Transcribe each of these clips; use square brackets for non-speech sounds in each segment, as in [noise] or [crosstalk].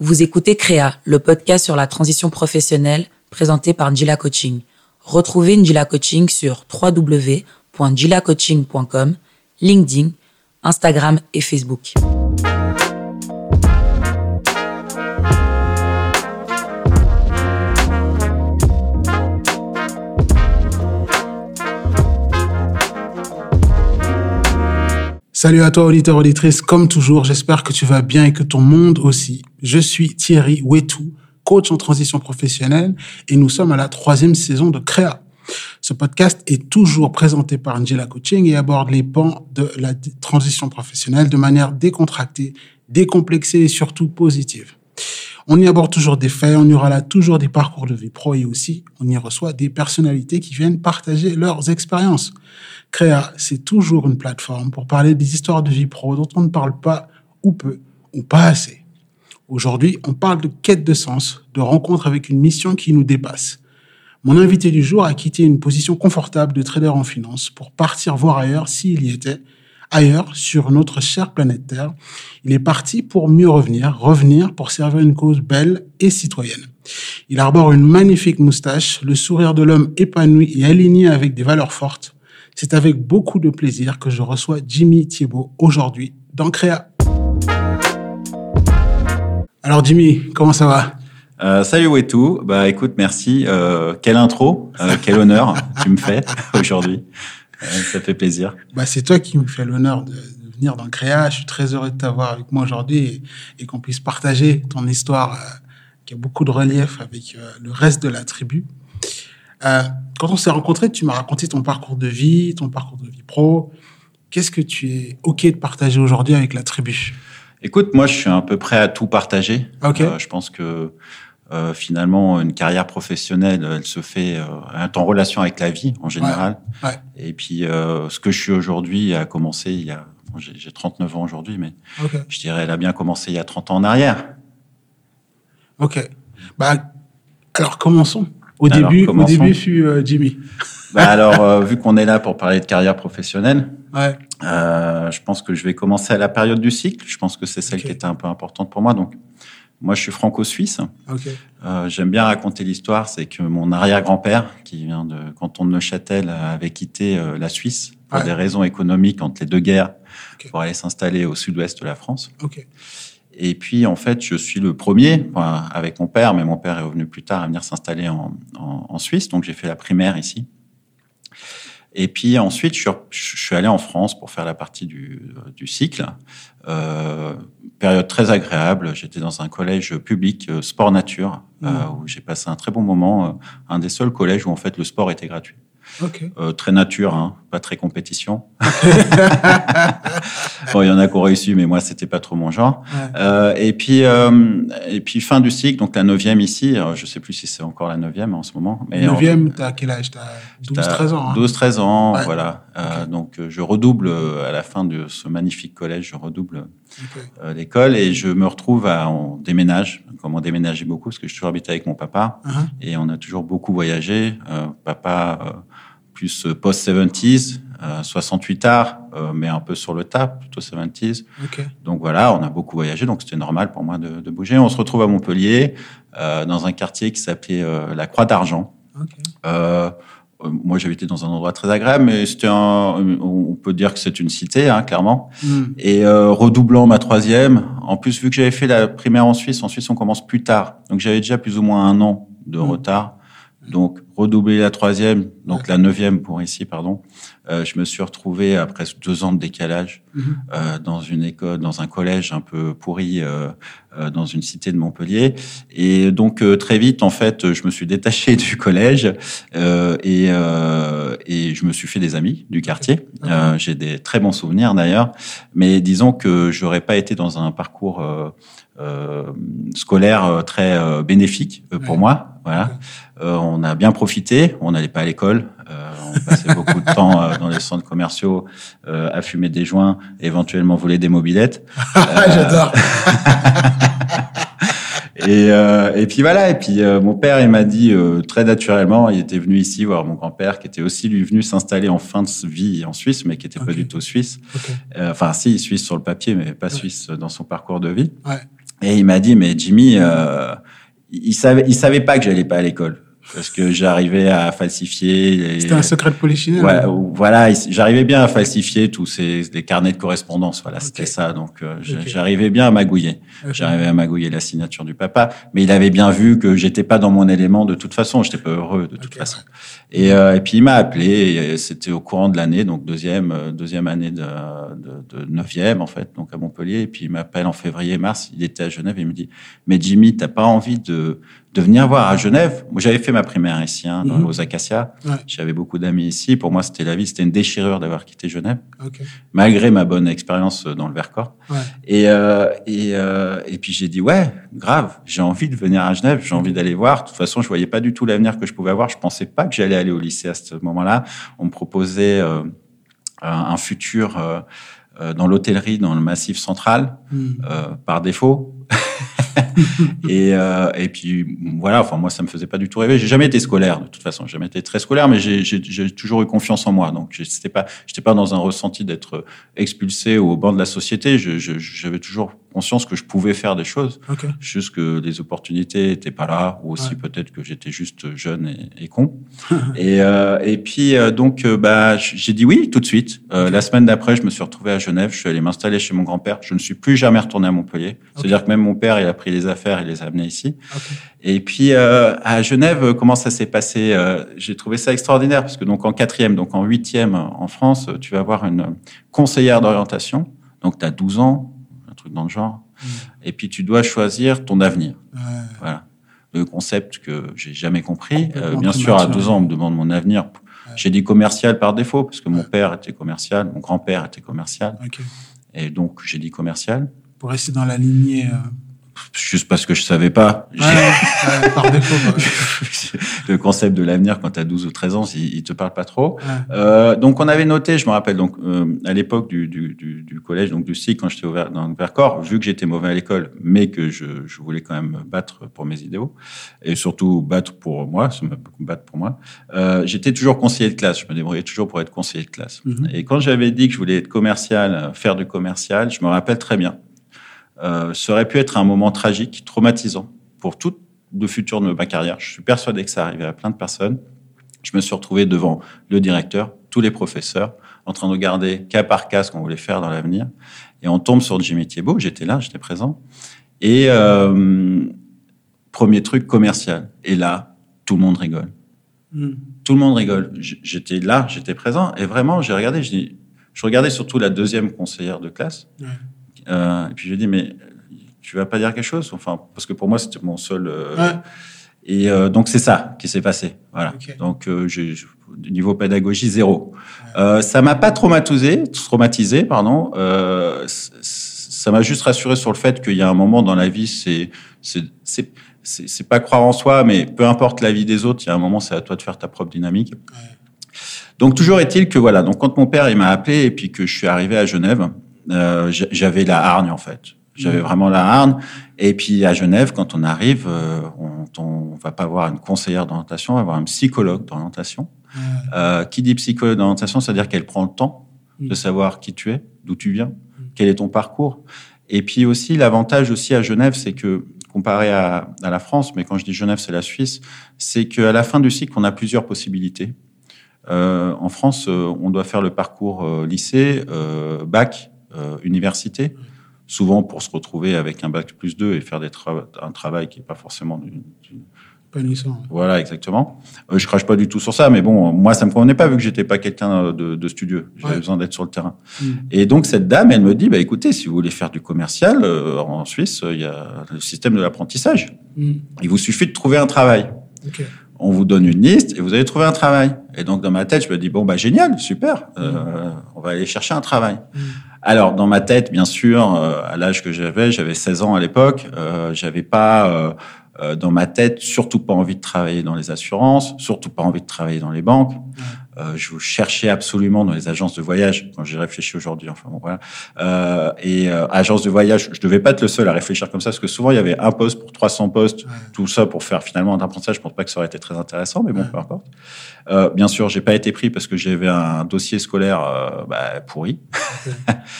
Vous écoutez Créa, le podcast sur la transition professionnelle présenté par Njila Coaching. Retrouvez Njila Coaching sur www.njilacoaching.com, LinkedIn, Instagram et Facebook. Salut à toi, auditeur, auditrice. Comme toujours, j'espère que tu vas bien et que ton monde aussi. Je suis Thierry Wetou, coach en transition professionnelle et nous sommes à la troisième saison de Créa. Ce podcast est toujours présenté par Angela Coaching et aborde les pans de la transition professionnelle de manière décontractée, décomplexée et surtout positive. On y aborde toujours des faits, on y aura là toujours des parcours de vie pro et aussi on y reçoit des personnalités qui viennent partager leurs expériences. Créa, c'est toujours une plateforme pour parler des histoires de vie pro dont on ne parle pas ou peu ou pas assez. Aujourd'hui, on parle de quête de sens, de rencontre avec une mission qui nous dépasse. Mon invité du jour a quitté une position confortable de trader en finance pour partir voir ailleurs s'il y était, ailleurs sur notre chère planète Terre. Il est parti pour mieux revenir, revenir pour servir une cause belle et citoyenne. Il arbore une magnifique moustache, le sourire de l'homme épanoui et aligné avec des valeurs fortes. C'est avec beaucoup de plaisir que je reçois Jimmy Thiebaud aujourd'hui dans Créa. Alors Jimmy, comment ça va? Euh, salut Wetou, bah écoute merci, euh, quelle intro, euh, quel honneur [laughs] tu me fais aujourd'hui, euh, ça fait plaisir. Bah c'est toi qui me fais l'honneur de, de, venir dans Créa, je suis très heureux de t'avoir avec moi aujourd'hui et, et qu'on puisse partager ton histoire qui a beaucoup de relief avec le reste de la tribu. Quand on s'est rencontrés, tu m'as raconté ton parcours de vie, ton parcours de vie pro. Qu'est-ce que tu es OK de partager aujourd'hui avec la tribu? Écoute, moi, je suis à peu près à tout partager. Okay. Euh, je pense que euh, finalement, une carrière professionnelle, elle se fait euh, en relation avec la vie en général. Ouais, ouais. Et puis, ce que je suis aujourd'hui a commencé il y a. Bon, J'ai 39 ans aujourd'hui, mais okay. je dirais, elle a bien commencé il y a 30 ans en arrière. Ok. Bah, alors, commençons. Au alors, début, au début, je suis euh, Jimmy. Bah alors, euh, vu qu'on est là pour parler de carrière professionnelle, ouais. euh, je pense que je vais commencer à la période du cycle. Je pense que c'est celle okay. qui était un peu importante pour moi. Donc, moi, je suis franco-suisse. Okay. J'aime bien raconter l'histoire. C'est que mon arrière-grand-père, qui vient de canton de Neuchâtel, avait quitté la Suisse pour ouais. des raisons économiques entre les deux guerres pour aller s'installer au sud-ouest de la France. Et puis, en fait, je suis le premier enfin, avec mon père, mais mon père est revenu plus tard à venir s'installer en, en, en, Suisse. Donc, j'ai fait la primaire ici. Et puis ensuite, je suis, allé en France pour faire la partie du, du cycle. Euh, période très agréable. J'étais dans un collège public euh, sport nature mmh. euh, où j'ai passé un très bon moment. Un des seuls collèges où en fait le sport était gratuit. Okay. Euh, très nature, hein, pas très compétition. [laughs] bon, il y en a qui ont réussi, mais moi, c'était pas trop mon genre. Ouais. Euh, et puis, euh, et puis fin du cycle, donc la neuvième ici. je sais plus si c'est encore la neuvième en ce moment. Mais neuvième, t'as quel âge? T'as 12-13 ans. Hein 12-13 ans, ouais. voilà. Okay. donc, je redouble à la fin de ce magnifique collège, je redouble okay. l'école et je me retrouve à on déménage. Comme on déménageait beaucoup, parce que je suis toujours habité avec mon papa uh -huh. et on a toujours beaucoup voyagé. papa plus post-70s, euh, 68 art, mais un peu sur le tas, plutôt 70s. Okay. Donc voilà, on a beaucoup voyagé, donc c'était normal pour moi de, de, bouger. On se retrouve à Montpellier, euh, dans un quartier qui s'appelait euh, la Croix d'Argent. Okay. Euh, moi, j'habitais dans un endroit très agréable, mais c'était un, on peut dire que c'est une cité, hein, clairement. Mm. Et euh, redoublant ma troisième, en plus, vu que j'avais fait la primaire en Suisse, en Suisse, on commence plus tard. Donc j'avais déjà plus ou moins un an de mm. retard. Donc, redoubler la troisième, donc ouais. la neuvième pour ici, pardon. Euh, je me suis retrouvé presque deux ans de décalage mm -hmm. euh, dans une école, dans un collège un peu pourri euh, dans une cité de Montpellier. Et donc euh, très vite, en fait, je me suis détaché [laughs] du collège euh, et, euh, et je me suis fait des amis du quartier. J'ai des très bons souvenirs d'ailleurs. Mais disons que j'aurais pas été dans un parcours euh, scolaire très bénéfique pour ouais. moi. Voilà. Euh, on a bien profité. On n'allait pas à l'école. Euh, on passait [laughs] beaucoup de temps euh, dans les centres commerciaux à fumer des joints, éventuellement voler des mobilettes. [laughs] J'adore. [laughs] et, et puis voilà. Et puis mon père, il m'a dit très naturellement, il était venu ici voir mon grand-père, qui était aussi lui venu s'installer en fin de vie en Suisse, mais qui était okay. pas du tout suisse. Okay. enfin, si suisse sur le papier, mais pas ouais. suisse dans son parcours de vie. Ouais. Et il m'a dit, mais Jimmy, euh, il savait, il savait pas que j'allais pas à l'école parce que j'arrivais à falsifier. C'était un secret de polichinelle. Ouais, voilà, j'arrivais bien à falsifier tous ces les carnets de correspondance. Voilà, c'était ça. Donc, euh, j'arrivais bien à magouiller. J'arrivais à magouiller la signature du papa, mais il avait bien vu que j'étais pas dans mon élément de toute façon. J'étais pas heureux de toute façon. Et, euh, et, puis il m'a appelé. C'était au courant de l'année, donc deuxième euh, deuxième année de, de, de neuvième en fait, donc à Montpellier. Et puis il m'appelle en février-mars. Il était à Genève. Et il me dit, mais Jimmy, t'as pas envie de de venir voir à Genève. Moi, j'avais fait ma primaire ici, hein, dans, mhm. aux Acacias. J'avais beaucoup d'amis ici. Pour moi, c'était la vie, c'était une déchirure d'avoir quitté Genève, malgré ma bonne expérience dans le Vercors. Ouais. Et, euh, et, euh, et puis j'ai dit, ouais, grave, j'ai envie de venir à Genève, j'ai envie d'aller voir. De toute façon, je voyais pas du tout l'avenir que je pouvais avoir. Je pensais pas que j'allais aller au lycée à ce moment-là. On me proposait euh, un, futur euh, euh, dans l'hôtellerie, dans le Massif central, mhm. par défaut. [laughs] [laughs] et, euh, et puis voilà, enfin moi ça me faisait pas du tout rêver. J'ai jamais été scolaire de toute façon, j'ai jamais été très scolaire, mais j'ai toujours eu confiance en moi. Donc j'étais pas, j'étais pas dans un ressenti d'être expulsé au banc de la société. J'avais toujours conscience que je pouvais faire des choses, juste que les opportunités étaient pas là, ou aussi peut-être que j'étais juste jeune et, et con. [laughs] et, euh, et puis euh, donc euh, bah j'ai dit oui tout de suite. La semaine d'après, je me suis retrouvé à Genève. Je suis allé m'installer chez mon grand-père. Je ne suis plus jamais retourné à Montpellier. C'est-à-dire que même mon père, il a pris les affaires et les a amenées ici. Et puis à Genève, comment ça s'est passé J'ai trouvé ça extraordinaire parce que donc en quatrième, donc en huitième en France, tu vas avoir une conseillère d'orientation. Donc tu as 12 ans, dans le genre. Et puis tu dois choisir ton avenir. Voilà. Le concept que j'ai jamais compris. Euh, bien sûr, à 12 ans, on me demande mon avenir. J'ai dit commercial par défaut parce que mon père était commercial, mon grand-père était commercial. Et donc j'ai dit commercial. Pour rester dans la lignée. Euh, juste parce que je savais pas. par défaut. [laughs] le concept de l'avenir quand tu as 12 ou 13 ans, il, il te parle pas trop. Euh, donc on avait noté, je me rappelle donc euh, à l'époque du, du, du, du, collège, donc du cycle quand j'étais dans le Vercors, vu que j'étais mauvais à l'école, mais que je, je, voulais quand même battre pour mes idéaux et surtout battre pour moi, battre pour moi. Euh, j'étais toujours conseiller de classe, je me débrouillais toujours pour être conseiller de classe. Mhm. Et quand j'avais dit que je voulais être commercial, faire du commercial, je me rappelle très bien euh, ça aurait pu être un moment tragique, traumatisant pour tout le futur de ma carrière. Je suis persuadé que ça arrivait à plein de personnes. Je me suis retrouvé devant le directeur, tous les professeurs, en train de regarder cas par cas ce qu'on voulait faire dans l'avenir. Et on tombe sur Jimmy Thiebaud, j'étais là, j'étais présent. Et euh, premier truc commercial. Et là, tout le monde rigole. Hmm. Tout le monde rigole. J'étais là, j'étais présent. Et vraiment, j'ai regardé, je, je regardais surtout la deuxième conseillère de classe. Euh, et puis je lui ai dit, mais tu vas pas dire quelque chose? Enfin, parce que pour moi, c'était mon seul. Euh, et euh, donc c'est ça qui s'est passé. Voilà. Donc j'ai niveau pédagogie zéro. Euh, ça m'a pas traumatisé, traumatisé, pardon. Ça m'a juste rassuré sur le fait qu'il y a un moment dans la vie, c'est c'est c'est pas croire en soi, mais peu importe la vie des autres, il y a un moment, c'est à toi de faire ta propre dynamique. Donc toujours est-il que voilà. Donc quand mon père il m'a appelé et puis que je suis arrivé à Genève, euh, j'avais la hargne en fait. J'avais mmh. vraiment la hargne. Et puis à Genève, quand on arrive, euh, on, on va pas voir une conseillère d'orientation, on va voir un psychologue d'orientation. Mmh. Euh, qui dit psychologue d'orientation, c'est-à-dire qu'elle prend le temps mmh. de savoir qui tu es, d'où tu viens, quel est ton parcours. Et puis aussi l'avantage aussi à Genève, c'est que comparé à, à, la France, mais quand je dis Genève, c'est la Suisse, c'est qu'à la fin du cycle, on a plusieurs possibilités. Euh, en France, euh, on doit faire le parcours euh, lycée, bac, euh, université, souvent pour se retrouver avec un bac plus 2 et faire des un travail qui n'est pas forcément du, Voilà, exactement. Euh, je crache pas du tout sur ça, mais bon, moi, ça me convenait pas vu que j'étais pas quelqu'un de, de, studieux. J'avais besoin d'être sur le terrain. Mm. Et donc, cette dame, elle me dit, bah, écoutez, si vous voulez faire du commercial, euh, en Suisse, il y a le système de l'apprentissage. Mm. Il vous suffit de trouver un travail. On vous donne une liste et vous allez trouver un travail. Et donc, dans ma tête, je me dis, bon, bah, génial, super, euh, on va aller chercher un travail. Mm. Alors, dans ma tête, bien sûr, euh, à l'âge que j'avais, j'avais 16 ans à l'époque, euh, j'avais pas euh, euh, dans ma tête surtout pas envie de travailler dans les assurances, surtout pas envie de travailler dans les banques. Euh, je cherchais absolument dans les agences de voyage quand j'ai réfléchi aujourd'hui. Enfin bon, voilà. Euh, et euh, agence de voyage, je devais pas être le seul à réfléchir comme ça parce que souvent il y avait un poste pour 300 postes, tout ça pour faire finalement un apprentissage. Je pense pas que ça aurait été très intéressant, mais bon, peu importe. Euh, bien sûr, j'ai pas été pris parce que j'avais un dossier scolaire bah, pourri.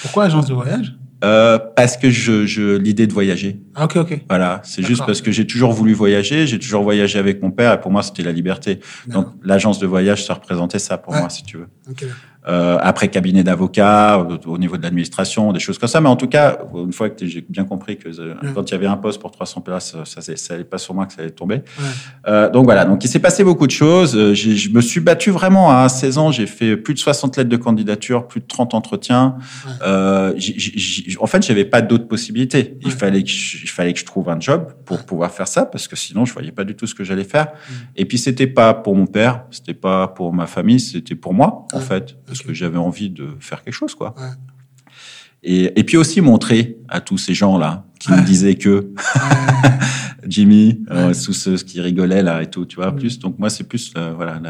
Pourquoi agence de voyage? Euh, parce que je, je l'idée de voyager. Ah, ok, ok. Voilà, c'est juste parce que j'ai toujours voulu voyager, j'ai toujours voyagé avec mon père et pour moi c'était la liberté. Donc l'agence de voyage ça représentait ça pour moi si tu veux. Okay. Euh, après cabinet d'avocat, au, niveau de l'administration, des choses comme ça. Mais en tout cas, une fois que j'ai bien compris que euh, quand il y avait un poste pour 300 places, ça, ça, ça allait pas sur moi que ça allait tomber. Euh, donc voilà. Donc il s'est passé beaucoup de choses. Euh, je me suis battu vraiment à 16 ans. J'ai fait plus de 60 lettres de candidature, plus de 30 entretiens. Euh, en fait, j'avais pas d'autres possibilités. Il fallait que je, il fallait que je trouve un job pour pouvoir faire ça parce que sinon je voyais pas du tout ce que j'allais faire. Et puis c'était pas pour mon père, c'était pas pour ma famille, c'était pour moi en fait parce que j'avais envie de faire quelque chose, quoi. Ouais. Et, et, puis aussi montrer à tous ces gens-là qui me disaient que [laughs] Jimmy, euh, tous ceux qui rigolaient là et tout, tu vois, plus. Donc moi, c'est plus, euh, voilà,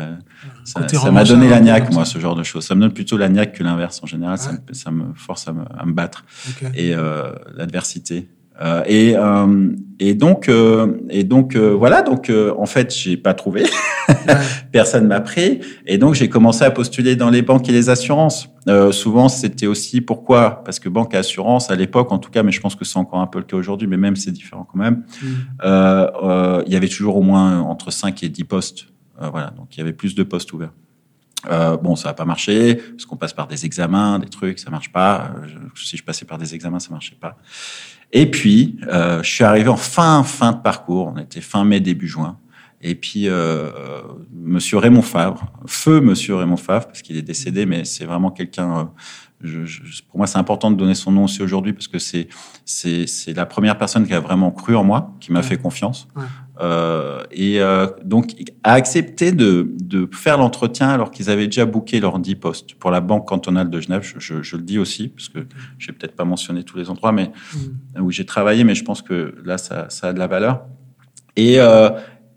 ça m'a donné la niaque, moi, ce genre de choses. Ça me donne plutôt la niaque que l'inverse. En général, ça, ça, me force à me, à me battre. Okay. Et euh, l'adversité. Euh, et, euh, et donc, euh, et donc voilà. Donc, en fait, j'ai pas trouvé. [laughs] Personne m'a pris. Et donc, j'ai commencé à postuler dans les banques et les assurances. souvent, c'était aussi pourquoi? Parce que banque et assurance, à l'époque, en tout cas, mais je pense que c'est encore un peu le cas aujourd'hui, mais même c'est différent quand même. Mm. Il y avait toujours au moins entre 5 et 10 postes. voilà. Donc, il y avait plus de postes ouverts. Euh, bon, ça n'a pas marché, parce qu'on passe par des examens, des trucs, ça marche pas. si je passais par des examens, ça marchait pas. Et puis, euh, je suis arrivé en fin, fin de parcours. On était fin mai, début juin. Et puis, euh, Monsieur Raymond Favre, feu Monsieur Raymond Favre, parce qu'il est décédé, mais c'est vraiment quelqu'un. Euh, pour moi, c'est important de donner son nom aussi aujourd'hui parce que c'est c'est la première personne qui a vraiment cru en moi, qui m'a fait confiance. Ouais. Euh, et euh, donc a accepté de, de faire l'entretien alors qu'ils avaient déjà booké leur 10 postes pour la banque cantonale de Genève. Je, je, je le dis aussi parce que je vais peut-être pas mentionner tous les endroits, mais mm. où j'ai travaillé, mais je pense que là ça, ça a de la valeur. Et euh,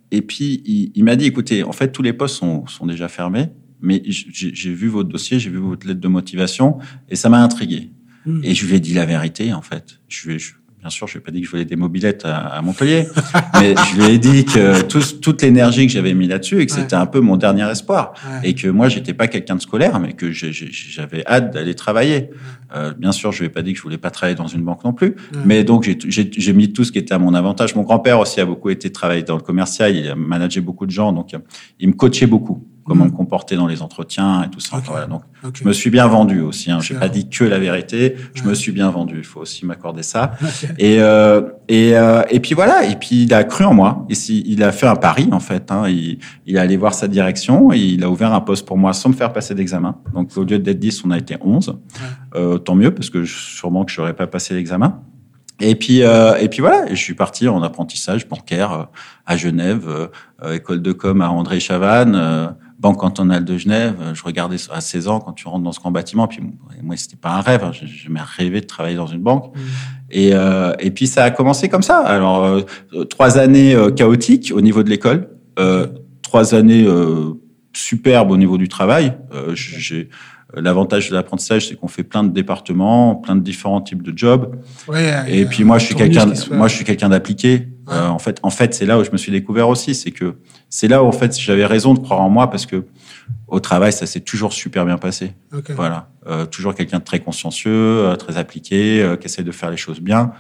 et puis il, il m'a dit, écoutez, en fait tous les postes sont, sont déjà fermés, mais j'ai vu votre dossier, j'ai vu votre lettre de motivation et ça m'a intrigué. Mm. Et je lui ai dit la vérité en fait. Je, lui je, Bien sûr, je lui ai pas dit que je voulais des mobilettes à, à Montpellier, [laughs] mais je lui ai dit que tout, toute l'énergie que j'avais mis là-dessus et que ouais. c'était un peu mon dernier espoir ouais. et que moi j'étais pas quelqu'un de scolaire, mais que j'avais hâte d'aller travailler. Euh, bien sûr, je lui ai pas dit que je voulais pas travailler dans une banque non plus, mais donc j'ai mis tout ce qui était à mon avantage. Mon grand-père aussi a beaucoup été travailler dans le commercial, il a managé beaucoup de gens, donc il me coachait beaucoup comment mmh. me comporter dans les entretiens et tout ça. Okay. Voilà, donc, okay. je me suis bien vendu aussi. Hein. J'ai pas dit que la vérité. Je ouais. me suis bien vendu. Il faut aussi m'accorder ça. [laughs] Okay. Et euh, et euh, et puis voilà. Et puis il a cru en moi. Et si, il a fait un pari en fait. Hein. Il, il est allé voir sa direction et il a ouvert un poste pour moi sans me faire passer d'examen. Donc au lieu d'être 10, on a été 11. Ouais. Euh, tant mieux parce que je, sûrement que je n'aurais pas passé l'examen. Et puis, euh, et puis voilà, je suis parti en apprentissage bancaire euh, à Genève, euh, école de com à André Chavannes, Banque cantonale de Genève. Je regardais à 16 ans quand tu rentres dans ce grand bâtiment. Puis moi, c'était pas un rêve. Hein. J'ai jamais rêvé de travailler dans une banque. Mmh. Et, euh, et puis ça a commencé comme ça. Alors euh, trois années euh, chaotiques au niveau de l'école, euh, trois années euh, superbes au niveau du travail. J'ai L'avantage de l'apprentissage, c'est qu'on fait plein de départements, plein de différents types de jobs. Ouais, et puis moi, je suis quelqu'un, moi, je suis quelqu'un d'appliqué. Ouais. Euh, en fait, en fait, c'est là où je me suis découvert aussi, c'est que c'est là où en fait j'avais raison de croire en moi parce que au travail, ça s'est toujours super bien passé. Okay. Voilà, euh, toujours quelqu'un de très consciencieux, euh, très appliqué, euh, qui essaie de faire les choses bien,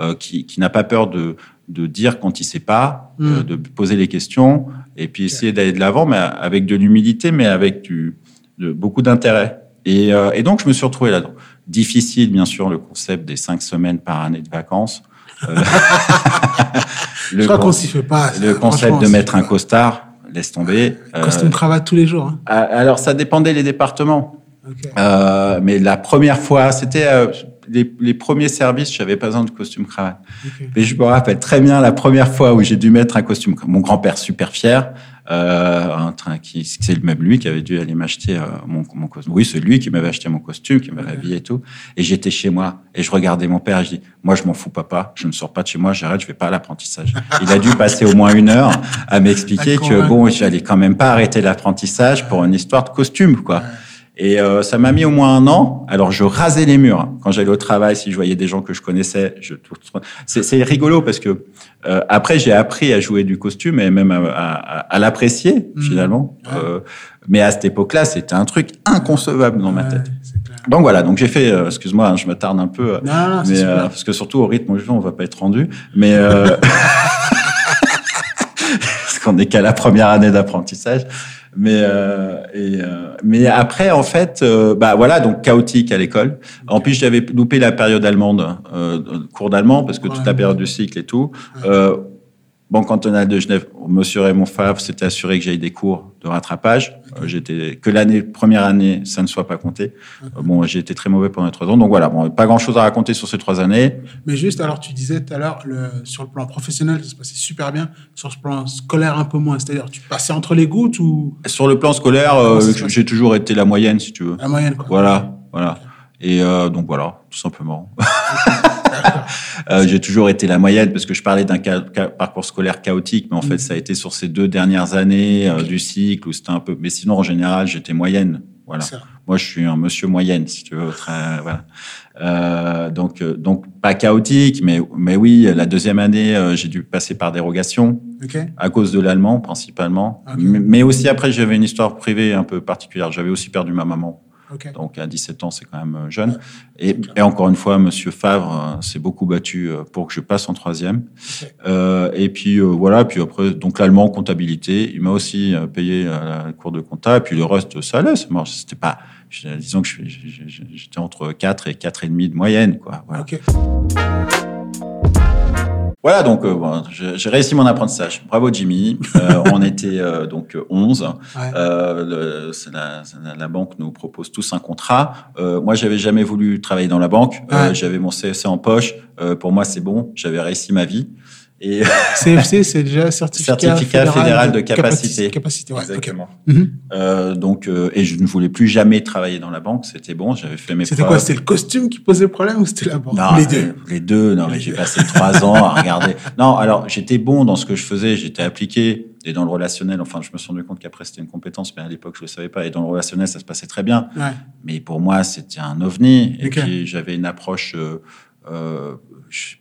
euh, qui, qui n'a pas peur de de dire quand il sait pas, mm. de poser les questions et puis essayer okay. d'aller de l'avant, mais avec de l'humilité, mais avec du de beaucoup d'intérêt. Et, euh, et, donc, je me suis retrouvé là-dedans. Difficile, bien sûr, le concept des cinq semaines par année de vacances. Euh, [laughs] je crois qu'on s'y fait pas. Le concept de mettre un costard, laisse tomber. Costume euh, cravate tous les jours. Hein. Alors, ça dépendait des départements. Okay. Euh, mais la première fois, c'était euh, les, les, premiers services, je n'avais pas besoin de costume cravate. Okay. Mais je me rappelle très bien la première fois où j'ai dû mettre un costume. Mon grand-père super fier, un train qui c'est même lui qui avait dû aller m'acheter euh, mon, mon costume. Oui, c'est lui qui m'avait acheté mon costume, qui m'avait habillé et tout. Et j'étais chez moi et je regardais mon père et je dis moi je m'en fous papa, je ne sors pas de chez moi, j'arrête, je vais pas à l'apprentissage. Il a dû passer au moins une heure à m'expliquer que bon, j'allais quand même pas arrêter l'apprentissage pour une histoire de costume quoi. Et euh, ça m'a mis au moins un an. Alors je rasais les murs quand j'allais au travail. Si je voyais des gens que je connaissais, je... c'est rigolo parce que euh, après j'ai appris à jouer du costume et même à, à, à l'apprécier mmh. finalement. Ouais. Euh, mais à cette époque-là, c'était un truc inconcevable dans ma tête. Donc voilà, donc j'ai fait, euh, excuse-moi, hein, je me tarde un peu, non, mais parce que surtout au rythme où je vais, on va pas être rendu, mais [laughs] parce qu'on n'est qu'à la première année d'apprentissage. Mais euh, et, euh, mais après en fait euh, bah voilà donc chaotique à l'école. En plus j'avais loupé la période allemande euh, cours d'allemand parce que toute la période du cycle et tout. Banque cantonale de Genève, Monsieur Raymond Favre s'était assuré que j'aille des cours de rattrapage. Euh, j'étais que l'année première année, ça ne soit pas compté. Euh, bon, j'ai été très mauvais pendant trois ans, donc voilà. Bon, pas grand chose à raconter sur ces trois années. Mais juste, alors tu disais tout à l'heure, sur le plan professionnel, ça se passait super bien. Sur le plan scolaire, un peu moins. C'est-à-dire, tu passais entre les gouttes ou? Sur le plan scolaire, euh, j'ai toujours été la moyenne, si tu veux. La moyenne, quoi. Voilà, voilà. Et donc voilà, tout simplement. [laughs] euh, j'ai toujours été la moyenne parce que je parlais d'un parcours scolaire chaotique, mais en fait, mm. ça a été sur ces deux dernières années euh, du cycle où c'était un peu. Mais sinon, en général, j'étais moyenne. Voilà. Moi, je suis un monsieur moyenne, si tu veux. Très, voilà. Euh, donc, euh, donc pas chaotique, mais mais oui, la deuxième année, euh, j'ai dû passer par dérogation okay. à cause de l'allemand principalement, okay. mais, mais, aussi après, j'avais une histoire privée un peu particulière. J'avais aussi perdu ma maman. Okay. Donc à 17 ans, c'est quand même euh, jeune. Et, et, encore une fois, Monsieur Favre euh, s'est beaucoup battu euh, pour que je passe en troisième. Okay. Euh, et puis euh, voilà. Puis après, donc l'allemand comptabilité, il m'a aussi payé la cours de compta. Et puis le reste, ça allait. C'était pas, disons que j'étais entre 4 et 4 et demi de moyenne, quoi. Voilà. Okay. Voilà, donc euh, bon, j'ai réussi mon apprentissage. Bravo Jimmy. Euh, [laughs] on était euh, donc 11. Ouais. Euh, la, la, banque nous propose tous un contrat. Euh, moi, j'avais jamais voulu travailler dans la banque. Ouais. j'avais mon CFC en poche. pour moi, c'est bon. J'avais réussi ma vie. Et [laughs] CFC, c'est déjà certificat, certificat fédéral, fédéral de, capacité. Capacité, ouais, exactement. Okay. Mm -hmm. euh, donc, euh, et je ne voulais plus jamais travailler dans la banque. C'était bon, j'avais fait mes. C'était quoi C'était le costume qui posait problème ou c'était la banque? Non, Les deux. Les deux. Non, mais j'ai passé trois ans à regarder. [laughs] Non, alors j'étais bon dans ce que je faisais. J'étais appliqué et dans le relationnel. Enfin, je me suis rendu compte qu'après c'était une compétence, mais à l'époque je le savais pas. Et dans le relationnel, ça se passait très bien. Ouais. Mais pour moi, c'était un ovni. Et okay. puis j'avais une approche. Euh, euh,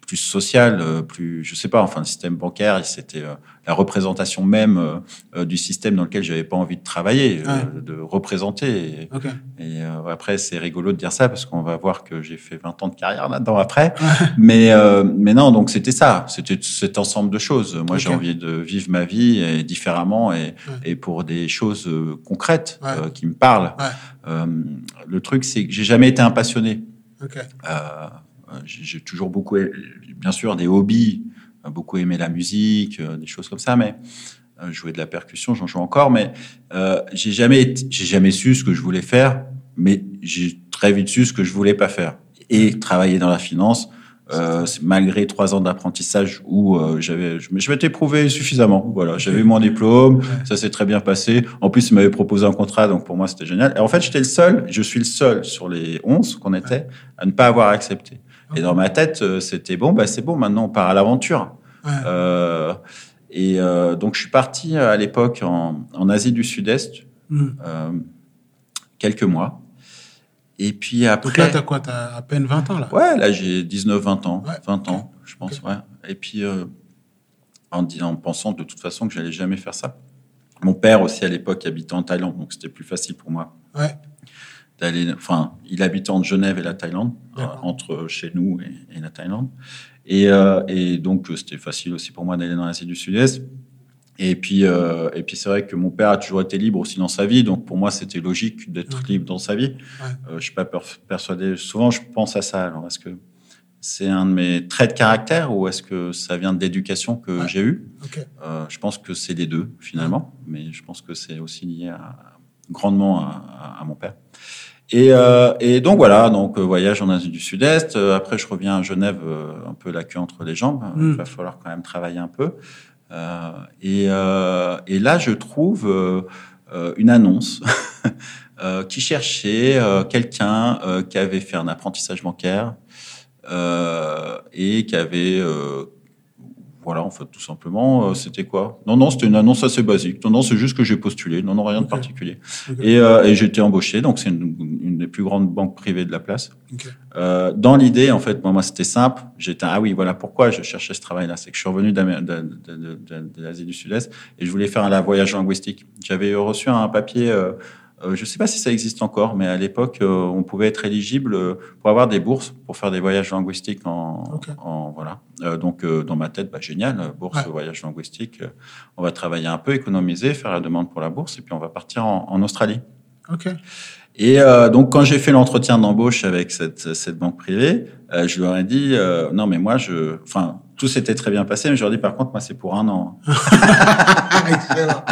plus social, plus, je sais pas, enfin, le système bancaire, c'était euh, la représentation même euh, du système dans lequel j'avais pas envie de travailler, ouais. euh, de représenter. Et, okay. et après, c'est rigolo de dire ça parce qu'on va voir que j'ai fait 20 ans de carrière là-dedans après. [laughs] Mais, mais non, donc c'était ça, c'était cet ensemble de choses. Moi, okay. j'ai envie de vivre ma vie et différemment et, et pour des choses concrètes qui me parlent. le truc, c'est que j'ai jamais été un passionné. J'ai toujours beaucoup, bien sûr, des hobbies, beaucoup aimé la musique, des choses comme ça, mais euh, jouer de la percussion, j'en joue encore, mais euh, j'ai jamais, j'ai jamais su ce que je voulais faire, mais j'ai très vite su ce que je voulais pas faire. Et travailler dans la finance, euh, malgré trois ans d'apprentissage où euh, j'avais, je m'étais prouvé suffisamment. Voilà, j'avais mon diplôme, ça s'est très bien passé. En plus, il m'avait proposé un contrat, donc pour moi c'était génial. Et en fait, j'étais le seul, je suis le seul sur les 11 qu'on était à ne pas avoir accepté. Et dans ma tête, euh, c'était bon, bah c'est bon, maintenant on part à l'aventure. Ouais. Euh, et euh, donc je suis parti à l'époque en, en, Asie du Sud-Est, mmh. quelques mois. Et puis après. Donc là, t'as quoi T'as à peine 20 ans là? Ouais, là j'ai 19-20 ans, ouais. 20 okay. ans, je pense, okay. ouais. Et puis en, en pensant de toute façon que j'allais jamais faire ça. Mon père aussi à l'époque habitait en Thaïlande, donc c'était plus facile pour moi. Ouais d'aller. Enfin, il habitait entre Genève et la Thaïlande, euh, entre chez nous et, et la Thaïlande. Et, euh, et donc, c'était facile aussi pour moi d'aller dans l'Asie du Sud-Est. Et puis, euh, et puis c'est vrai que mon père a toujours été libre aussi dans sa vie, donc pour moi c'était logique d'être libre dans sa vie. Ouais. Euh, je suis pas persuadé. Souvent, je pense à ça. Alors, est-ce que c'est un de mes traits de caractère ou est-ce que ça vient de l'éducation que ouais. j'ai eue? Okay. euh, Je pense que c'est les deux finalement, mais je pense que c'est aussi lié à, grandement à, à, à, mon père. Et, euh, et, donc voilà, donc euh, voyage en Asie du Sud-Est. Euh, après, je reviens à Genève, euh, un peu la queue entre les jambes. Mm. Il va falloir quand même travailler un peu. Et, et, là, je trouve une annonce [laughs] qui cherchait quelqu'un qui avait fait un apprentissage bancaire et qui avait voilà, en fait, tout simplement, euh, c'était quoi? Non, non, c'était une annonce assez basique. Non, non, c'est juste que j'ai postulé. Non, non, rien okay. de particulier. Okay. Et, euh, et j'ai été embauché. Donc, c'est une, une, des plus grandes banques privées de la place. Okay. Euh, dans l'idée, en fait, moi, moi c'était simple. J'étais, ah oui, voilà pourquoi je cherchais ce travail-là. C'est que je suis revenu de, de, de, de l'Asie du Sud-Est et je voulais faire un voyage linguistique. J'avais reçu un papier je ne sais pas si ça existe encore, mais à l'époque, on pouvait être éligible pour avoir des bourses pour faire des voyages linguistiques en, voilà. donc dans ma tête, bah, génial, bourse, voyage linguistique. on va travailler un peu, économiser, faire la demande pour la bourse, et puis on va partir en, en Australie. Ok. Et euh, donc, quand j'ai fait l'entretien d'embauche avec cette, cette banque privée, euh, je leur ai dit euh, non, mais moi, je, enfin, tout s'était très bien passé, mais je leur ai dit par contre, moi, c'est pour un an. [laughs] excellent,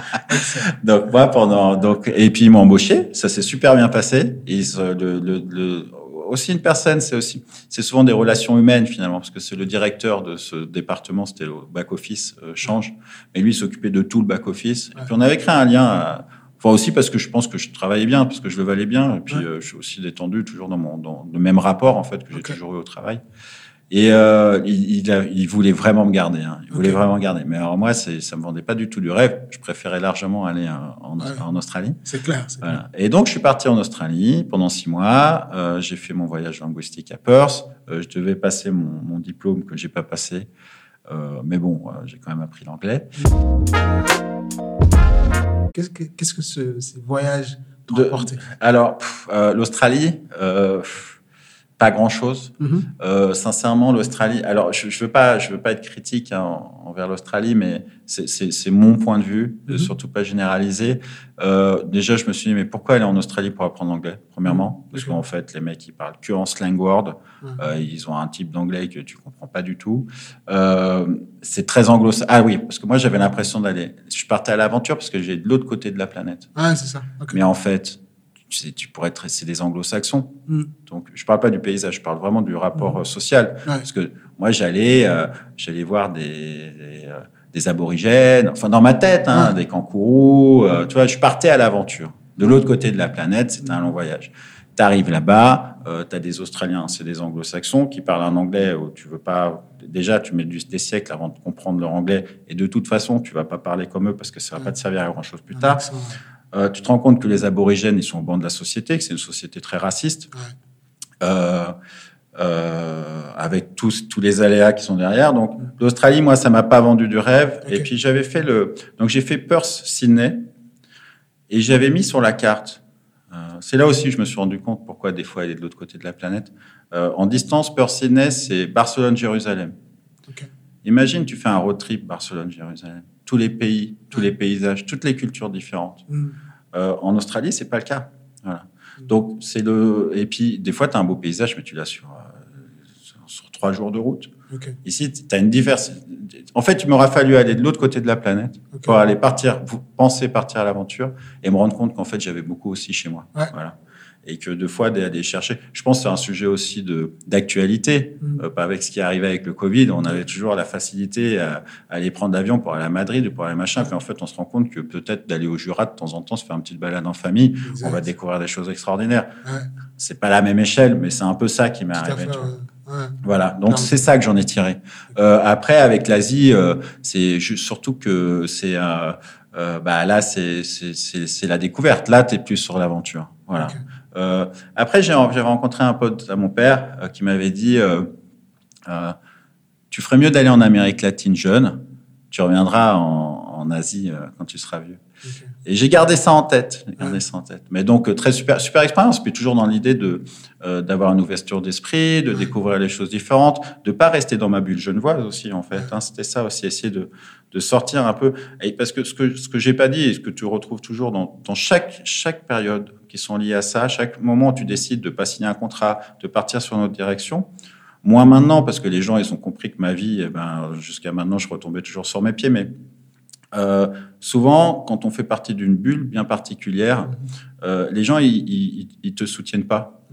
Donc moi, pendant donc et puis ils m'ont embauché, ça s'est super bien passé. Et le, le, le, aussi une personne, c'est aussi, c'est souvent des relations humaines finalement, parce que c'est le directeur de ce département, c'était le back office euh, change, et lui s'occupait de tout le back office. Et puis on avait créé un lien. À, Enfin aussi parce que je pense que je travaillais bien, parce que je le valais bien, et puis euh, je suis aussi détendu, toujours dans mon dans le même rapport en fait que j'ai toujours eu au travail. Et euh, il, il, voulait vraiment me garder. Hein. Il voulait vraiment me garder. Mais alors moi, ça me vendait pas du tout du rêve. Je préférais largement aller en, en Australie. C'est clair, voilà. Et donc, je suis parti en Australie pendant six mois. Euh, j'ai fait mon voyage linguistique à Perth. Euh, je devais passer mon, mon diplôme que j'ai pas passé. Euh, mais bon, euh, j'ai quand même appris l'anglais. Qu'est-ce que, qu'est-ce que ce, ces voyages t'ont apporté? Alors, euh, l'Australie, euh, pas grand-chose. Mm-hmm. euh, sincèrement, l'Australie. Alors, je, je veux pas, je veux pas être critique hein, envers l'Australie, mais c'est mon point de vue, mm -hmm. surtout pas généralisé. Euh, déjà, je me suis dit, mais pourquoi aller en Australie pour apprendre l'anglais Premièrement, mm -hmm. parce qu'en fait, les mecs, ils parlent que en slang word. Euh, ils ont un type d'anglais que tu comprends pas du tout. Euh, c'est très anglo Ah oui, parce que moi, j'avais l'impression d'aller. Je partais à l'aventure parce que j'ai de l'autre côté de la planète. Ah, c'est ça. Okay. Mais en fait, tu, tu pourrais être, c'est des anglo-saxons. Mm. Donc, je parle pas du paysage, je parle vraiment du rapport mm. social. Ouais. Parce que moi, j'allais, euh, j'allais voir des, des, euh, des, aborigènes, enfin, dans ma tête, hein, ouais. des kangourous, euh, tu vois, je partais à l'aventure. De l'autre côté de la planète, c'était un long voyage. Tu arrives là-bas, euh, tu as des Australiens, c'est des anglo-saxons qui parlent un anglais où tu veux pas. Déjà, tu mets des siècles avant de comprendre leur anglais. Et de toute façon, tu vas pas parler comme eux parce que ça va ouais. pas te servir à grand-chose plus tard. Euh, tu te rends compte que les aborigènes, ils sont au banc de la société, que c'est une société très raciste, ouais. euh, euh, avec tous, tous les aléas qui sont derrière. Donc, l'Australie, moi, ça m'a pas vendu du rêve. Okay. Et puis, j'avais fait le, donc j'ai fait Perth, Sydney, et j'avais mis sur la carte. C'est là aussi que je me suis rendu compte pourquoi des fois elle est de l'autre côté de la planète. En distance, Perth, Sydney, c'est Barcelone-Jérusalem. Okay. Imagine, tu fais un road trip Barcelone-Jérusalem tous les pays, tous les paysages, toutes les cultures différentes. Mm. Euh, en Australie, c'est pas le cas. Voilà. Mm. Donc c'est le et puis des fois tu as un beau paysage, mais tu l'as sur euh, sur trois jours de route. Okay. Ici, tu as une diversité. En fait, il m'aura fallu aller de l'autre côté de la planète okay. pour aller partir, penser partir à l'aventure et me rendre compte qu'en fait j'avais beaucoup aussi chez moi. Ouais. Voilà et que deux fois d'aller chercher. Je pense que c'est un sujet aussi de d'actualité, mmh. euh, avec ce qui est arrivé avec le Covid. On avait toujours la facilité à, à aller prendre l'avion pour aller à Madrid ou pour aller machin. Puis en fait, on se rend compte que peut-être d'aller au Jura de temps en temps, se faire une petite balade en famille, exact. on va découvrir des choses extraordinaires. Ouais. C'est pas la même échelle, mais c'est un peu ça qui m'est arrivé. Ouais. Voilà, donc c'est ça que j'en ai tiré. Euh, après, avec l'Asie, euh, c'est surtout que c'est euh, bah là, c'est c'est la découverte. Là, tu es plus sur l'aventure. Voilà. Okay. Euh, après, j'ai rencontré un pote à mon père euh, qui m'avait dit euh, Tu ferais mieux d'aller en Amérique latine jeune, tu reviendras en, en Asie quand tu seras vieux. Okay. Et j'ai gardé ça en tête. Gardé ouais. ça en tête. Mais donc, très super, super expérience, puis toujours dans l'idée de d'avoir une ouverture d'esprit, de ouais. découvrir les choses différentes, de pas rester dans ma bulle genevoise aussi, en fait. Hein, C'était ça aussi, essayer de, de sortir un peu. Et parce que ce que, ce que j'ai pas dit et ce que tu retrouves toujours dans, dans chaque, chaque période qui sont liées à ça. À chaque moment où tu décides de pas signer un contrat, de partir sur notre direction, moi maintenant, parce que les gens, ils ont compris que ma vie, eh ben, jusqu'à maintenant, je retombais toujours sur mes pieds, mais euh, souvent, quand on fait partie d'une bulle bien particulière, euh, les gens, ils, ils, ils, te soutiennent pas.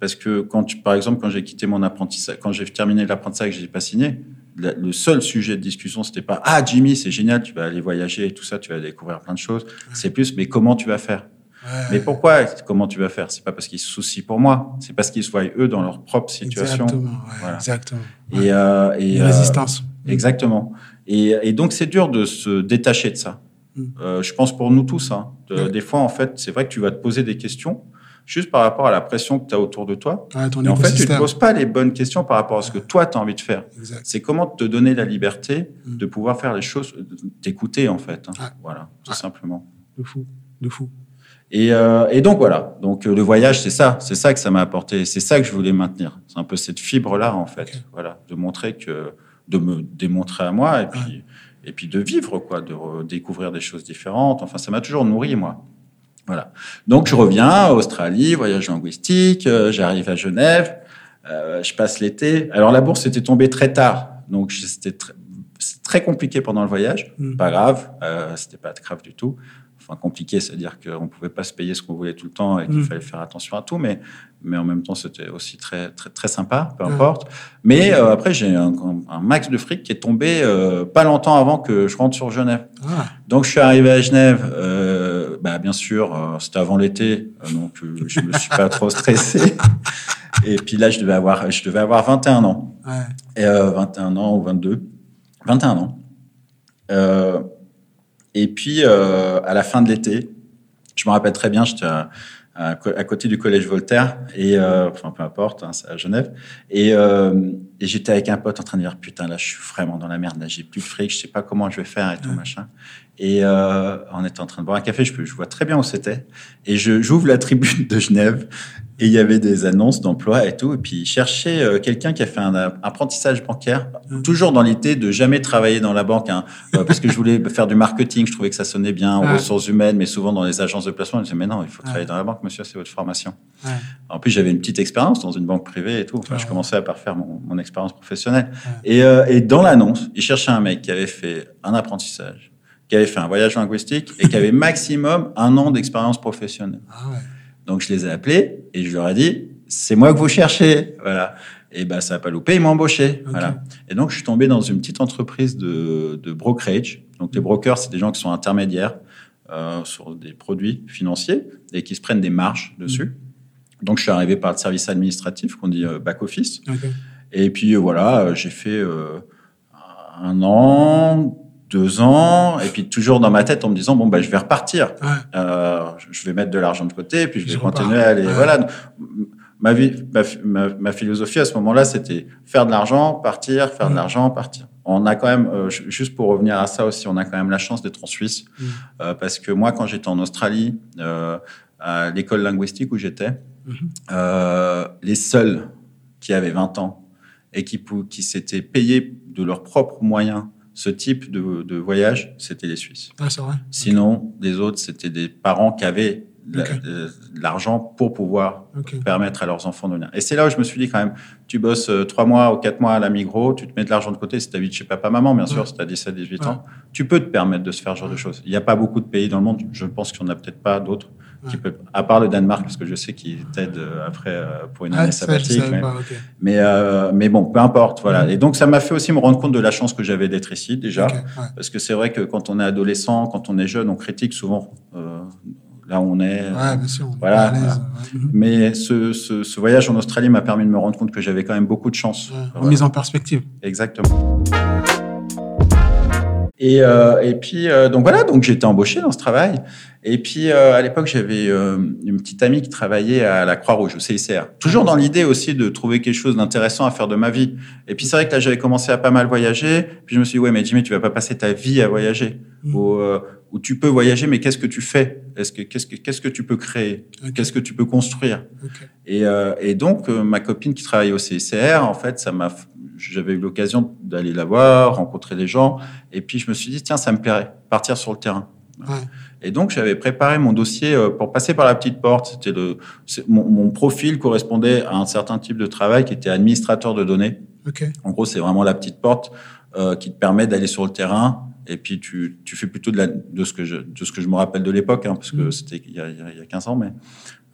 Parce que quand tu, par exemple, quand j'ai quitté mon apprentissage, quand j'ai terminé l'apprentissage, j'ai pas signé, le seul sujet de discussion, c'était pas ah Jimmy, c'est génial, tu vas aller voyager et tout ça, tu vas découvrir plein de choses. C'est plus mais comment tu vas faire? Ouais. Mais pourquoi Comment tu vas faire? C'est pas parce qu'ils se soucient pour moi, c'est parce qu'ils se voient eux dans leur propre situation. Exactement. Ouais, voilà. Exactement. Et, euh, et euh, résistance. Exactement. Et, et, donc c'est dur de se détacher de ça. Mm. Euh, je pense pour nous tous. Hein, de. Des fois, en fait, c'est vrai que tu vas te poser des questions juste par rapport à la pression que tu as autour de toi. Et en fait, tu ne te poses pas les bonnes questions par rapport à ce que toi, tu as envie de faire. C'est comment te donner la liberté mm. de pouvoir faire les choses, t'écouter en fait. Hein. Voilà, tout simplement. De fou, de fou. Et, euh, et, donc voilà. Donc le voyage, c'est ça, c'est ça que ça m'a apporté. C'est ça que je voulais maintenir. C'est un peu cette fibre là en fait. Voilà, de montrer que, de me démontrer à moi et puis et puis de vivre quoi, de découvrir des choses différentes. Enfin, ça m'a toujours nourri moi. Voilà. Donc je reviens à Australie, voyage linguistique. Euh, j'arrive à Genève. Euh, je passe l'été. Alors la bourse était tombée très tard, donc c'était très, très compliqué pendant le voyage. Mmh. Pas grave, euh, c'était pas grave du tout enfin compliqué, c'est-à-dire qu'on ne pouvait pas se payer ce qu'on voulait tout le temps et qu'il mm. fallait faire attention à tout, mais, mais en même temps, c'était aussi très, très, très sympa, peu importe. Mais euh, après, j'ai un, max de fric qui est tombé euh, pas longtemps avant que je rentre sur Genève. Ah. Donc, je suis arrivé à Genève, euh, bah, bien sûr, c'était avant l'été, donc je me suis pas trop stressé. [laughs] Et puis là, je devais avoir, je devais avoir 21 ans. Ouais. Et, 21 ans ou 22. 21 ans. Et puis, à la fin de l'été, je me rappelle très bien, j'étais à, côté du collège Voltaire, et euh, enfin peu importe, hein, c'est à Genève, et, euh, et j'étais avec un pote en train de dire putain là je suis vraiment dans la merde, là j'ai plus de fric, je sais pas comment je vais faire et tout machin. Et euh, on était en train de boire un café, je, je vois très bien où c'était, et je j'ouvre la tribune de Genève et il y avait des annonces d'emploi et tout. Et puis, il cherchait euh, quelqu'un qui a fait un, apprentissage bancaire, toujours dans l'idée de jamais travailler dans la banque, hein, euh, parce que je voulais faire du marketing. Je trouvais que ça sonnait bien aux ressources humaines, mais souvent dans les agences de placement, je disais, mais non, il faut travailler dans la banque, monsieur, c'est votre formation. En plus, j'avais une petite expérience dans une banque privée et tout. Enfin, je commençais à parfaire mon, mon expérience professionnelle. Et, euh, et dans l'annonce, il cherchait un mec qui avait fait un apprentissage, qui avait fait un voyage linguistique et qui avait [laughs] maximum un an d'expérience professionnelle. Ah ouais. Donc je les ai appelés et je leur ai dit c'est moi que vous cherchez, voilà. Et ben ça a pas loupé, ils m'ont embauché, voilà. Et donc je suis tombé dans une petite entreprise de, de brokerage. Donc les brokers, c'est des gens qui sont intermédiaires euh, sur des produits financiers et qui se prennent des marges dessus. Mm. Donc je suis arrivé par le service administratif qu'on dit euh, back office. Et puis euh, voilà, j'ai fait un an, deux ans, et puis toujours dans ma tête en me disant bon bah je vais repartir, euh, je vais mettre de l'argent de côté, puis je vais continuer à aller. Voilà, ma vie, ma, philosophie à ce moment-là, c'était faire de l'argent, partir, faire de l'argent, partir. On a quand même, euh, juste pour revenir à ça aussi, on a quand même la chance d'être en Suisse, mm. euh, parce que moi, quand j'étais en Australie, à l'école linguistique où j'étais, mm-hmm. les seuls qui avaient 20 ans et qui, qui s'étaient payés de leurs propres moyens ce type de, de voyage, c'était les Suisses. Ah, c'est vrai. Sinon, les autres, c'était des parents qui avaient de l'argent pour pouvoir permettre à leurs enfants de venir. Et c'est là où je me suis dit quand même, tu bosses euh, trois mois ou quatre mois à la Migros, tu te mets de l'argent de côté, si tu habites chez papa-maman, bien sûr, si tu as 17, 18 ans, tu peux te permettre de se faire ce genre de choses. Il n'y a pas beaucoup de pays dans le monde, je pense qu'il n'y en a peut-être pas d'autres, qui peut, à part le Danemark, parce que je sais qu'ils t'aident euh, après euh, pour une année sabbatique. mais, euh, mais, bon, peu importe, voilà. Et donc, ça m'a fait aussi me rendre compte de la chance que j'avais d'être ici, déjà. Parce que c'est vrai que quand on est adolescent, quand on est jeune, on critique souvent là où on est. Ouais, bien sûr. Voilà. Mais ce, ce, ce, voyage en Australie m'a permis de me rendre compte que j'avais quand même beaucoup de chance. Ouais, Mise en perspective. Exactement. Et, euh, et puis, euh, donc voilà, donc été embauché dans ce travail. Et puis, euh, à l'époque, j'avais euh, une petite amie qui travaillait à la Croix-Rouge, au CICR. Toujours dans l'idée aussi de trouver quelque chose d'intéressant à faire de ma vie. Et puis, c'est vrai que là, j'avais commencé à pas mal voyager. Puis, je me suis dit, ouais, mais Jimmy, tu vas pas passer ta vie à voyager. Mmh. Ou, euh, ou, tu peux voyager, mais qu'est-ce que tu fais? Est-ce que qu'est-ce que qu'est-ce que tu peux créer? Qu'est-ce que tu peux construire? Okay. et, et, donc, ma copine qui travaille au CICR, en fait, ça m'a j'avais eu l'occasion d'aller la voir, rencontrer des gens, et puis je me suis dit, tiens, ça me plairait, partir sur le terrain. Et donc, j'avais préparé mon dossier euh, pour passer par la petite porte. C'était le, mon, mon, profil correspondait à un certain type de travail qui était administrateur de données. En gros, c'est vraiment la petite porte euh, qui te permet d'aller sur le terrain. Et puis, tu, tu fais plutôt de, la, de, ce que je, de ce que je me rappelle de l'époque, hein, parce que mmh. c'était il, il, y a 15 ans, mais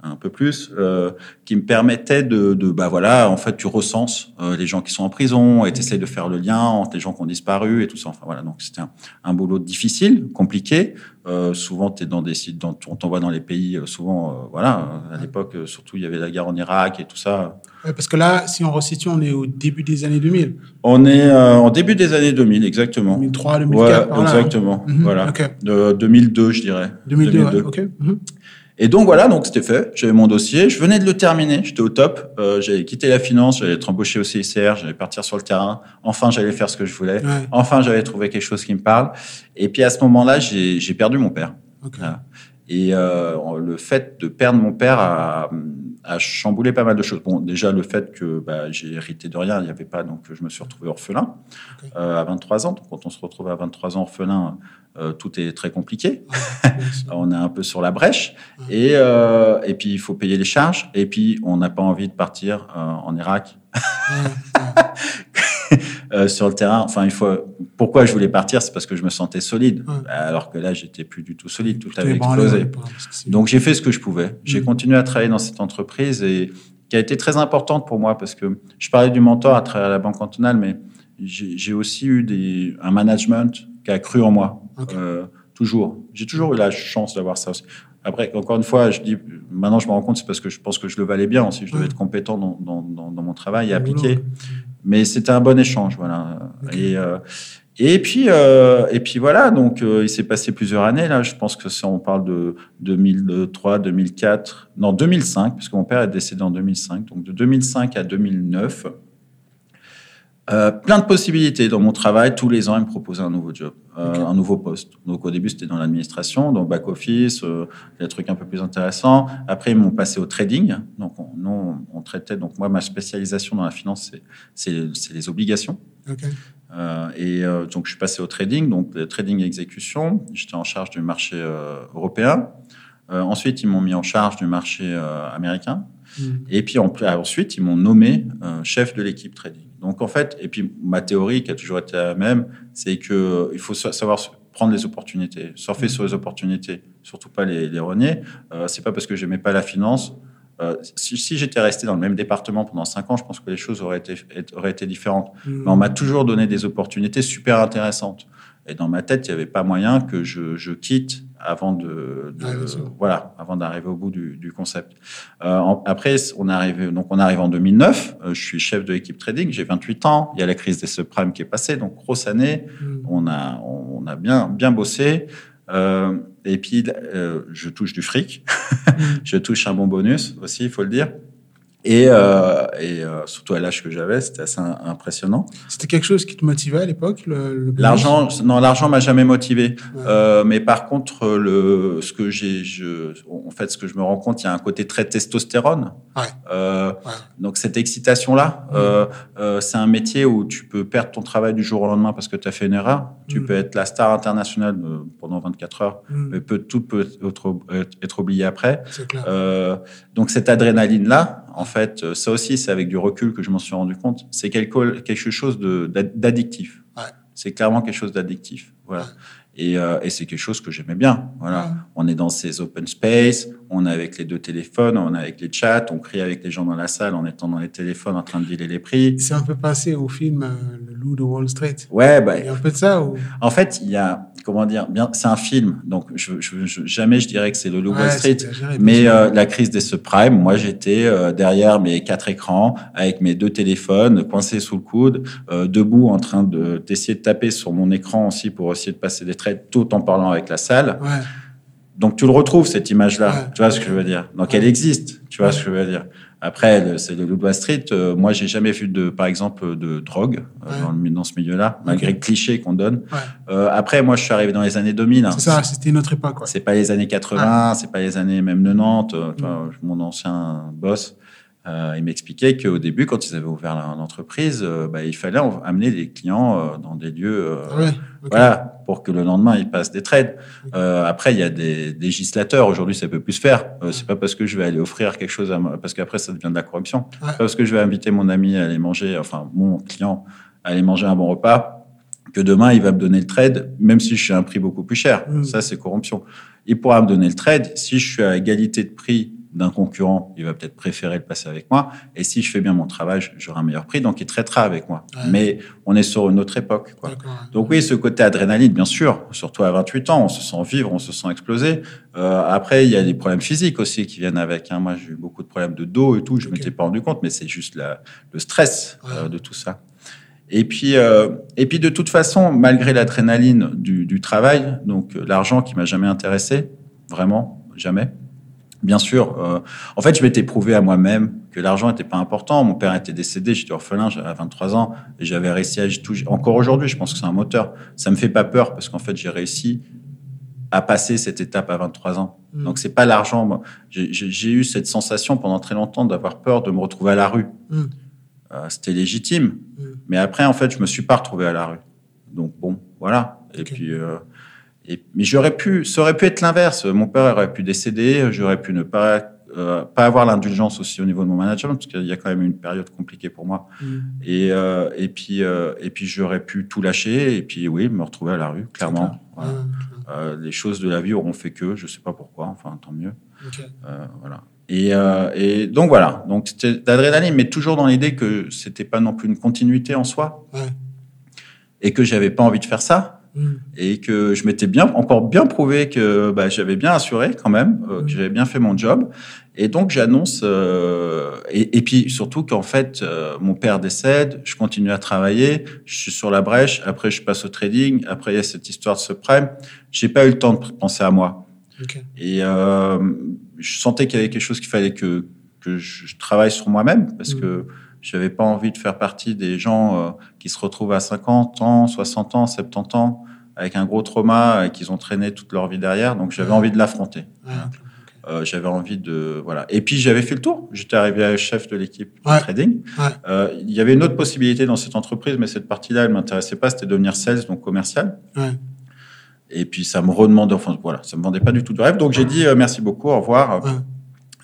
un peu plus, euh, qui me permettait de, de, bah voilà, en fait, tu recenses euh, les gens qui sont en prison et tu essayes de faire le lien entre les gens qui ont disparu et tout ça. Enfin voilà, donc c'était un, un, boulot difficile, compliqué. Euh, souvent, es dans des sites, dans, on t'envoie dans les pays, souvent, voilà, à l'époque, surtout, il y avait la guerre en Irak et tout ça. Ouais, parce que là, si on resitue, on est au début des années 2000. On est en début des années 2000, exactement. 2003, 2004. Ouais, exactement. Hein. Voilà. Okay. De 2002, je dirais. 2002, 2002. Ouais, ok. Mm -hmm. Et donc voilà, donc c'était fait. J'avais mon dossier, je venais de le terminer, j'étais au top. Euh, j'avais quitté la finance, j'allais être embauché au CICR, j'allais partir sur le terrain. Enfin, j'allais faire ce que je voulais. Ouais. Enfin, j'avais trouvé quelque chose qui me parle. Et puis à ce moment-là, j'ai perdu mon père. Okay. Voilà. Et euh, le fait de perdre mon père a, a, chamboulé pas mal de choses. Bon, déjà le fait que bah, j'ai hérité de rien, il n'y avait pas, donc je me suis retrouvé orphelin euh, à 23 ans. Donc, quand on se retrouve à 23 ans orphelin, euh, tout est très compliqué. [laughs] on est un peu sur la brèche. Et, euh, et puis, il faut payer les charges. Et puis, on n'a pas envie de partir euh, en Irak. [laughs] Euh, sur le terrain. Enfin, il faut. Pourquoi je voulais partir, c'est parce que je me sentais solide, alors que là, j'étais plus du tout solide. Tout avait explosé. Donc, j'ai fait ce que je pouvais. J'ai mm. continué à travailler dans cette entreprise et qui a été très importante pour moi parce que je parlais du mentor à travers la banque cantonale, mais j'ai aussi eu des, un management qui a cru en moi. Euh, toujours. J'ai toujours eu la chance d'avoir ça. Après, encore une fois, je dis, maintenant je me rends compte, c'est parce que je pense que je le valais bien aussi. Je devais être compétent dans, dans, dans, mon travail et appliquer. Mais c'était un bon échange, voilà. Et, euh, et puis, euh, et puis voilà. Donc, euh, il s'est passé plusieurs années là. Je pense que si on parle de 2003, 2004, non 2005, puisque mon père est décédé en 2005. Donc, de 2005 à 2009. Euh, plein de possibilités dans mon travail. Tous les ans, ils me proposaient un nouveau job, euh, un nouveau poste. Donc au début, c'était dans l'administration, dans back office, euh, des trucs un peu plus intéressants. Après, ils m'ont passé au trading. Donc on, nous, on traitait. Donc moi, ma spécialisation dans la finance, c'est les obligations. Euh, et donc je suis passé au trading, donc le trading exécution. J'étais en charge du marché européen. ensuite, ils m'ont mis en charge du marché américain. Hmm. Et puis ensuite, ils m'ont nommé chef de l'équipe trading. Donc en fait, et puis ma théorie qui a toujours été la même, c'est que il faut savoir prendre les opportunités, surfer mmh. sur les opportunités, surtout pas les, les renier. Euh, c'est pas parce que j'aimais pas la finance. Euh, si, si j'étais resté dans le même département pendant cinq ans, je pense que les choses auraient été, auraient été différentes. Mmh. Mais on m'a toujours donné des opportunités super intéressantes. Et dans ma tête, il n'y avait pas moyen que je, je quitte avant de, voilà, avant d'arriver au bout du, du concept. Euh, après, on est arrivé, donc on arrive en 2009. Euh, je suis chef de l'équipe trading. J'ai 28 ans. Il y a la crise des subprimes qui est passée, donc grosse année. Mm. On a, on a bien, bien bossé. Euh, et puis, euh, je touche du fric. [laughs] Mm. je touche un bon bonus aussi, il faut le dire. Et, euh, et euh, surtout à l'âge que j'avais, c'était assez impressionnant. C'était quelque chose qui te motivait à l'époque L'argent, non, l'argent m'a jamais motivé. Euh, mais par contre, le, ce que j'ai, je, en fait, ce que je me rends compte, il y a un côté très testostérone. Ouais. Euh, ouais. Donc cette excitation-là, mmh. c'est un métier où tu peux perdre ton travail du jour au lendemain parce que tu as fait une erreur. Tu mmh. peux être la star internationale pendant 24 heures, mmh. mais peut, tout peut être, être oublié après. Clair. donc cette adrénaline-là, en fait, euh, ça aussi, c'est avec du recul que je m'en suis rendu compte. C'est quelque, quelque chose d'addictif. Ouais. C'est clairement quelque chose d'addictif. Voilà. Et, euh, et c'est quelque chose que j'aimais bien. Voilà. On est dans ces open space, on est avec les deux téléphones, on est avec les chats, on crie avec les gens dans la salle en étant dans les téléphones en train de dealer les prix. C'est un peu passé au film euh, Le Loup de Wall Street. Ouais, bah. Il y a un peu de ça ou... En fait, il y a, comment dire, bien, c'est un film, donc je, je, je, jamais je dirais que c'est Le Loup Wall Street, mais euh, la crise des subprimes, moi j'étais euh, derrière mes quatre écrans avec mes deux téléphones coincés sous le coude, debout en train de d'essayer de taper sur mon écran aussi pour essayer de passer des traits tout en parlant avec la salle. Ouais. Donc tu le retrouves cette image-là, tu vois ce que je veux dire? Donc elle existe, tu vois ce que je veux dire? Après, c'est le Loup Street. Euh, moi, j'ai jamais vu de, par exemple, de drogue euh, dans, le, dans, ce milieu-là, malgré le cliché qu'on donne. Euh, après, moi, je suis arrivé dans les années 2000. Hein. C'est ça, c'était une autre époque. C'est pas les années 80, c'est pas les années même 90. Tu vois, mon ancien boss, euh, il m'expliquait qu'au début, quand ils avaient ouvert l'entreprise, euh, bah, il fallait amener les clients euh, dans des lieux, ah voilà, pour que le lendemain ils passent des trades. après, il y a des législateurs. Aujourd'hui, ça peut plus se faire. c'est pas parce que je vais aller offrir quelque chose à parce qu'après ça devient de la corruption. Pas parce que je vais inviter mon ami à aller manger, enfin mon client à aller manger un bon repas, que demain il va me donner le trade, même si je suis à un prix beaucoup plus cher. Mm. Ça, c'est corruption. Il pourra me donner le trade si je suis à égalité de prix d'un concurrent, il va peut-être préférer le passer avec moi. Et si je fais bien mon travail, j'aurai un meilleur prix, donc il traitera avec moi. Mais on est sur une autre époque. Quoi. Donc oui, ce côté adrénaline, bien sûr, surtout à 28 ans, on se sent vivre, on se sent exploser. Euh, après, il y a des problèmes physiques aussi qui viennent avec. Hein. Moi, j'ai eu beaucoup de problèmes de dos et tout, je ne m'étais pas rendu compte, mais c'est juste la, le stress euh, de tout ça. Et puis, euh, et puis de toute façon, malgré l'adrénaline du, du travail, donc l'argent qui m'a jamais intéressé, vraiment jamais. Bien sûr, euh, en fait, je m'étais prouvé à moi-même que l'argent n'était pas important. Mon père était décédé, j'étais orphelin, j'avais 23 ans, et j'avais réussi à tout. Encore aujourd'hui, je pense que c'est un moteur. Ça me fait pas peur parce qu'en fait, j'ai réussi à passer cette étape à 23 ans. Donc, Donc c'est pas l'argent. J'ai eu cette sensation pendant très longtemps d'avoir peur de me retrouver à la rue. C'était légitime, mais après en fait je me suis pas retrouvé à la rue. Donc bon, voilà. Et puis et, mais j'aurais pu, ça aurait pu être l'inverse. Mon père aurait pu décéder, j'aurais pu ne pas euh, pas avoir l'indulgence aussi au niveau de mon management parce qu'il y a quand même une période compliquée pour moi. Mm. Et euh, et puis euh, et puis j'aurais pu tout lâcher et puis oui me retrouver à la rue clairement. Voilà. Mm. les choses de la vie auront fait que je sais pas pourquoi. Enfin tant mieux. voilà. Et, et, donc voilà, donc c'était l'adrénaline, mais toujours dans l'idée que c'était pas non plus une continuité en soi, ouais. et que j'avais pas envie de faire ça. Mm. et que je m'étais bien encore bien prouvé que bah, j'avais bien assuré quand même, euh, que mm. j'avais bien fait mon job. Et donc j'annonce euh, et, et, puis surtout qu'en fait euh, mon père décède, je continue à travailler, je suis sur la brèche. Après je passe au trading. Après il y a cette histoire de subprime. J'ai pas eu le temps de penser à moi. Okay. Et euh, je sentais qu'il y avait quelque chose qu'il fallait que que je travaille sur moi-même parce mm. que je n'avais pas envie de faire partie des gens euh, qui se retrouvent à 50 ans, 60 ans, 70 ans, avec un gros trauma et qu'ils ont traîné toute leur vie derrière. Donc j'avais envie de l'affronter. Euh, j'avais envie de voilà. Et puis j'avais fait le tour. J'étais arrivé chef de l'équipe de trading. Euh, il y avait une autre possibilité dans cette entreprise, mais cette partie-là, elle m'intéressait pas. C'était devenir sales, donc commercial. Et puis ça me redemandait, enfin voilà, ça me vendait pas du tout de rêve. Donc j'ai dit euh, merci beaucoup, au revoir.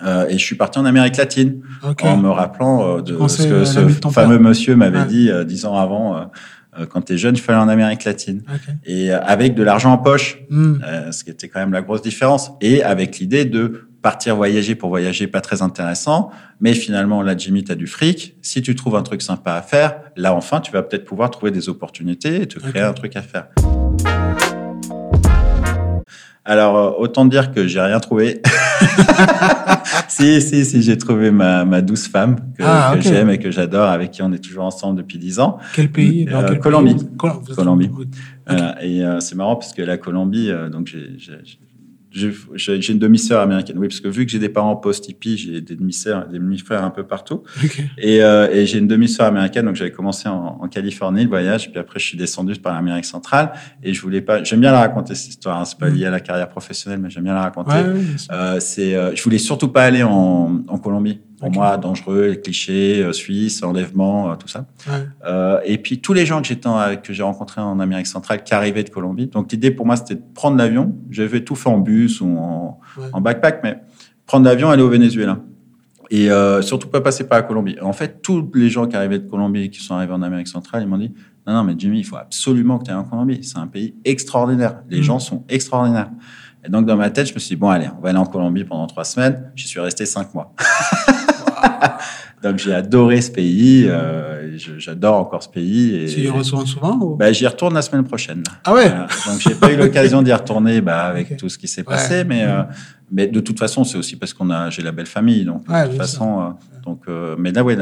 Euh, et je suis parti en Amérique latine en me rappelant euh, de ce que ce fameux monsieur m'avait dit euh, dix ans avant. Euh, quand tu es jeune, il fallait en Amérique latine. Et avec de l'argent en poche, hmm. ce qui était quand même la grosse différence. Et avec l'idée de partir voyager pour voyager, pas très intéressant. Mais finalement, là, Jimmy, tu as du fric. Si tu trouves un truc sympa à faire, là, enfin, tu vas peut-être pouvoir trouver des opportunités et te créer un truc à faire. Alors, euh, autant dire que j'ai rien trouvé. [laughs] si, si, si, j'ai trouvé ma, ma douce femme que, ah, que j'aime et que j'adore, avec qui on est toujours ensemble depuis dix ans. Quel pays? Dans quel Colombie. Pays? Colombie. et euh, c'est marrant parce que la Colombie, euh, donc j'ai j'ai une demi-sœur américaine. Oui, parce que vu que j'ai des parents post-hippie, j'ai des demi-sœurs, des demi-frères un peu partout. Et, euh, et j'ai une demi-sœur américaine, donc j'avais commencé en, en, Californie le voyage, puis après je suis descendu par l'Amérique centrale. Et je voulais pas. J'aime bien la raconter cette histoire. Hein. C'est pas mm. lié à la carrière professionnelle, mais j'aime bien la raconter. euh, c'est. Euh, je voulais surtout pas aller en, en Colombie. Pour moi, dangereux, les clichés, euh, Suisse, enlèvement, euh, tout ça. Ouais. Euh, et puis tous les gens que j'étais que j'ai rencontrés en Amérique centrale qui arrivaient de Colombie. Donc l'idée pour moi, c'était de prendre l'avion. J'avais tout fait en bus ou en, en backpack, mais prendre l'avion, aller au Venezuela. Et euh, surtout pas passer par la Colombie. En fait, tous les gens qui arrivaient de Colombie, qui sont arrivés en Amérique centrale, ils m'ont dit non, non, mais Jimmy, il faut absolument que tu ailles en Colombie. C'est un pays extraordinaire. Les mm. gens sont extraordinaires. Et donc, dans ma tête, je me suis dit, bon, allez, on va aller en Colombie pendant trois semaines. J'y suis resté cinq mois. [laughs] Donc j'ai adoré ce pays, euh, j'adore encore ce pays. Et, tu y retournes souvent ou... bah, J'y retourne la semaine prochaine. Ah ouais? Donc j'ai pas eu l'occasion d'y retourner bah, avec tout ce qui s'est passé, mais, euh, mais de toute façon c'est aussi parce qu'on a j'ai la belle famille, donc de toute façon. Euh, donc, mais là, ouais,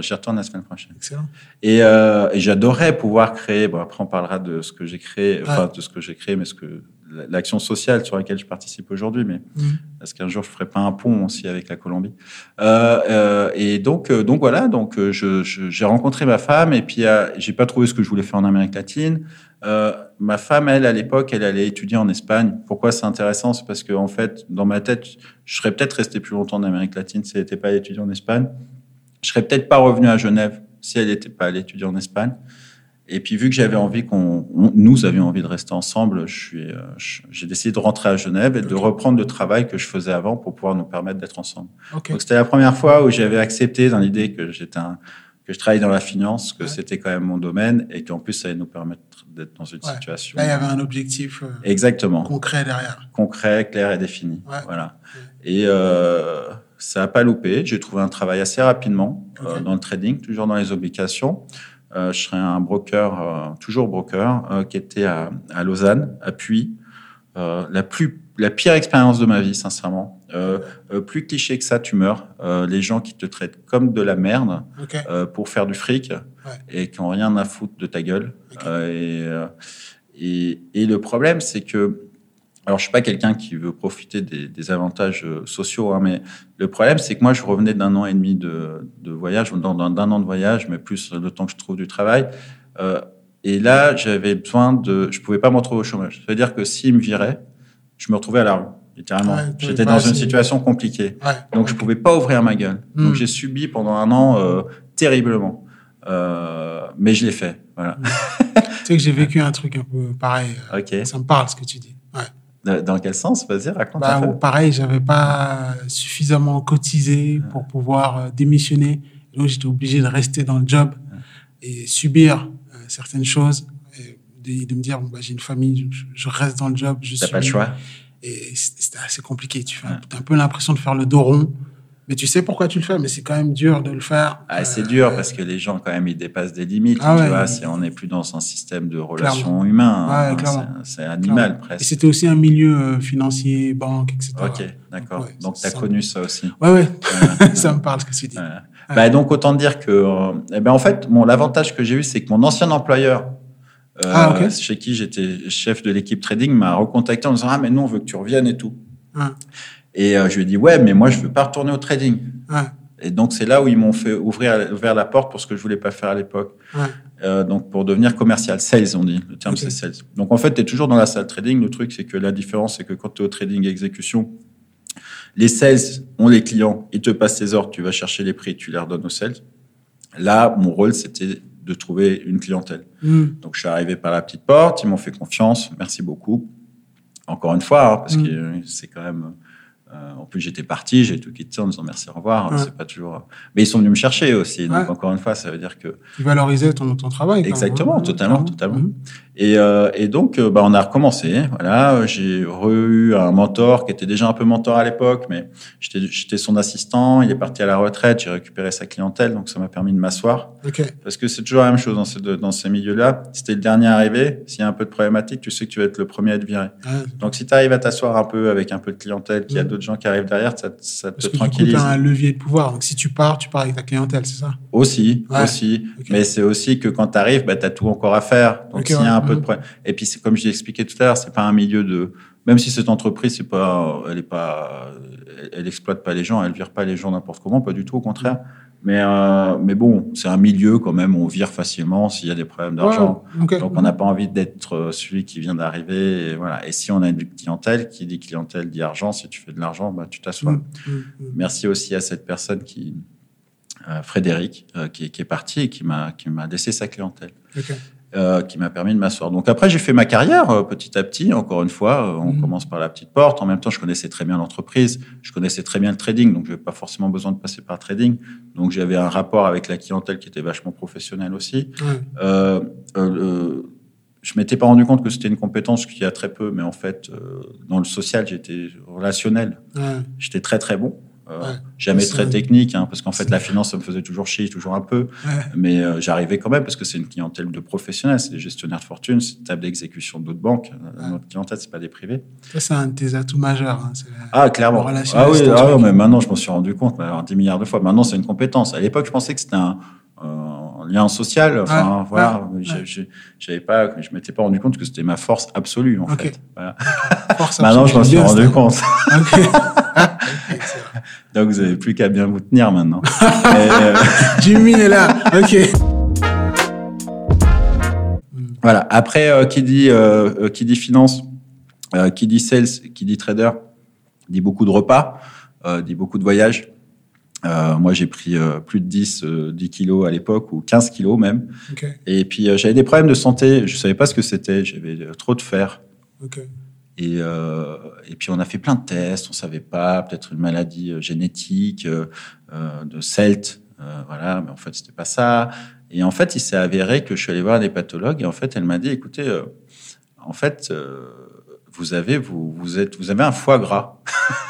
j'y retourne la semaine prochaine. Excellent. Et, et j'adorais pouvoir créer. Bon, après, on parlera de ce que j'ai créé, enfin de ce que j'ai créé, mais ce que l'action sociale sur laquelle je participe aujourd'hui, mais mmh. est-ce qu'un jour je ferai pas un pont aussi avec la Colombie? Euh, euh, Et donc, euh, donc voilà, donc je, j'ai rencontré ma femme et puis j'ai pas trouvé ce que je voulais faire en Amérique latine. ma femme, elle, à l'époque, elle allait étudier en Espagne. Pourquoi c'est intéressant? C'est parce que en fait, dans ma tête, je serais peut-être resté plus longtemps en Amérique latine si elle n'était pas étudiée en Espagne. Je serais peut-être pas revenu à Genève si elle n'était pas allée étudier en Espagne. Et puis vu que j'avais envie qu'on, nous avions envie de rester ensemble, je suis, euh, j'ai décidé de rentrer à Genève et de reprendre le travail que je faisais avant pour pouvoir nous permettre d'être ensemble. Donc c'était la première fois où j'avais accepté dans l'idée que j'étais un, que je travaille dans la finance, que c'était quand même mon domaine et qu'en plus ça allait nous permettre d'être dans une situation. Là, il y avait un objectif. Euh, Exactement. Concret derrière. Concret, clair et défini. Voilà. Et euh, ça a pas loupé. J'ai trouvé un travail assez rapidement euh, dans le trading, toujours dans les obligations. Euh, je serais un broker, euh, toujours broker, euh, qui était à, à, Lausanne, à Puy. la plus la pire expérience de ma vie, sincèrement. Euh, plus cliché que ça, tu meurs. Euh, les gens qui te traitent comme de la merde okay. pour faire du fric ouais. et qui ont rien à foutre de ta gueule. Okay. et, et, et, le problème, c'est que alors, je suis pas quelqu'un qui veut profiter des, des avantages euh, sociaux, hein, mais le problème, c'est que moi, je revenais d'un an et demi de, de voyage, d'un an de voyage, mais plus le temps que je trouve du travail. Euh, et là, j'avais besoin de, je pouvais pas me retrouver au chômage. C'est-à-dire que s'ils me viraient, je me retrouvais à la rue, littéralement. J'étais dans une situation compliquée. Donc, je pouvais pas ouvrir ma gueule. Donc, hmm. j'ai subi pendant un an euh, terriblement. Euh, mais je l'ai fait. Voilà. [laughs] Tu sais que j'ai vécu un truc un peu pareil. Euh, ça me parle ce que tu dis. Dans quel sens Vas-y, raconte. Bah, pareil, j'avais pas suffisamment cotisé pour pouvoir démissionner. Donc, j'étais obligé de rester dans le job et subir certaines choses de, me dire bon, bah, j'ai une famille, je, reste dans le job. Je T'as pas le choix. Et c'était assez compliqué. Tu as un peu l'impression de faire le dos rond. Mais tu sais pourquoi tu le fais, mais c'est quand même dur de le faire. Ah, c'est dur euh, parce que les gens, quand même, ils dépassent des limites. Ah tu vois, si on n'est plus dans un système de relations humaines, hein, c'est animal presque. Et c'était aussi un milieu euh, financier, banque, etc. Ok, d'accord. donc, tu as connu ça aussi. Ouais, ouais. [laughs] ça me parle ce que tu dis. Bah, donc, autant dire que, euh, eh ben, en fait, bon, l'avantage que j'ai eu, c'est que mon ancien employeur, ah, chez qui j'étais chef de l'équipe trading, m'a recontacté en disant Ah, mais nous, on veut que tu reviennes et tout. Et euh, je lui ai dit Ouais, mais moi, je veux pas retourner au trading. Et donc, c'est là où ils m'ont fait ouvrir, ouvrir la porte pour ce que je voulais pas faire à l'époque. Euh, donc, pour devenir commercial, sales, on dit. Le terme, c'est sales. Donc, en fait, tu es toujours dans la salle trading. Le truc, c'est que la différence, c'est que quand tu es au trading exécution, les sales ont les clients, ils te passent tes ordres, tu vas chercher les prix, tu les redonnes aux sales. Là, mon rôle, c'était de trouver une clientèle. Hmm. Donc, je suis arrivé par la petite porte, ils m'ont fait confiance, merci beaucoup. Encore une fois, hein, parce hmm. que c'est quand même euh, en plus, j'étais parti, j'ai tout quitté en disant merci, au revoir. C'est pas toujours. Mais ils sont venus me chercher aussi. Donc, encore une fois, ça veut dire que. Tu valorisais ton, ton travail. Exactement, totalement, totalement. Mhm. Et, euh, et, donc, euh, bah, on a recommencé. Voilà, j'ai eu un mentor qui était déjà un peu mentor à l'époque, mais j'étais son assistant. Il est parti à la retraite. J'ai récupéré sa clientèle, donc ça m'a permis de m'asseoir. Parce que c'est toujours la même chose dans, ces, dans ces milieux-là. Si t'es le dernier arrivé, s'il y a un peu de problématique, tu sais que tu vas être le premier à être viré. Donc, si tu arrives à t'asseoir un peu avec un peu de clientèle, qu'il y a mhm. Gens qui arrivent derrière, ça, ça te tranquillise. Tu as un levier de pouvoir. Donc, si tu pars, tu pars avec ta clientèle, c'est ça? Aussi, aussi. Mais c'est aussi que quand tu arrives, bah, tu as tout encore à faire. Donc, s'il y a un peu de problème. Et puis, comme je l'ai expliqué tout à l'heure, c'est pas un milieu de. Même si cette entreprise, c'est pas, elle est pas, elle, exploite pas les gens, elle vire pas les gens n'importe comment, pas du tout, au contraire. Mais, euh, mais bon, c'est un milieu quand même où on vire facilement s'il y a des problèmes d'argent. Donc on n'a pas envie d'être euh, celui qui vient d'arriver. Et, voilà. et si on a une clientèle, qui dit clientèle dit argent, si tu fais de l'argent, bah, tu t'assois. Mm, mm, mm. Merci aussi à cette personne qui, euh, Frédéric, euh, qui, qui, est parti et qui m'a laissé sa clientèle. Okay. Euh, qui m'a permis de m'asseoir. Donc après, j'ai fait ma carrière euh, petit à petit. Encore une fois, euh, on mhm. commence par la petite porte. En même temps, je connaissais très bien l'entreprise, je connaissais très bien le trading, donc je n'avais pas forcément besoin de passer par le trading. Donc j'avais un rapport avec la clientèle qui était vachement professionnel aussi. Euh, je m'étais pas rendu compte que c'était une compétence qui a très peu, mais en fait, dans le social, j'étais relationnel. J'étais très très bon. Euh, jamais très technique, hein, parce qu'en fait, la finance, ça me faisait toujours chier, toujours un peu. Mais euh, j'arrivais quand même, parce que c'est une clientèle de professionnels, c'est des gestionnaires de fortune, c'est une table d'exécution d'autres banques. Euh, notre clientèle, c'est pas des privés. Ça, c'est un de tes atouts majeurs. Hein, ah, clairement. Ah oui, ah, mais maintenant, je m'en suis rendu compte, alors, 10 milliards de fois. Maintenant, c'est une compétence. À l'époque, je pensais que c'était un, lien social. Enfin, voilà, j'avais pas, je m'étais pas rendu compte que c'était ma force absolue, en fait. [laughs] Maintenant, je m'en suis rendu compte. [laughs] [laughs] Donc, vous n'avez plus qu'à bien vous tenir maintenant. [laughs] euh... [laughs] Jimmy est là. OK. Voilà. Après, euh, qui dit euh, qui dit finance, euh, qui dit sales, qui dit trader, dit beaucoup de repas, dit beaucoup de voyages. moi, j'ai pris plus de 10, 10 kilos à l'époque, ou 15 kilos même. Okay. Et puis, j'avais des problèmes de santé. Je savais pas ce que c'était. J'avais trop de fer. Okay. Et, euh, et, puis on a fait plein de tests, on savait pas, peut-être une maladie euh, génétique euh, de CELT, euh, voilà, mais en fait c'était pas ça. Et en fait, il s'est avéré que je suis allé voir des pathologues et en fait elle m'a dit, écoutez, en fait, vous avez vous vous êtes vous avez un foie gras. [laughs]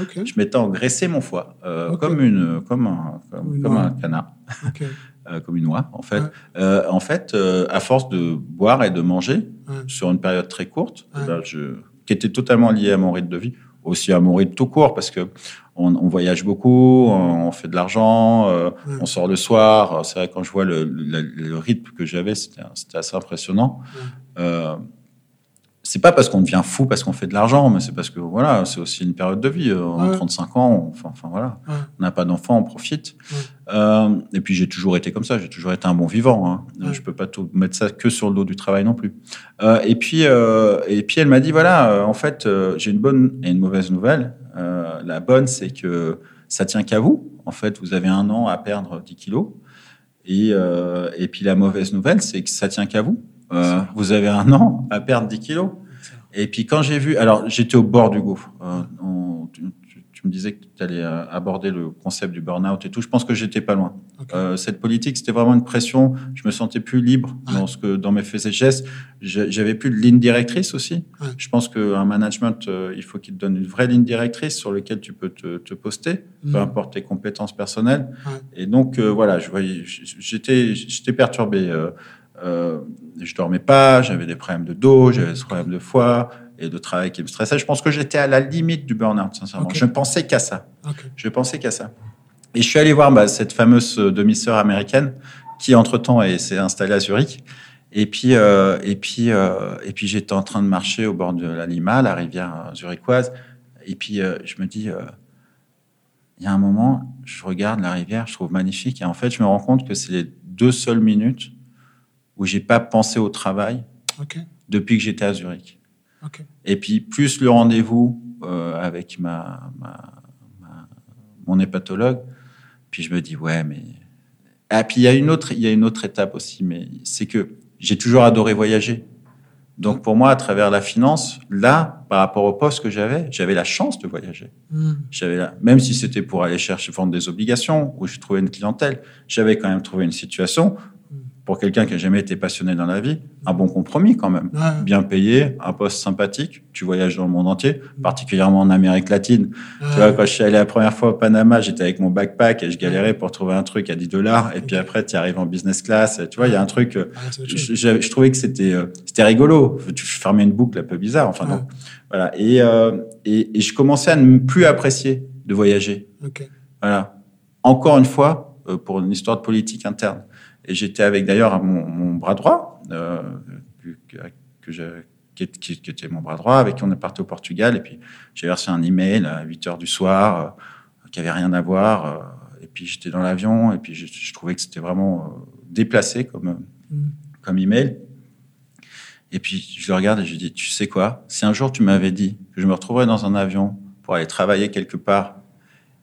Okay. je m'étais engraissé mon foie okay. comme une comme un comme, comme un canard. Okay. [laughs] comme une oie, en fait. Ouais. en fait, à force de boire et de manger ouais. sur une période très courte, ouais. ben, je qui était totalement lié à mon rythme de vie, aussi à mon rythme tout court, parce que on, on voyage beaucoup, on, fait de l'argent, euh, on sort le soir. C'est vrai quand je vois le, le, le rythme que j'avais, c'était assez impressionnant. Euh, c'est pas parce qu'on devient fou parce qu'on fait de l'argent, mais c'est parce que voilà, c'est aussi une période de vie. Euh, en 35 ans, enfin, enfin voilà, on n'a pas d'enfant, on profite. Euh, et puis j'ai toujours été comme ça, j'ai toujours été un bon vivant. Hein. Je peux pas tout mettre ça que sur le dos du travail non plus. Euh, et puis euh, et puis elle m'a dit voilà, euh, en fait, euh, j'ai une bonne et une mauvaise nouvelle. la bonne, c'est que ça tient qu'à vous. En fait, vous avez un an à perdre 10 kilos. Et, et puis la mauvaise nouvelle, c'est que ça tient qu'à vous. Euh, vous avez un an à perdre 10 kilos. Et puis quand j'ai vu, alors j'étais au bord du gouffre. Euh, tu, me disais que tu allais euh, aborder le concept du burn-out et tout. Je pense que j'étais pas loin. Euh, cette politique, c'était vraiment une pression. Je me sentais plus libre dans ce que dans mes faits et gestes. J'avais plus de ligne directrice aussi. Je pense qu'un management, euh, il faut qu'il te donne une vraie ligne directrice sur laquelle tu peux te, te poster, peu mm. importe tes compétences personnelles. Et donc voilà, je voyais, j'étais, perturbé. Euh, je dormais pas, j'avais des problèmes de dos, j'avais des problèmes de foie et de travail qui me stressait. Je pense que j'étais à la limite du burn-out, sincèrement. Je ne pensais qu'à ça. Je pensais qu'à ça. Et je suis allé voir bah, cette fameuse demi-sœur américaine qui, entre-temps, s'est installée à Zurich. Et puis, euh, et puis, euh, et puis j'étais en train de marcher au bord de la Lima, la rivière zurichoise. Et puis, euh, je me dis, euh, il y a un moment, je regarde la rivière, je trouve magnifique. Et en fait, je me rends compte que c'est les deux seules minutes où j'ai pas pensé au travail depuis que j'étais à Zurich. Et puis plus le rendez-vous euh, avec ma, mon hépatologue, puis je me dis ouais mais ah puis il y a une autre il y a une autre étape aussi mais c'est que j'ai toujours adoré voyager. Donc pour moi, à travers la finance, là, par rapport au poste que j'avais, j'avais la chance de voyager. Hmm. J'avais la... même si c'était pour aller chercher vendre des obligations où je trouvais une clientèle, j'avais quand même trouvé une situation pour quelqu'un qui a jamais été passionné dans la vie, un bon compromis quand même. Bien payé, un poste sympathique. Tu voyages dans le monde entier, particulièrement en Amérique latine. Tu vois, quand je suis allé la première fois au Panama, j'étais avec mon backpack et je galérais pour trouver un truc à 10 dollars. Et puis après, tu arrives en business class. Tu vois, il y a un truc. Euh, je, je, trouvais que c'était euh, c'était rigolo. Tu fermais une boucle un peu bizarre. Enfin voilà. Et, euh, et, et je commençais à ne plus apprécier de voyager. Voilà. Encore une fois, pour une histoire de politique interne. Et j'étais avec d'ailleurs mon, bras droit, euh, que, qui, qui, était mon bras droit, avec qui on est parti au Portugal. Et puis j'ai reçu un email à 8 heures du soir euh, qui avait rien à voir. Euh, et puis j'étais dans l'avion et puis je, trouvais que c'était vraiment déplacé comme, mm. comme email. Et puis je le regarde et je lui dis, tu sais quoi? Si un jour tu m'avais dit que je me retrouverais dans un avion pour aller travailler quelque part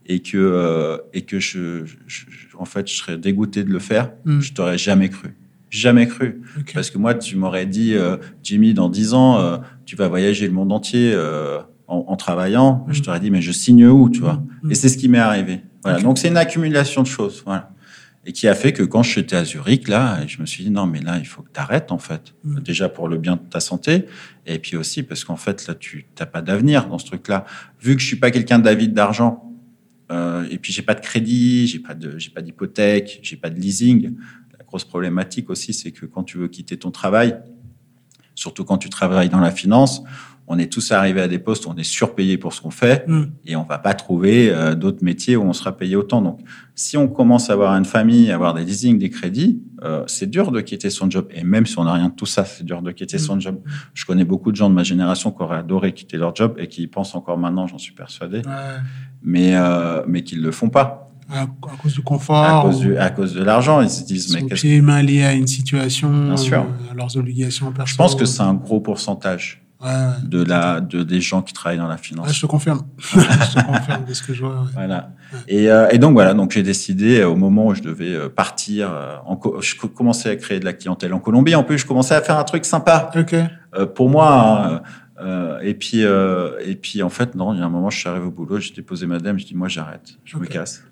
et que euh, et que je, je, en fait je serais dégoûté de le faire, mm. je t'aurais jamais cru. Jamais cru. Parce que moi, tu m'aurais dit, euh, Jimmy, dans dix ans, euh, tu vas voyager le monde entier euh, en, en, travaillant. Mm. Je t'aurais dit, mais je signe où, tu vois? Mm. Et c'est ce qui m'est arrivé. Voilà. Donc, c'est une accumulation de choses. Voilà. Et qui a fait que quand j'étais à Zurich, là, je me suis dit, non, mais là, il faut que tu arrêtes, en fait. Déjà pour le bien de ta santé. Et puis aussi parce qu'en fait, là, tu n'as pas d'avenir dans ce truc-là. Vu que je suis pas quelqu'un d'avide d'argent, et puis j'ai pas de crédit, j'ai pas de, j'ai pas d'hypothèque, j'ai pas de leasing. La grosse problématique aussi, c'est que quand tu veux quitter ton travail, surtout quand tu travailles dans la finance, on est tous arrivés à des postes où on est surpayé pour ce qu'on fait mm. et on va pas trouver euh, d'autres métiers où on sera payé autant. Donc, si on commence à avoir une famille, à avoir des leasing, des crédits, euh, c'est dur de quitter son job. Et même si on n'a rien de tout ça, c'est dur de quitter son mm. job. Je connais beaucoup de gens de ma génération qui auraient adoré quitter leur job et qui y pensent encore maintenant, j'en suis persuadé, mais euh, mais qui le font pas. À, cause du confort. À cause, du, à cause de l'argent, ils se disent mais qu'est-ce que... lié à une situation, Bien sûr. à leurs obligations personnelles. Je pense que c'est un gros pourcentage de la de des gens qui travaillent dans la finance. je te confirme. [laughs] je te confirme de ce que je vois. Voilà. Et, euh, et, donc voilà, donc j'ai décidé euh, au moment où je devais euh, partir, je commençais à créer de la clientèle en Colombie. En plus, je commençais à faire un truc sympa. pour moi. Hein, et puis et puis en fait non, il y a un moment, je suis arrivé au boulot, j'ai déposé madame, je dis moi j'arrête, je me casse.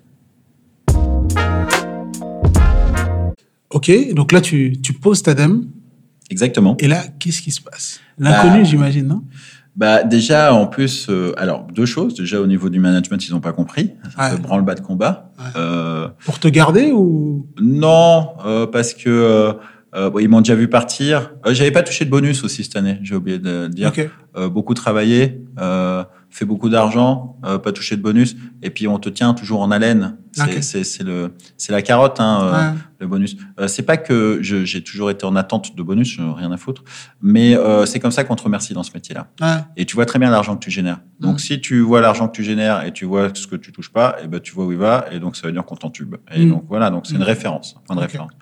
Ok, donc là tu tu poses ta dame. Exactement. Et là, qu'est-ce qui se passe? L'inconnu, bah, j'imagine, non? bah déjà en plus euh, alors deux choses déjà au niveau du management ils n'ont pas compris ça ouais. branle bas de combat euh, pour te garder ou? Non euh, parce que euh, euh, ils m'ont déjà vu partir j'avais pas touché de bonus aussi cette année j'ai oublié de dire beaucoup travaillé fais beaucoup d'argent, euh, pas toucher de bonus, et puis on te tient toujours en haleine. C'est le, c'est la carotte, hein, euh, le bonus. Euh, c'est pas que j'ai toujours été en attente de bonus, rien à foutre, mais c'est comme ça qu'on te remercie dans ce métier-là. Et tu vois très bien l'argent que tu génères. Donc si tu vois l'argent que tu génères et tu vois ce que tu touches pas, et eh ben tu vois où il va, et donc ça veut dire qu'on t'entube. Et mm. donc voilà, donc c'est une mm. référence, un point de référence.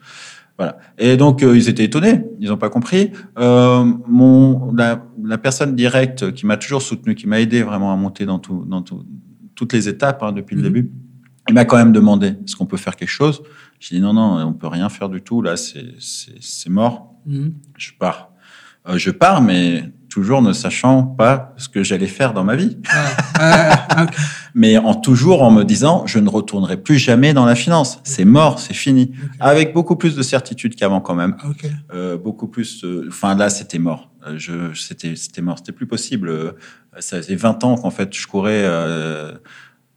Voilà. Et donc euh, ils étaient étonnés, ils n'ont pas compris. Euh, mon la, la, personne directe qui m'a toujours soutenu, qui m'a aidé vraiment à monter dans tout, dans tout, toutes les étapes hein, depuis le mhm. début, il m'a quand même demandé est-ce qu'on peut faire quelque chose? J'ai dit non non, on peut rien faire du tout. Là c'est c'est mort. Mhm. Je pars. Euh, je pars, mais toujours ne sachant pas ce que j'allais faire dans ma vie. Ah, [laughs] Mais en toujours en me disant, je ne retournerai plus jamais dans la finance. C'est mort, c'est fini. Avec beaucoup plus de certitude qu'avant quand même. Euh, beaucoup plus. Enfin là, c'était mort. Euh, je, c'était, c'était mort. C'était plus possible. Euh, ça faisait 20 ans qu'en fait je courais. Euh,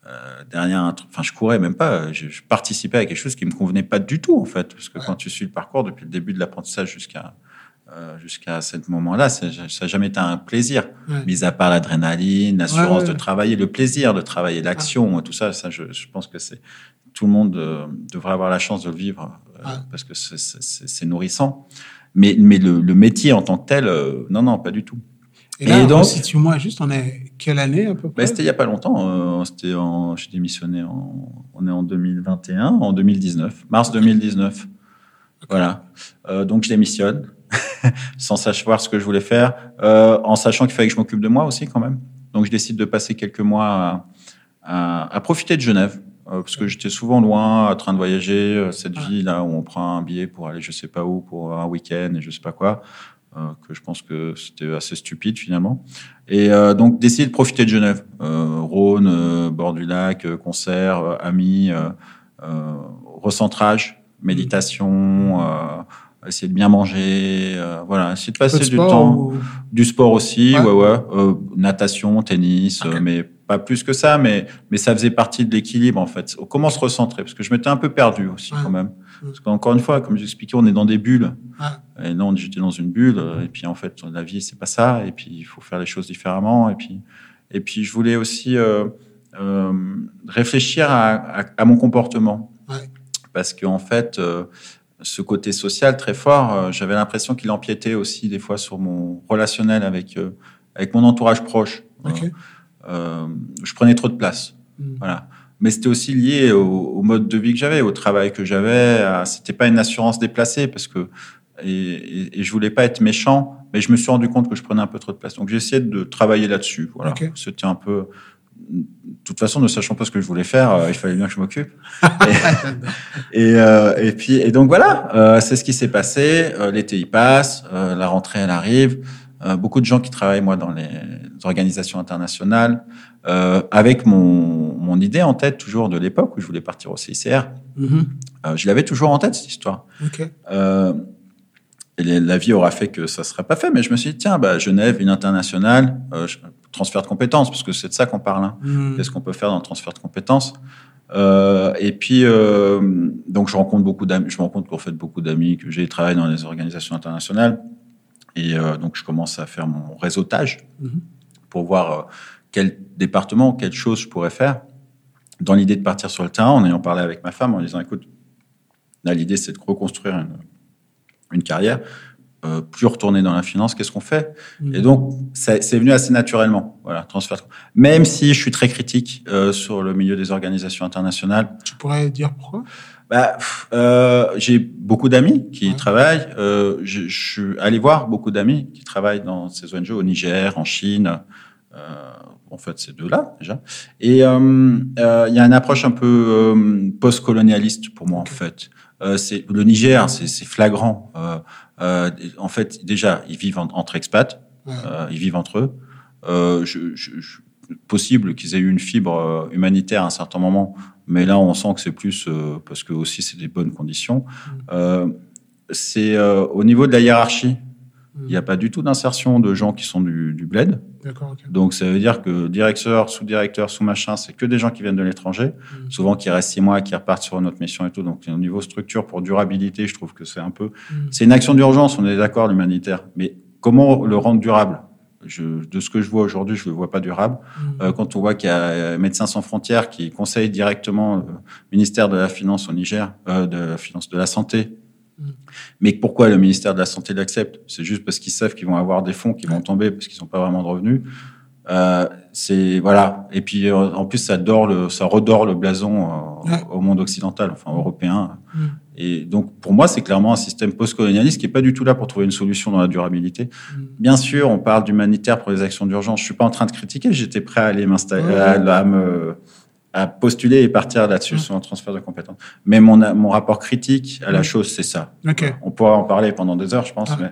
euh, derrière un enfin je courais même pas, je, je, participais à quelque chose qui me convenait pas du tout en fait, parce que quand tu suis le parcours depuis le début de l'apprentissage jusqu'à euh, jusqu'à ce moment-là, ça n'a jamais été un plaisir, mis à part l'adrénaline, l'assurance de travailler, le plaisir de travailler, l'action, tout ça. Ça, je, pense que c'est tout le monde euh, devrait avoir la chance de le vivre euh, parce que c'est nourrissant. Mais, mais le, métier en tant que tel, non, non, pas du tout. Et, là, donc, situe-moi juste, on est quelle année à peu près C'était il y a pas longtemps. c'était en, j'ai démissionné en, on est en 2021, en 2019, mars 2019. Voilà. donc je démissionne. [laughs] sans savoir ce que je voulais faire, euh, en sachant qu'il fallait que je m'occupe de moi aussi quand même. Donc je décide de passer quelques mois à, à, profiter de Genève, euh, parce que j'étais souvent loin, en train de voyager, euh, cette vie là où on prend un billet pour aller je sais pas où, pour un week-end et je sais pas quoi, euh, que je pense que c'était assez stupide finalement. Et donc décider de profiter de Genève, Rhône, bord du lac, concert, amis, recentrage, méditation essayer de bien manger, euh, voilà, essayer de passer du temps, du sport aussi, ouais, ouais, Euh, natation, tennis, euh, mais pas plus que ça, mais mais ça faisait partie de l'équilibre en fait. Comment se recentrer? Parce que je m'étais un peu perdu aussi quand même. Parce qu'encore une fois, comme j'expliquais, on est dans des bulles. Et non, j'étais dans une bulle. Et puis en fait, la vie c'est pas ça. Et puis il faut faire les choses différemment. Et puis et puis je voulais aussi réfléchir à, à, à, mon comportement. Parce qu'en en fait ce côté social très fort, euh, j'avais l'impression qu'il empiétait aussi des fois sur mon relationnel avec euh, avec mon entourage proche. Euh, je prenais trop de place. Hmm. Voilà. Mais c'était aussi lié au, mode de vie que j'avais, au travail que j'avais. C'était pas une assurance déplacée parce que et, et, je voulais pas être méchant, mais je me suis rendu compte que je prenais un peu trop de place. Donc j'ai essayé de travailler là-dessus. Voilà. C'était un peu de toute façon, ne sachant pas ce que je voulais faire, euh, il fallait bien que je m'occupe. [laughs] [laughs] et, euh, et, puis, et donc voilà, euh, c'est ce qui s'est passé. L'été il passe, la rentrée elle arrive. beaucoup de gens qui travaillent moi dans les organisations internationales, avec mon, mon idée en tête toujours de l'époque où je voulais partir au CICR. Mm-hmm. je l'avais toujours en tête cette histoire. et la vie aura fait que ça serait pas fait, mais je me suis dit tiens, bah, Genève, une internationale, transfert de compétences, parce que c'est de ça qu'on parle. Hein. Hmm. Qu'est-ce qu'on peut faire dans le transfert de compétences euh, Et puis, euh, donc, je rencontre beaucoup d'amis. Je me rends compte qu'en fait, beaucoup d'amis que j'ai travaillé dans les organisations internationales, et euh, donc je commence à faire mon réseautage hmm. pour voir quel département, quelle chose je pourrais faire. Dans l'idée de partir sur le terrain, en ayant parlé avec ma femme, en disant, écoute, là, l'idée, c'est de reconstruire une, une carrière euh, plus retourner dans la finance, qu'est-ce qu'on fait? Mmh. Et donc, c'est venu assez naturellement, voilà, transfert. Même si je suis très critique euh, sur le milieu des organisations internationales. Tu pourrais dire pourquoi? Bah, euh, j'ai beaucoup d'amis qui travaillent. Euh, je, je, suis allé voir beaucoup d'amis qui travaillent dans ces ONG au Niger, en Chine. Euh, en fait, c'est deux-là déjà. Et euh, il y a une approche un peu post-colonialiste pour moi, en fait. C'est le Niger, c'est flagrant. Euh, en fait, déjà, ils vivent entre expats, euh, ils vivent entre eux. Euh, je, je, possible qu'ils aient eu une fibre humanitaire à un certain moment, mais là, on sent que c'est plus parce que aussi c'est des bonnes conditions. Mm. c'est au niveau de la hiérarchie. Il n'y a mm. pas du tout d'insertion de gens qui sont du, du bled. Donc ça veut dire que directeur, sous-directeur, sous-machin, c'est que des gens qui viennent de l'étranger, mm. souvent qui restent six mois, qui repartent sur une autre mission et tout. Donc au niveau structure pour durabilité, je trouve que c'est un peu, mm. c'est une action d'urgence. On est d'accord l'humanitaire, mais comment le rendre durable? Je, de ce que je vois aujourd'hui, je le vois pas durable. Mmh. quand on voit qu'il y a Médecins sans frontières qui conseille directement le ministère de la Finance au Niger, de la Finance de la Santé mais pourquoi le ministère de la Santé l'accepte? C'est juste parce qu'ils savent qu'ils vont avoir des fonds qui vont tomber parce qu'ils n'ont pas vraiment de revenus. Euh, c'est voilà. Et puis euh, en plus, ça dort le, ça redore le blason euh, au monde occidental, enfin européen. Mm. Et donc pour moi, c'est clairement un système post-colonialiste qui est pas du tout là pour trouver une solution dans la durabilité. Mm. Bien sûr, on parle d'humanitaire pour les actions d'urgence. Je suis pas en train de critiquer. J'étais prêt à aller m'installer, à, me à postuler et partir là-dessus sur un transfert de compétences. Mais mon, mon rapport critique à la chose, c'est ça. On pourra en parler pendant des heures, je pense. Mais...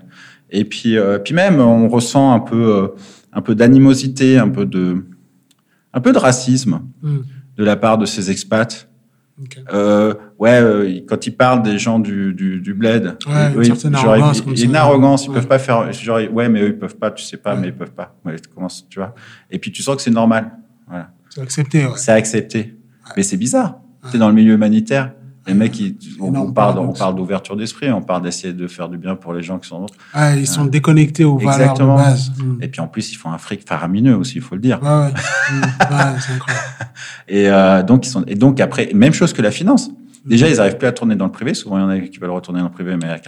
Et puis, puis même, on ressent un peu un peu d'animosité, un peu de, un peu de racisme hmm. de la part de ces expats. Euh, ouais, euh, quand ils parlent des gens du, du, du bled, ouais, une arrogance, il y a une arrogance, ils peuvent pas faire, genre, ouais, mais eux ils peuvent pas, tu sais pas, mais ils peuvent pas. Ouais, tu vois. Et puis tu sens que c'est normal. Voilà. C'est accepté. Ouais. C'est accepté. Mais c'est bizarre. Tu es dans le milieu humanitaire. Les mecs, on, parle, on parle d'ouverture d'esprit, on parle d'essayer de faire du bien pour les gens qui sont d'autres. Ah, ils sont déconnectés aux valeurs de base. Hmm. Et puis en plus, ils font un fric faramineux aussi, il faut le dire. Ouais, ouais. Hmm. ouais c'est incroyable. [laughs] Et euh, donc ils sont. Et donc après, même chose que la finance. Déjà, ils n'arrivent plus à tourner dans le privé. Souvent, il y en a qui veulent retourner dans le privé, mais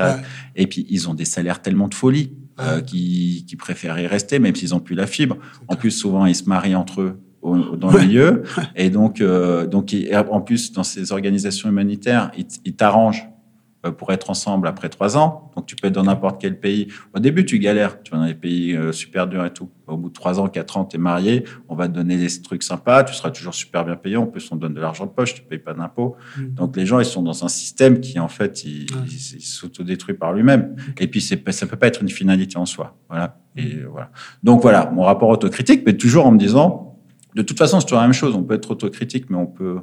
et puis ils ont des salaires tellement de folie euh, qui, qui préfèrent y rester, même s'ils ont plus la fibre. En plus, souvent, ils se marient entre eux dans le milieu. [laughs] Et donc, euh, donc en plus, dans ces organisations humanitaires, ils, t'arrangent euh, pour être ensemble après trois ans. Donc, tu peux être dans n'importe quel pays. Au début, tu galères. Tu vas dans des pays euh, super durs et tout. Au bout de trois ans, quatre ans, tu es marié. On va te donner des trucs sympas. Tu seras toujours super bien payé. En plus, on te donne de l'argent de poche. Tu payes pas d'impôts. Mm. Donc, les gens, ils sont dans un système qui, en fait, il, s'autodétruit par lui-même. Et puis, ça peut pas être une finalité en soi. Voilà. Et voilà. Donc, voilà, mon rapport autocritique, mais toujours en me disant, de toute façon, c'est toujours la même chose. On peut être autocritique, mais on peut.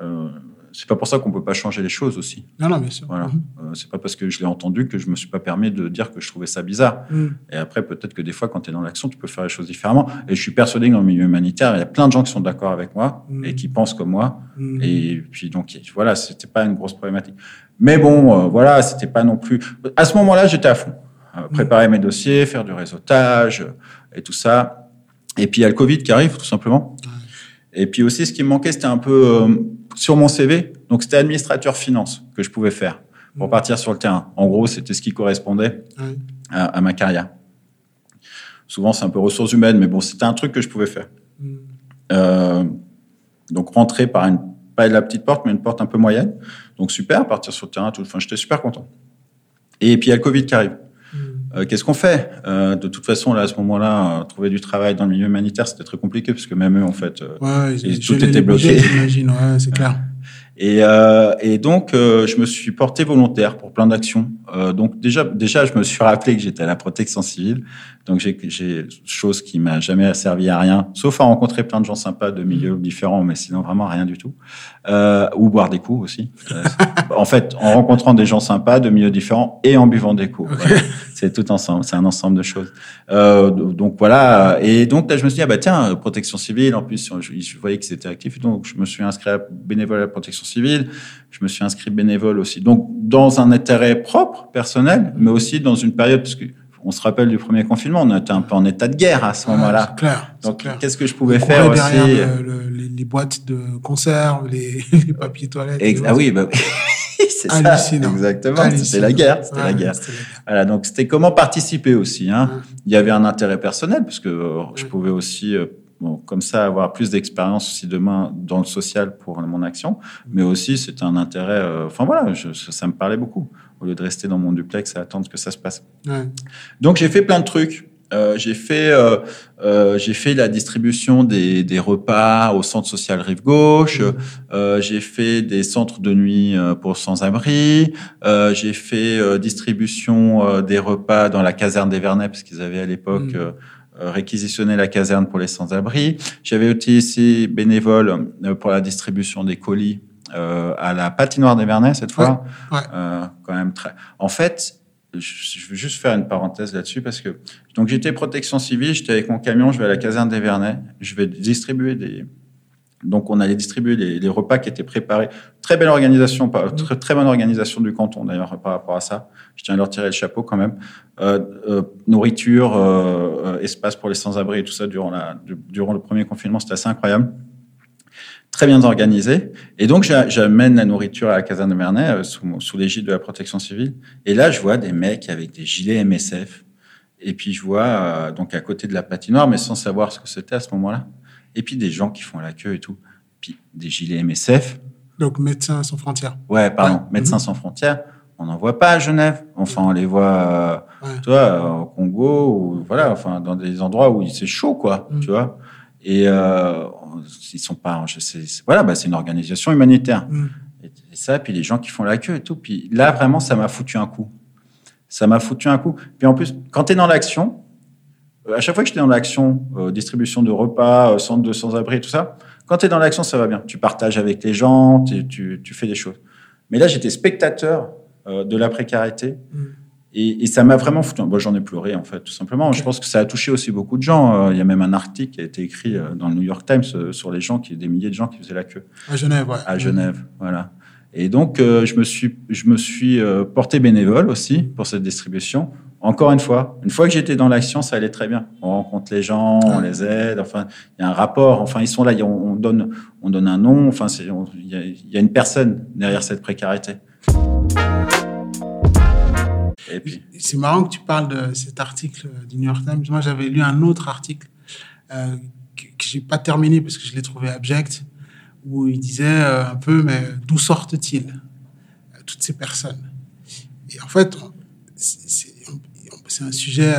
Euh, c'est pas pour ça qu'on peut pas changer les choses aussi. Non, non, bien sûr. Voilà. Mhm. Euh, c'est pas parce que je l'ai entendu que je me suis pas permis de dire que je trouvais ça bizarre. Mhm. Et après, peut-être que des fois, quand tu es dans l'action, tu peux faire les choses différemment. Et je suis persuadé que dans le milieu humanitaire, il y a plein de gens qui sont d'accord avec moi mhm. et qui pensent comme moi. Et puis, donc, voilà, c'était pas une grosse problématique. Mais bon, euh, voilà, c'était pas non plus. À ce moment-là, j'étais à fond. Euh, préparer mes dossiers, faire du réseautage et tout ça. Et puis il y a le Covid qui arrive, tout simplement. Et puis aussi, ce qui me manquait, c'était un peu euh, sur mon CV. Donc c'était administrateur finance que je pouvais faire pour partir sur le terrain. En gros, c'était ce qui correspondait à, ma carrière. Souvent, c'est un peu ressources humaines, mais bon, c'était un truc que je pouvais faire. Mm. Euh, donc rentrer par une pas la petite porte, mais une porte un peu moyenne. Donc super, partir sur le terrain, tout. Enfin, j'étais super content. Et puis il y a le Covid qui arrive. Euh, qu'est-ce qu'on fait euh, De toute façon, là, à ce moment-là, euh, trouver du travail dans le milieu humanitaire, c'était très compliqué parce que même eux, en fait, ouais, tout était bloqué. J'imagine, ouais, c'est clair. [laughs] Et, euh, et donc, euh, je me suis porté volontaire pour plein d'actions. Euh, donc déjà, déjà, je me suis rappelé que j'étais à la protection civile. Donc j'ai chose qui m'a jamais servi à rien, sauf à rencontrer plein de gens sympas de milieux différents, mais sinon vraiment rien du tout. Euh, ou boire des coups aussi. [laughs] en fait, en rencontrant des gens sympas de milieux différents et en buvant des coups. C'est tout ensemble. C'est un ensemble de choses. Euh, donc voilà. Et donc là, je me suis dit ah bah tiens, protection civile. En plus, je, voyais que c'était actif. Donc je me suis inscrit bénévole à la protection civile. Je me suis inscrit bénévole aussi. Donc, dans un intérêt propre, personnel, mais aussi dans une période, parce que on se rappelle du premier confinement, on était un peu en état de guerre à ce moment-là. Clair. Donc, qu'est-ce que je pouvais faire aussi les, boîtes de conserve, les, [laughs] les papiers toilettes. ah oui, bah, [laughs] c'est ça. Exactement. C'était la guerre. C'était la guerre. Voilà. Donc, c'était comment participer aussi. Hein. Il y avait un intérêt personnel, parce que euh, je pouvais aussi euh, bon, comme ça, avoir plus d'expérience aussi demain dans le social pour mon action. Mais aussi, c'est un intérêt. Euh, enfin voilà, ça, me parlait beaucoup au lieu de rester dans mon duplex à attendre que ça se passe. Ouais. Donc j'ai fait plein de trucs. Euh, j'ai fait euh, euh, j'ai fait la distribution des, des, repas au centre social Rive Gauche. Mmh. J'ai fait des centres de nuit pour sans-abri. j'ai fait distribution des repas dans la caserne des Vernets parce qu'ils avaient à l'époque mmh. Euh, réquisitionner la caserne pour les sans-abri. J'avais aussi bénévole pour la distribution des colis euh, à la patinoire des Vernets cette fois. quand même très. En fait, je veux juste faire une parenthèse là-dessus parce que donc j'étais protection civile, j'étais avec mon camion, je vais à la caserne des Vernets, je vais distribuer des Donc, on allait distribuer les, repas qui étaient préparés. Très belle organisation, très, très bonne organisation du canton d'ailleurs par rapport à ça. Je tiens à leur tirer le chapeau quand même. Euh, euh, nourriture, euh, espace pour les sans-abri et tout ça durant, la, durant le premier confinement, c'était assez incroyable. Très bien organisé. Et donc, j'amène la nourriture à la caserne de Vernet sous, sous l'égide de la protection civile. Et là, je vois des mecs avec des gilets MSF. Et puis, je vois, donc à côté de la patinoire, mais sans savoir ce que c'était à ce moment-là et puis des gens qui font la queue et tout. Puis des gilets MSF. Donc Médecins sans frontières. Ouais, pardon, Médecins mhm. sans frontières. On n'en voit pas à Genève. Enfin, on les voit, euh, toi, au Congo, ou voilà, enfin, dans des endroits où c'est chaud, quoi, mhm. tu vois. Et euh, ils sont pas, je sais, voilà, bah, c'est une organisation humanitaire. Mhm. Et, ça, puis les gens qui font la queue et tout. Puis là, vraiment, ça m'a foutu un coup. Ça m'a foutu un coup. Puis en plus, quand tu es dans l'action, à chaque fois que j'étais dans l'action, euh, distribution de repas, euh, centre de sans-abri, tout ça, quand tu es dans l'action, ça va bien. Tu partages avec les gens, tu, tu, fais des choses. Mais là, j'étais spectateur euh, de la précarité. Mm. Et, ça m'a vraiment foutu. Bon, J'en ai pleuré, en fait, tout simplement. Je pense que ça a touché aussi beaucoup de gens. Il y a même un article qui a été écrit dans le New York Times sur les gens, qui, des milliers de gens qui faisaient la queue. À Genève, ouais. À Genève, voilà. Et donc, je me suis, je me suis porté bénévole aussi pour cette distribution encore une fois, une fois que j'étais dans l'action, ça allait très bien. On rencontre les gens, on les aide. Enfin, il y a un rapport. Enfin, ils sont là. On, donne, on donne un nom. Enfin, il y, a une personne derrière cette précarité. C'est marrant que tu parles de cet article du New York Times. Moi, j'avais lu un autre article euh, que, que j'ai pas terminé parce que je l'ai trouvé abject, où il disait euh, un peu, mais d'où sortent-ils euh, toutes ces personnes? Et en fait, c'est un sujet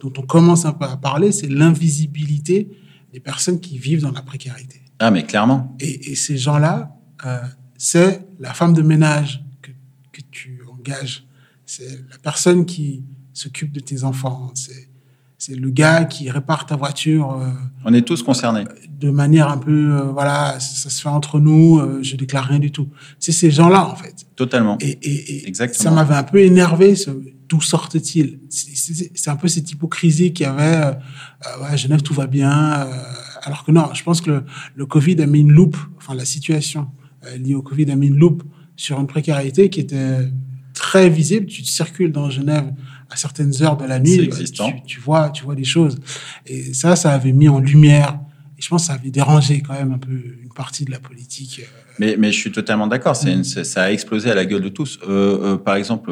dont on commence un peu à parler, c'est l'invisibilité des personnes qui vivent dans la précarité. Ah, mais clairement. Et, ces gens-là, euh, c'est la femme de ménage que, que tu engages. C'est la personne qui s'occupe de tes enfants. C'est, c'est le gars qui répare ta voiture. Euh, on est tous concernés. de manière un peu, voilà, ça, se fait entre nous, je déclare rien du tout. C'est ces gens-là, en fait. Totalement. Et, et, Exactement. ça m'avait un peu énervé, ce, d'où sortent-ils? C'est un peu cette hypocrisie qu'il y avait. Euh, euh, Genève, tout va bien. Euh, alors que non, je pense que le, Covid a mis une loupe, enfin la situation liée au Covid a mis une loupe sur une précarité qui était très visible. Tu circules dans Genève à certaines heures de la nuit, tu, vois, tu vois des choses. Et ça, ça avait mis en lumière. Et je pense que ça avait dérangé quand même un peu une partie de la politique. Mais, mais je suis totalement d'accord. Mm. Ça a explosé à la gueule de tous. par exemple,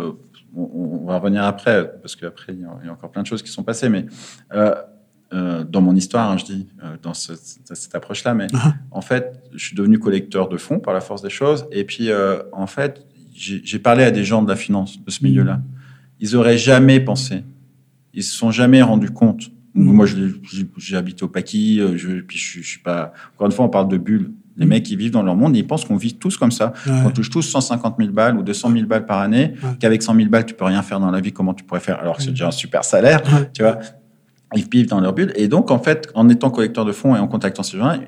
on, va revenir après, parce qu'après, il y a encore plein de choses qui sont passées, mais euh, euh, dans mon histoire, hein, je dis, euh, dans cette approche-là, mais uh-huh. en fait, je suis devenu collecteur de fonds par la force des choses, et puis, en fait, j'ai parlé à des gens de la finance, de ce milieu-là. Mm. Ils auraient jamais pensé, ils se sont jamais rendus compte. Mm. Moi, j'ai habité au Paquis, je, puis je, je, suis pas. Encore une fois, on parle de bulles. Les mecs qui vivent dans leur monde, ils pensent qu'on vit tous comme ça. On touche tous 150 000 balles ou 200 000 balles par année, qu'avec 100 000 balles, tu peux rien faire dans la vie. Comment tu pourrais faire? Alors que c'est déjà un super salaire, tu vois Ils vivent dans leur bulle. Et donc, en fait, en étant collecteur de fonds et en contactant ces gens-là,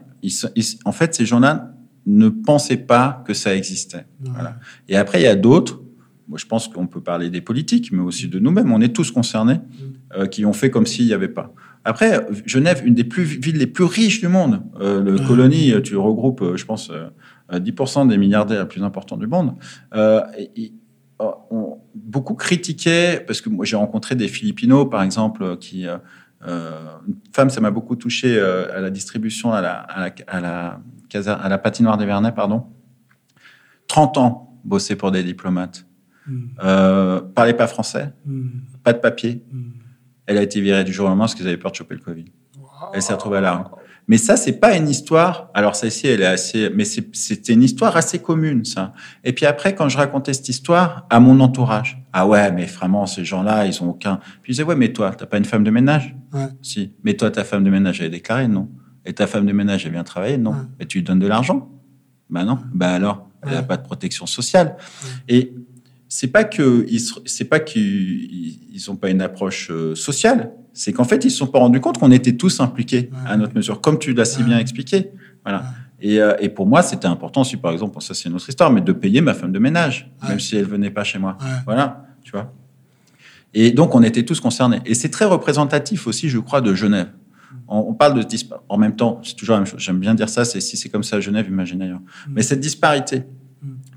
en fait, ces gens-là ne pensaient pas que ça existait. Voilà. Et après, il y a d'autres. Moi, je pense qu'on peut parler des politiques, mais aussi de nous-mêmes. On est tous concernés, euh, qui ont fait comme s'il n'y avait pas. Après, Genève, une des plus, villes les plus riches du monde. Euh, le colonie, tu regroupes, euh, je pense, 10% euh, des milliardaires les plus importants du monde. Et, ont beaucoup critiqué, parce que moi j'ai rencontré des Philippinos, par exemple, qui... une femme, ça m'a beaucoup touché à la distribution, à la, à la, à la, à la patinoire des Vernets, pardon. 30 ans bosser pour des diplomates. Mm. Euh, parlait pas français, mm. pas de papier. Mm. Elle a été virée du jour au lendemain parce qu'ils avaient peur de choper le Covid. Elle s'est retrouvée à la rue. Mais ça, c'est pas une histoire. Alors ça ici, elle est assez, mais c'était une histoire assez commune, ça. Et puis après, quand je racontais cette histoire à mon entourage, ah ouais, mais vraiment, ces gens-là, ils ont aucun. Puis je disais ouais, mais toi, t'as pas une femme de ménage ouais. Si. Mais toi, ta femme de ménage, elle est déclarée, non. Et ta femme de ménage, elle vient travailler, non. Et tu lui donnes de l'argent? Ben non. Ben alors, elle a pas de protection sociale. Et c'est pas que c'est pas qu'ils ils ont pas une approche euh, sociale, c'est qu'en fait ils se sont pas rendus compte qu'on était tous impliqués à notre mesure, comme tu l'as si bien expliqué. Voilà. Et, euh, et, pour moi, c'était important aussi, par exemple, ça c'est une autre histoire, mais de payer ma femme de ménage, même si elle venait pas chez moi. Voilà, tu vois. Et donc on était tous concernés. Et c'est très représentatif aussi, je crois, de Genève. On, parle de disparité. En même temps, c'est toujours la même chose. J'aime bien dire ça. C'est si c'est comme ça à Genève, imagine ailleurs. Mm. Mais cette disparité.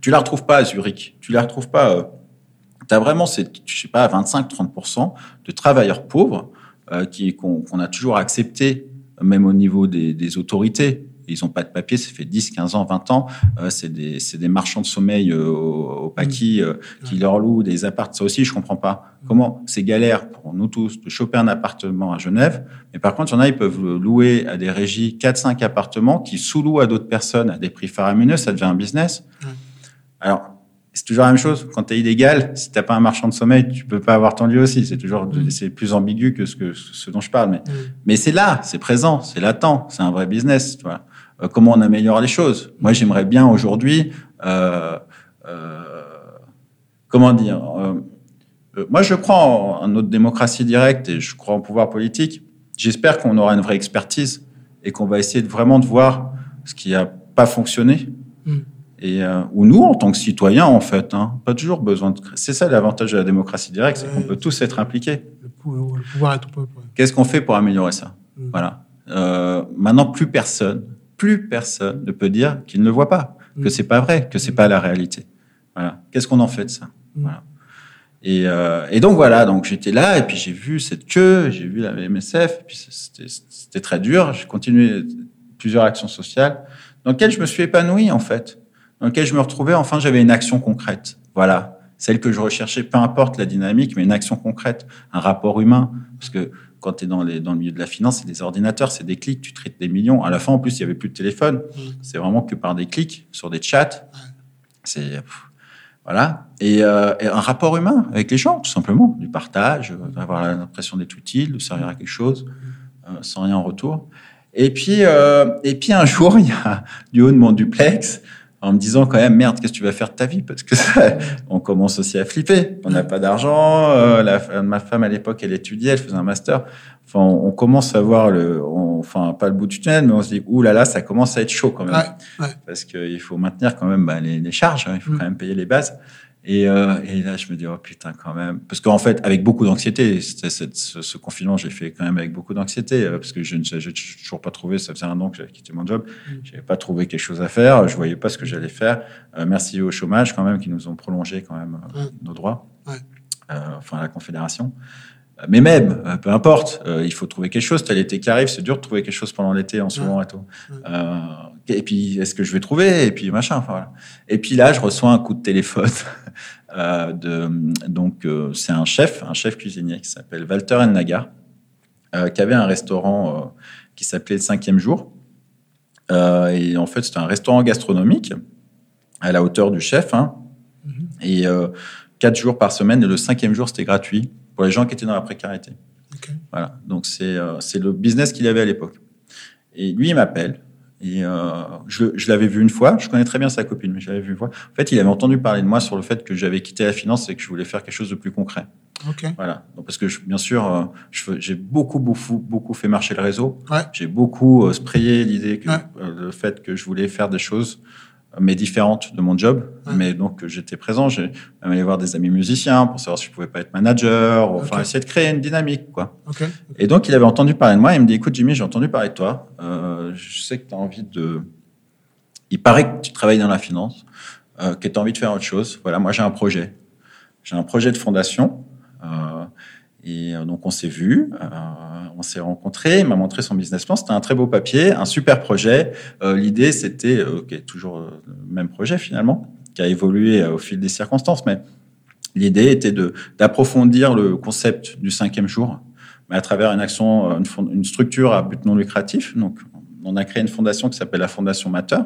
Tu la retrouves pas à Zurich. Tu la retrouves pas. Euh, tu as vraiment, je sais pas, 25-30% de travailleurs pauvres euh, qui qu'on a toujours accepté, même au niveau des, des autorités. Ils n'ont pas de papier, ça fait 10, 15 ans, 20 ans. Euh, c'est des, des, marchands de sommeil euh, au, paquis euh, qui leur louent des appartements. Ça aussi, je comprends pas. Comment c'est galère pour nous tous de choper un appartement à Genève. Mais par contre, il y en a, ils peuvent louer à des régies 4, 5 appartements qui sous-louent à d'autres personnes à des prix faramineux. Ça devient un business. Alors, c'est toujours la même chose. Quand tu es illégal, si t'as pas un marchand de sommeil, tu peux pas avoir ton lieu aussi. C'est toujours, c'est plus ambigu que ce que ce dont je parle. Mais, mais c'est là, c'est présent, c'est latent, c'est un vrai business. Tu vois. Euh, comment on améliore les choses? Moi, j'aimerais bien aujourd'hui, euh, euh, comment dire, moi, je crois en, notre démocratie directe et je crois en pouvoir politique. J'espère qu'on aura une vraie expertise et qu'on va essayer de, vraiment de voir ce qui n'a pas fonctionné. Et ou nous, en tant que citoyens, en fait, hein, pas toujours besoin de. C'est ça l'avantage de la démocratie directe, c'est qu'on peut tous être impliqués. Le pouvoir est au peuple. Qu'est-ce qu'on fait pour améliorer ça? Hmm. Voilà. maintenant, plus personne plus personne ne peut dire qu'il ne le voit pas, que mm. c'est pas vrai, que c'est pas la réalité. Voilà. Qu'est-ce qu'on en fait de ça? Mm. voilà. Et, euh, et, donc voilà, donc j'étais là et puis j'ai vu cette queue, j'ai vu la MSF, et puis c'était très dur. J'ai continué plusieurs actions sociales dans lesquelles je me suis épanoui en fait, dans lesquelles je me retrouvais. Enfin, j'avais une action concrète. Voilà, celle que je recherchais, peu importe la dynamique, mais une action concrète, un rapport humain, parce que quand tu es dans, les, dans le milieu de la finance, c'est des ordinateurs, c'est des clics, tu traites des millions. À la fin, en plus, il n'y avait plus de téléphone. Mmh. C'est vraiment que par des clics sur des chats. C'est. Voilà. Euh, et, un rapport humain avec les gens, tout simplement. Du partage, euh, d'avoir l'impression d'être utile, de servir à quelque chose, mmh. euh, sans rien en retour. Et puis, et puis un jour, [laughs] il y a du haut de mon duplex, en me disant quand même merde qu'est-ce que tu vas faire de ta vie? Parce que [laughs] on commence aussi à flipper. On n'a pas d'argent euh, ma femme à l'époque elle étudiait elle faisait un master. Enfin on, commence à voir le enfin pas le bout du tunnel mais on se dit ouh là là ça commence à être chaud quand même. Parce qu'il faut maintenir quand même bah, les, charges hein, il faut mm. quand même payer les bases et, euh, et, là, je me dis, oh putain, quand même. Parce qu'en fait, avec beaucoup d'anxiété, ce, ce confinement, j'ai fait quand même avec beaucoup d'anxiété, euh, parce que je ne j'ai toujours pas trouvé, ça faisait un an que j'avais quitté mon job, mm. j'avais pas trouvé quelque chose à faire, je voyais pas ce que j'allais faire. Euh, merci au chômage, quand même, qui nous ont prolongé quand même euh, nos droits. Ouais. enfin, la Confédération. Mais même, peu importe, il faut trouver quelque chose. T'as l'été qui arrive, c'est dur de trouver quelque chose pendant l'été en ce moment et tout. Et puis, est-ce que je vais trouver? Et puis, machin. Voilà. Et puis là, je reçois un coup de téléphone. [laughs] Euh, de, donc, euh, c'est un chef, un chef cuisinier qui s'appelle Walter Ennagar, euh, qui avait un restaurant qui s'appelait Le Cinquième Jour. et en fait, c'était un restaurant gastronomique à la hauteur du chef. Hein, mm-hmm. Et quatre jours par semaine. Et le cinquième jour, c'était gratuit pour les gens qui étaient dans la précarité. Voilà. Donc, c'est le business qu'il avait à l'époque. Et lui, il m'appelle et euh, je, je l'avais vu une fois, je connais très bien sa copine, mais je l'avais vu une fois. En fait, il avait entendu parler de moi sur le fait que j'avais quitté la finance et que je voulais faire quelque chose de plus concret. Ok. Voilà. Donc, parce que je, bien sûr, euh, j'ai beaucoup, beaucoup, beaucoup fait marcher le réseau. Ouais. J'ai beaucoup euh, sprayé l'idée que euh, le fait que je voulais faire des choses mais différente de mon job. Mais donc, j'étais présent. J'ai même allé voir des amis musiciens pour savoir si je pouvais pas être manager, enfin, essayer de créer une dynamique, quoi. Et donc, il avait entendu parler de moi. Il me dit, écoute, Jimmy, j'ai entendu parler de toi. Euh, je sais que tu as envie de... Il paraît que tu travailles dans la finance, euh, que tu as envie de faire autre chose. Voilà, moi, j'ai un projet. J'ai un projet de fondation. Euh, et euh, donc, on s'est vu. Euh, on s'est rencontrés, il m'a montré son business plan. C'était un très beau papier, un super projet. Euh, L'idée, c'était, ok, toujours le même projet finalement, qui a évolué au fil des circonstances, mais l'idée était d'approfondir le concept du cinquième jour, mais à travers une action, une, une, structure à but non lucratif. Donc, on a créé une fondation qui s'appelle la Fondation Mater.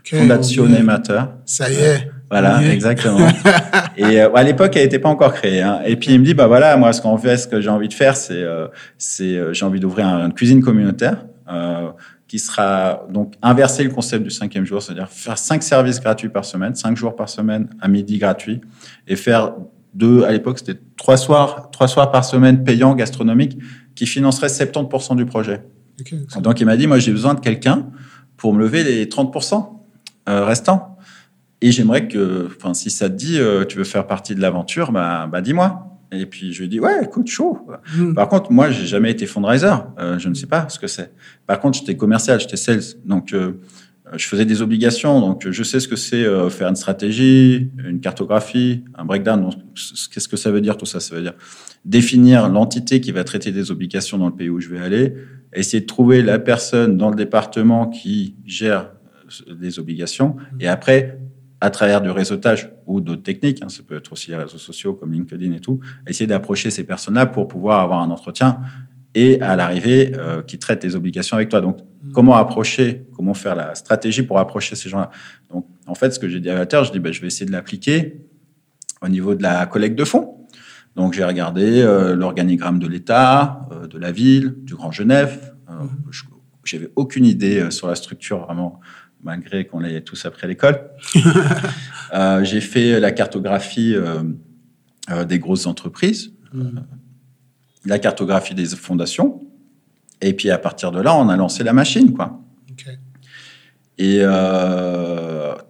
Okay, Fondation Mater. Ça y est. Voilà, exactement. [laughs] et euh, à l'époque, elle n'était pas encore créée. Hein. Et puis il me dit, bah voilà, moi, ce qu'on fait, ce que j'ai envie de faire, c'est, euh, c'est, euh, j'ai envie d'ouvrir une cuisine communautaire euh, qui sera donc inverser le concept du cinquième jour, c'est-à-dire faire cinq services gratuits par semaine, cinq jours par semaine à midi gratuit, et faire deux, à l'époque, c'était trois soirs, trois soirs par semaine payants gastronomiques qui financeraient 70% du projet. Okay, donc il m'a dit, moi, j'ai besoin de quelqu'un pour me lever les 30% restants. Et j'aimerais que, enfin, si ça te dit, euh, tu veux faire partie de l'aventure, bah, bah dis-moi. Et puis je lui dis ouais, écoute, chaud. Hmm. Par contre, moi, j'ai jamais été fundraiser. Euh, je ne sais pas ce que c'est. Par contre, j'étais commercial, j'étais sales. Donc euh, je faisais des obligations. Donc je sais ce que c'est euh, faire une stratégie, une cartographie, un breakdown. Qu'est-ce que ça veut dire tout ça? Ça veut dire définir l'entité qui va traiter des obligations dans le pays où je vais aller, essayer de trouver la personne dans le département qui gère des obligations, et après à travers du réseautage ou d'autres techniques, hein, ça peut être aussi les réseaux sociaux comme LinkedIn et tout, essayer d'approcher ces personnes-là pour pouvoir avoir un entretien et à l'arrivée euh, qui traitent les obligations avec toi. Donc, mmh. comment approcher, comment faire la stratégie pour approcher ces gens-là? Donc, en fait, ce que j'ai dit à Walter, je dis, ben, je vais essayer de l'appliquer au niveau de la collecte de fonds. Donc, j'ai regardé euh, l'organigramme de l'État, euh, de la ville, du Grand Genève. Mmh. J'avais aucune idée sur la structure vraiment malgré qu'on l'ait tous appris à l'école. [laughs] euh, j'ai fait la cartographie euh, euh, des grosses entreprises, mm. euh, la cartographie des fondations, et puis à partir de là, on a lancé la machine, quoi. Okay. Et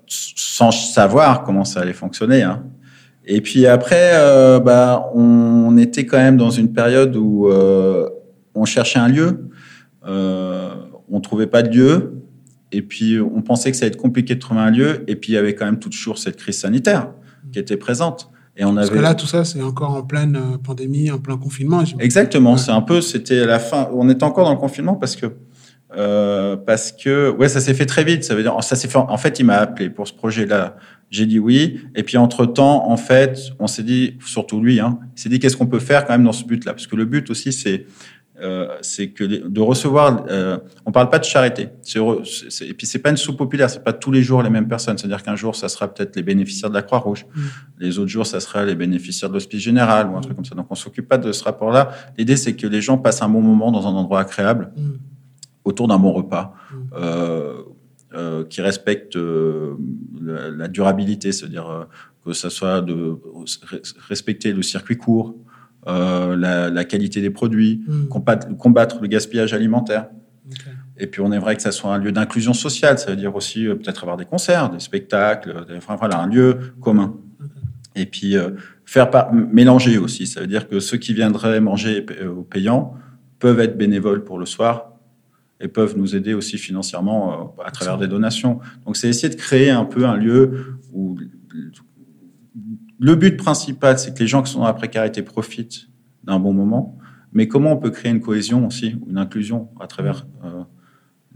sans savoir comment ça allait fonctionner. Hein. Et puis après, bah, on était quand même dans une période où on cherchait un lieu, on trouvait pas de lieu. Et puis, on pensait que ça allait être compliqué de trouver un lieu. Et puis, il y avait quand même toujours cette crise sanitaire qui était présente. Et on Parce avait... que là, tout ça, c'est encore en pleine euh, pandémie, en plein confinement. Exactement. Ouais. C'est un peu, c'était la fin. On était encore dans le confinement parce que, euh, parce que, ouais, ça s'est fait très vite. Ça veut dire, ça s'est fait. En fait, il m'a appelé pour ce projet-là. J'ai dit oui. Et puis entre temps, en fait, on s'est dit, surtout lui, hein, il s'est dit qu'est-ce qu'on peut faire quand même dans ce but-là, parce que le but aussi, c'est euh, c'est que de recevoir. Euh, on parle pas de charité. C'est, et puis c'est pas une soupe populaire. C'est pas tous les jours les mêmes personnes. C'est-à-dire qu'un jour ça sera peut-être les bénéficiaires de la Croix-Rouge. Mmh. Les autres jours ça sera les bénéficiaires de l'Hospice Général ou un mmh. truc comme ça. Donc on s'occupe pas de ce rapport-là. L'idée c'est que les gens passent un bon moment dans un endroit agréable, mmh. autour d'un bon repas. Euh, euh, qui respecte euh, la, la, durabilité, c'est-à-dire euh, que ça soit de respecter le circuit court, euh, la, la, qualité des produits, mmh. combattre, combattre, le gaspillage alimentaire. Okay. Et puis on aimerait que ça soit un lieu d'inclusion sociale, ça veut dire aussi euh, peut-être avoir des concerts, des spectacles, des, enfin voilà, un lieu commun. Okay. Et puis euh, faire par, mélanger aussi, ça veut dire que ceux qui viendraient manger au payant peuvent être bénévoles pour le soir et peuvent nous aider aussi financièrement à travers des donations. Donc c'est essayer de créer un peu un lieu où le but principal, c'est que les gens qui sont dans la précarité profitent d'un bon moment, mais comment on peut créer une cohésion aussi, une inclusion à travers euh,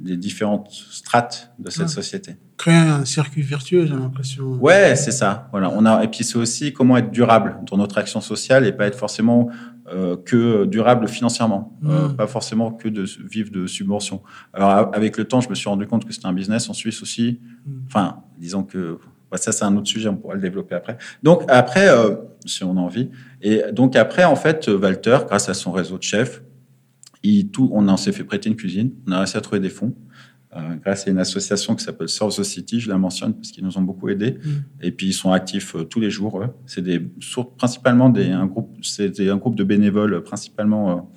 les différentes strates de cette société? Créer un circuit vertueux, j'ai l'impression. Ouais, c'est ça. Voilà, on a et puis c'est aussi comment être durable dans notre action sociale et pas être forcément euh, que durable financièrement, mmh. euh, pas forcément que de vivre de subventions. Alors avec le temps, je me suis rendu compte que c'était un business en Suisse aussi. Mmh. Enfin, disons que ça, c'est un autre sujet, on pourra le développer après. Donc, après, euh, si on a envie. Et donc, après, en fait, Walter, grâce à son réseau de chefs, il, tout, on s'est fait prêter une cuisine, on a réussi à trouver des fonds. Euh, grâce à une association qui s'appelle Source City, je la mentionne parce qu'ils nous ont beaucoup aidés. Mmh. Et puis ils sont actifs euh, tous les jours. C'est des principalement des un groupe, c'est un groupe de bénévoles principalement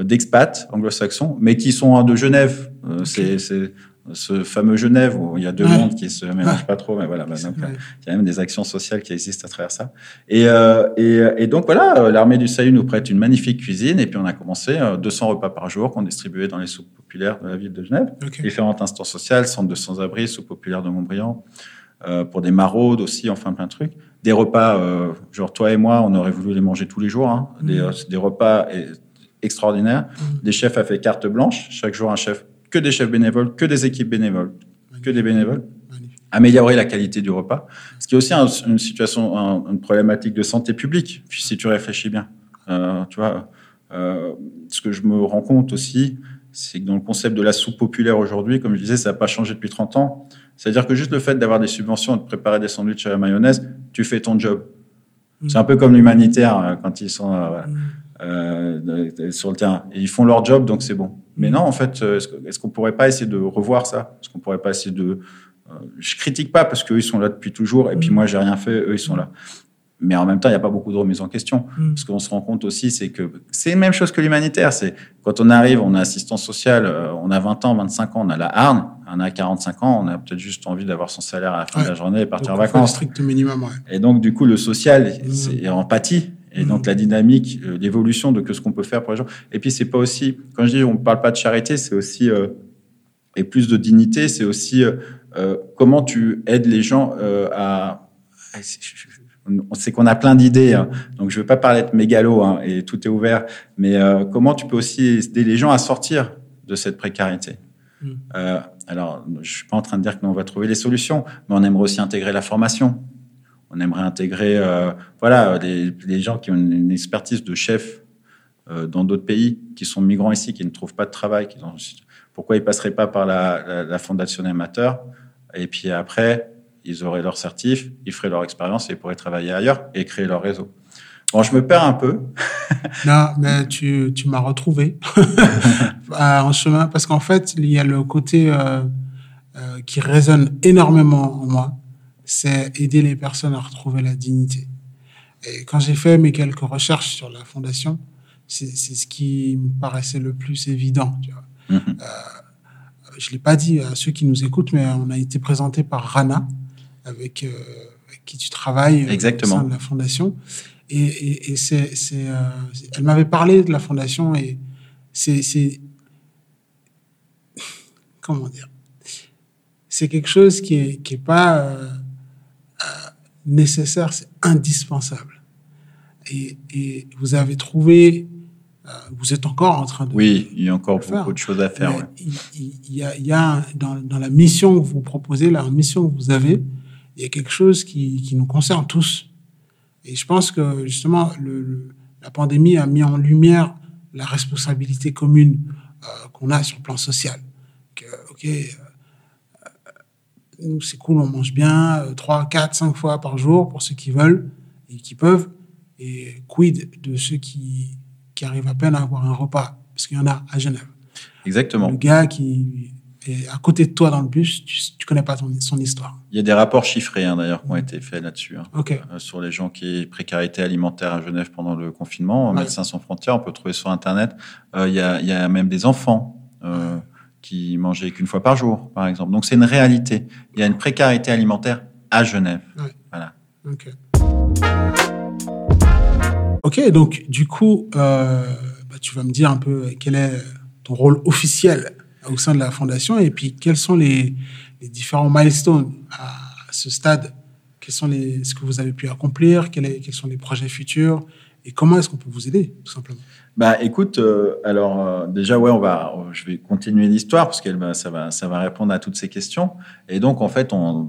d'expats anglo-saxons, mais qui sont de Genève. Okay. C'est ce fameux Genève où il y a deux ouais. mondes qui se mélangent ouais. pas trop, mais voilà. Bah, donc, il y a même des actions sociales qui existent à travers ça. Et, euh, et, et donc voilà, euh, l'armée du salut nous prête une magnifique cuisine et puis on a commencé euh, 200 repas par jour qu'on distribuait dans les soupes populaires de la ville de Genève, okay. différentes instances sociales, centres de sans-abri, soupes populaires de Montbriand, euh, pour des maraudes aussi, enfin plein de trucs. Des repas, euh, genre toi et moi, on aurait voulu les manger tous les jours, hein, mmh. des, des repas extraordinaires. Mmh. Des chefs fait carte blanche, chaque jour un chef que des chefs bénévoles, que des équipes bénévoles, Magnifique. que des bénévoles. Magnifique. Améliorer la qualité du repas, ce qui est aussi un, une situation, un, une problématique de santé publique, si tu réfléchis bien. Euh, tu vois, euh, ce que je me rends compte aussi, c'est que dans le concept de la soupe populaire aujourd'hui, comme je disais, ça n'a pas changé depuis 30 ans. C'est-à-dire que juste le fait d'avoir des subventions, de préparer des sandwichs à la mayonnaise, tu fais ton job. Mmh. C'est un peu comme l'humanitaire euh, quand ils sont euh, mmh. euh, sur le terrain. Et ils font leur job, donc c'est bon. Mais non, en fait, euh, est-ce qu'on pourrait pas essayer de revoir ça? Est-ce qu'on pourrait pas essayer de... Euh, je critique pas parce qu'eux, ils sont là depuis toujours, et puis moi, j'ai rien fait, eux, ils sont là. Mais en même temps, il n'y a pas beaucoup de remise en question. Mmh. Ce qu'on se rend compte aussi, c'est que c'est la même chose que l'humanitaire. C'est quand on arrive, on a assistance sociale, euh, on a 20 ans, 25 ans, on a la harne, on a 45 ans, on a peut-être juste envie d'avoir son salaire à la fin ouais. de la journée et partir donc, en vacances. strict minimum, ouais. Et donc, du coup, le social, mmh. c'est empathie. Et donc la dynamique, euh, l'évolution de que ce qu'on peut faire pour les gens. Et puis c'est pas aussi, quand je dis on parle pas de charité, c'est aussi euh, et plus de dignité, c'est aussi euh, comment tu aides les gens à. On sait qu'on a plein d'idées, hein. donc je veux pas parler de mégalo hein, et tout est ouvert, mais comment tu peux aussi aider les gens à sortir de cette précarité. Mm. alors, je suis pas en train de dire que nous on va trouver les solutions, mais on aimerait aussi intégrer la formation on aimerait intégrer euh, voilà, les, gens qui ont une expertise de chef euh, dans d'autres pays, qui sont migrants ici, qui ne trouvent pas de travail. Qui pourquoi ils ne passeraient pas par la, fondation amateur? Et puis après, ils auraient leur certif, ils feraient leur expérience et ils pourraient travailler ailleurs et créer leur réseau. Bon, je me perds un peu. [laughs] non, mais tu, tu m'as retrouvé [laughs] en chemin parce qu'en fait, il y a le côté euh, qui résonne énormément en moi c'est aider les personnes à retrouver la dignité. Et quand j'ai fait mes quelques recherches sur la fondation, c'est ce qui me paraissait le plus évident. Tu vois. Mhm. Euh, je l'ai pas dit à ceux qui nous écoutent, mais on a été présenté par Rana, avec, euh, qui tu travailles euh, Exactement. au sein de la fondation. Et, et, c'est, euh, elle m'avait parlé de la fondation et c'est, comment dire, c'est quelque chose qui est, qui est pas nécessaire, c'est indispensable. Et, et, vous avez trouvé, euh, vous êtes encore en train de. Oui, il y a encore beaucoup de choses à faire. Il, il, y a, il y a dans, dans, la mission que vous proposez, la mission que vous avez, il y a quelque chose qui, qui nous concerne tous. Et je pense que justement, le, la pandémie a mis en lumière la responsabilité commune euh, qu'on a sur le plan social. Que, ok, nous, c'est cool, on mange bien, 3, 4, 5 fois par jour pour ceux qui veulent et qui peuvent. Et quid de ceux qui, qui arrivent à peine à avoir un repas? Parce qu'il y en a à Genève. Exactement. Le gars qui est à côté de toi dans le bus, tu, ne connais pas son histoire. Il y a des rapports chiffrés hein, d'ailleurs qui ont été faits là-dessus. Hein. Euh, sur les gens qui précarité alimentaire à Genève pendant le confinement. Médecins sans frontières, on peut trouver sur Internet. Euh, il y, a, y, a, même des enfants. Euh, qui mangeaient qu'une fois par jour, par exemple. Donc c'est une réalité. Il y a une précarité alimentaire à Genève. Voilà. Ok. donc du coup, euh, bah, tu vas me dire un peu quel est ton rôle officiel au sein de la fondation et puis quels sont les, les différents milestones à ce stade. Quels sont les, ce que vous avez pu accomplir, quels sont les projets futurs? Et comment est-ce qu'on peut vous aider, tout simplement? Bah, écoute, euh, alors euh, déjà, ouais, on va, je vais continuer l'histoire parce que ça va, ça va répondre à toutes ces questions. Et donc, en fait, en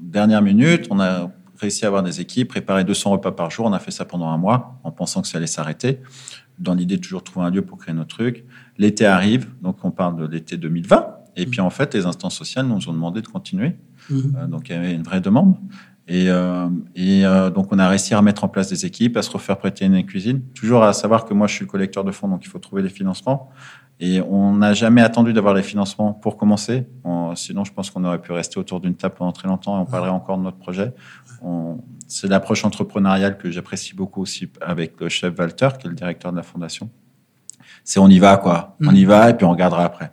dernière minute, on a réussi à avoir des équipes, préparer 200 repas par jour. On a fait ça pendant un mois, en pensant que ça allait s'arrêter, dans l'idée de toujours trouver un lieu pour créer notre truc. L'été arrive, donc on parle de l'été 2020. Et puis, en fait, les instances sociales nous ont demandé de continuer. Mmh. Euh, donc, il y avait une vraie demande. Et, euh, et euh, donc, on a réussi à mettre en place des équipes, à se refaire prêter une cuisine. Toujours à savoir que moi, je suis le collecteur de fonds, donc il faut trouver les financements. Et on n'a jamais attendu d'avoir les financements pour commencer. sinon, je pense qu'on aurait pu rester autour d'une table pendant très longtemps et on parlerait encore de notre projet. C'est l'approche entrepreneuriale que j'apprécie beaucoup aussi avec le chef Walter, qui est le directeur de la fondation. C'est on y va, quoi. On y va et puis on regardera après.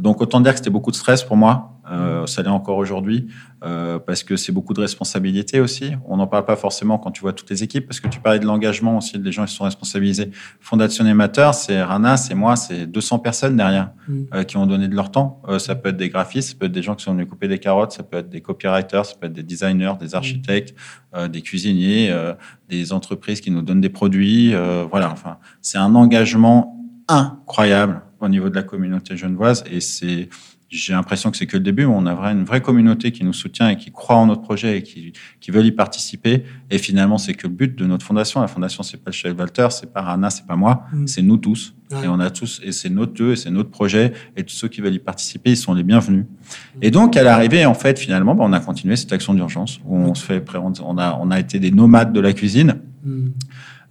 Donc, autant dire que c'était beaucoup de stress pour moi. Euh, ça l'est encore aujourd'hui euh, parce que c'est beaucoup de responsabilités aussi. On n'en parle pas forcément quand tu vois toutes les équipes parce que tu parlais de l'engagement aussi des gens qui sont responsabilisés. Fondation Amateur, c'est Rana, c'est moi, c'est 200 personnes derrière mm. euh, qui ont donné de leur temps. Euh, ça peut être des graphistes, ça peut être des gens qui sont venus couper des carottes, ça peut être des copywriters, ça peut être des designers, des mm. architectes, euh, des cuisiniers, des entreprises qui nous donnent des produits. voilà, enfin, c'est un engagement incroyable au niveau de la communauté genevoise et c'est j'ai l'impression que c'est que le début. On a une vraie communauté qui nous soutient et qui croit en notre projet et qui, qui veulent y participer. Et finalement, c'est que le but de notre fondation. La fondation, c'est pas le chef Walter, c'est pas Rana, c'est pas moi, mm. c'est nous tous. Et on a tous, et c'est notre lieu, et c'est notre projet. Et tous ceux qui veulent y participer, ils sont les bienvenus. Et donc, à l'arrivée, en fait, finalement, bah, on a continué cette action d'urgence où on se fait, on a, on a été des nomades de la cuisine.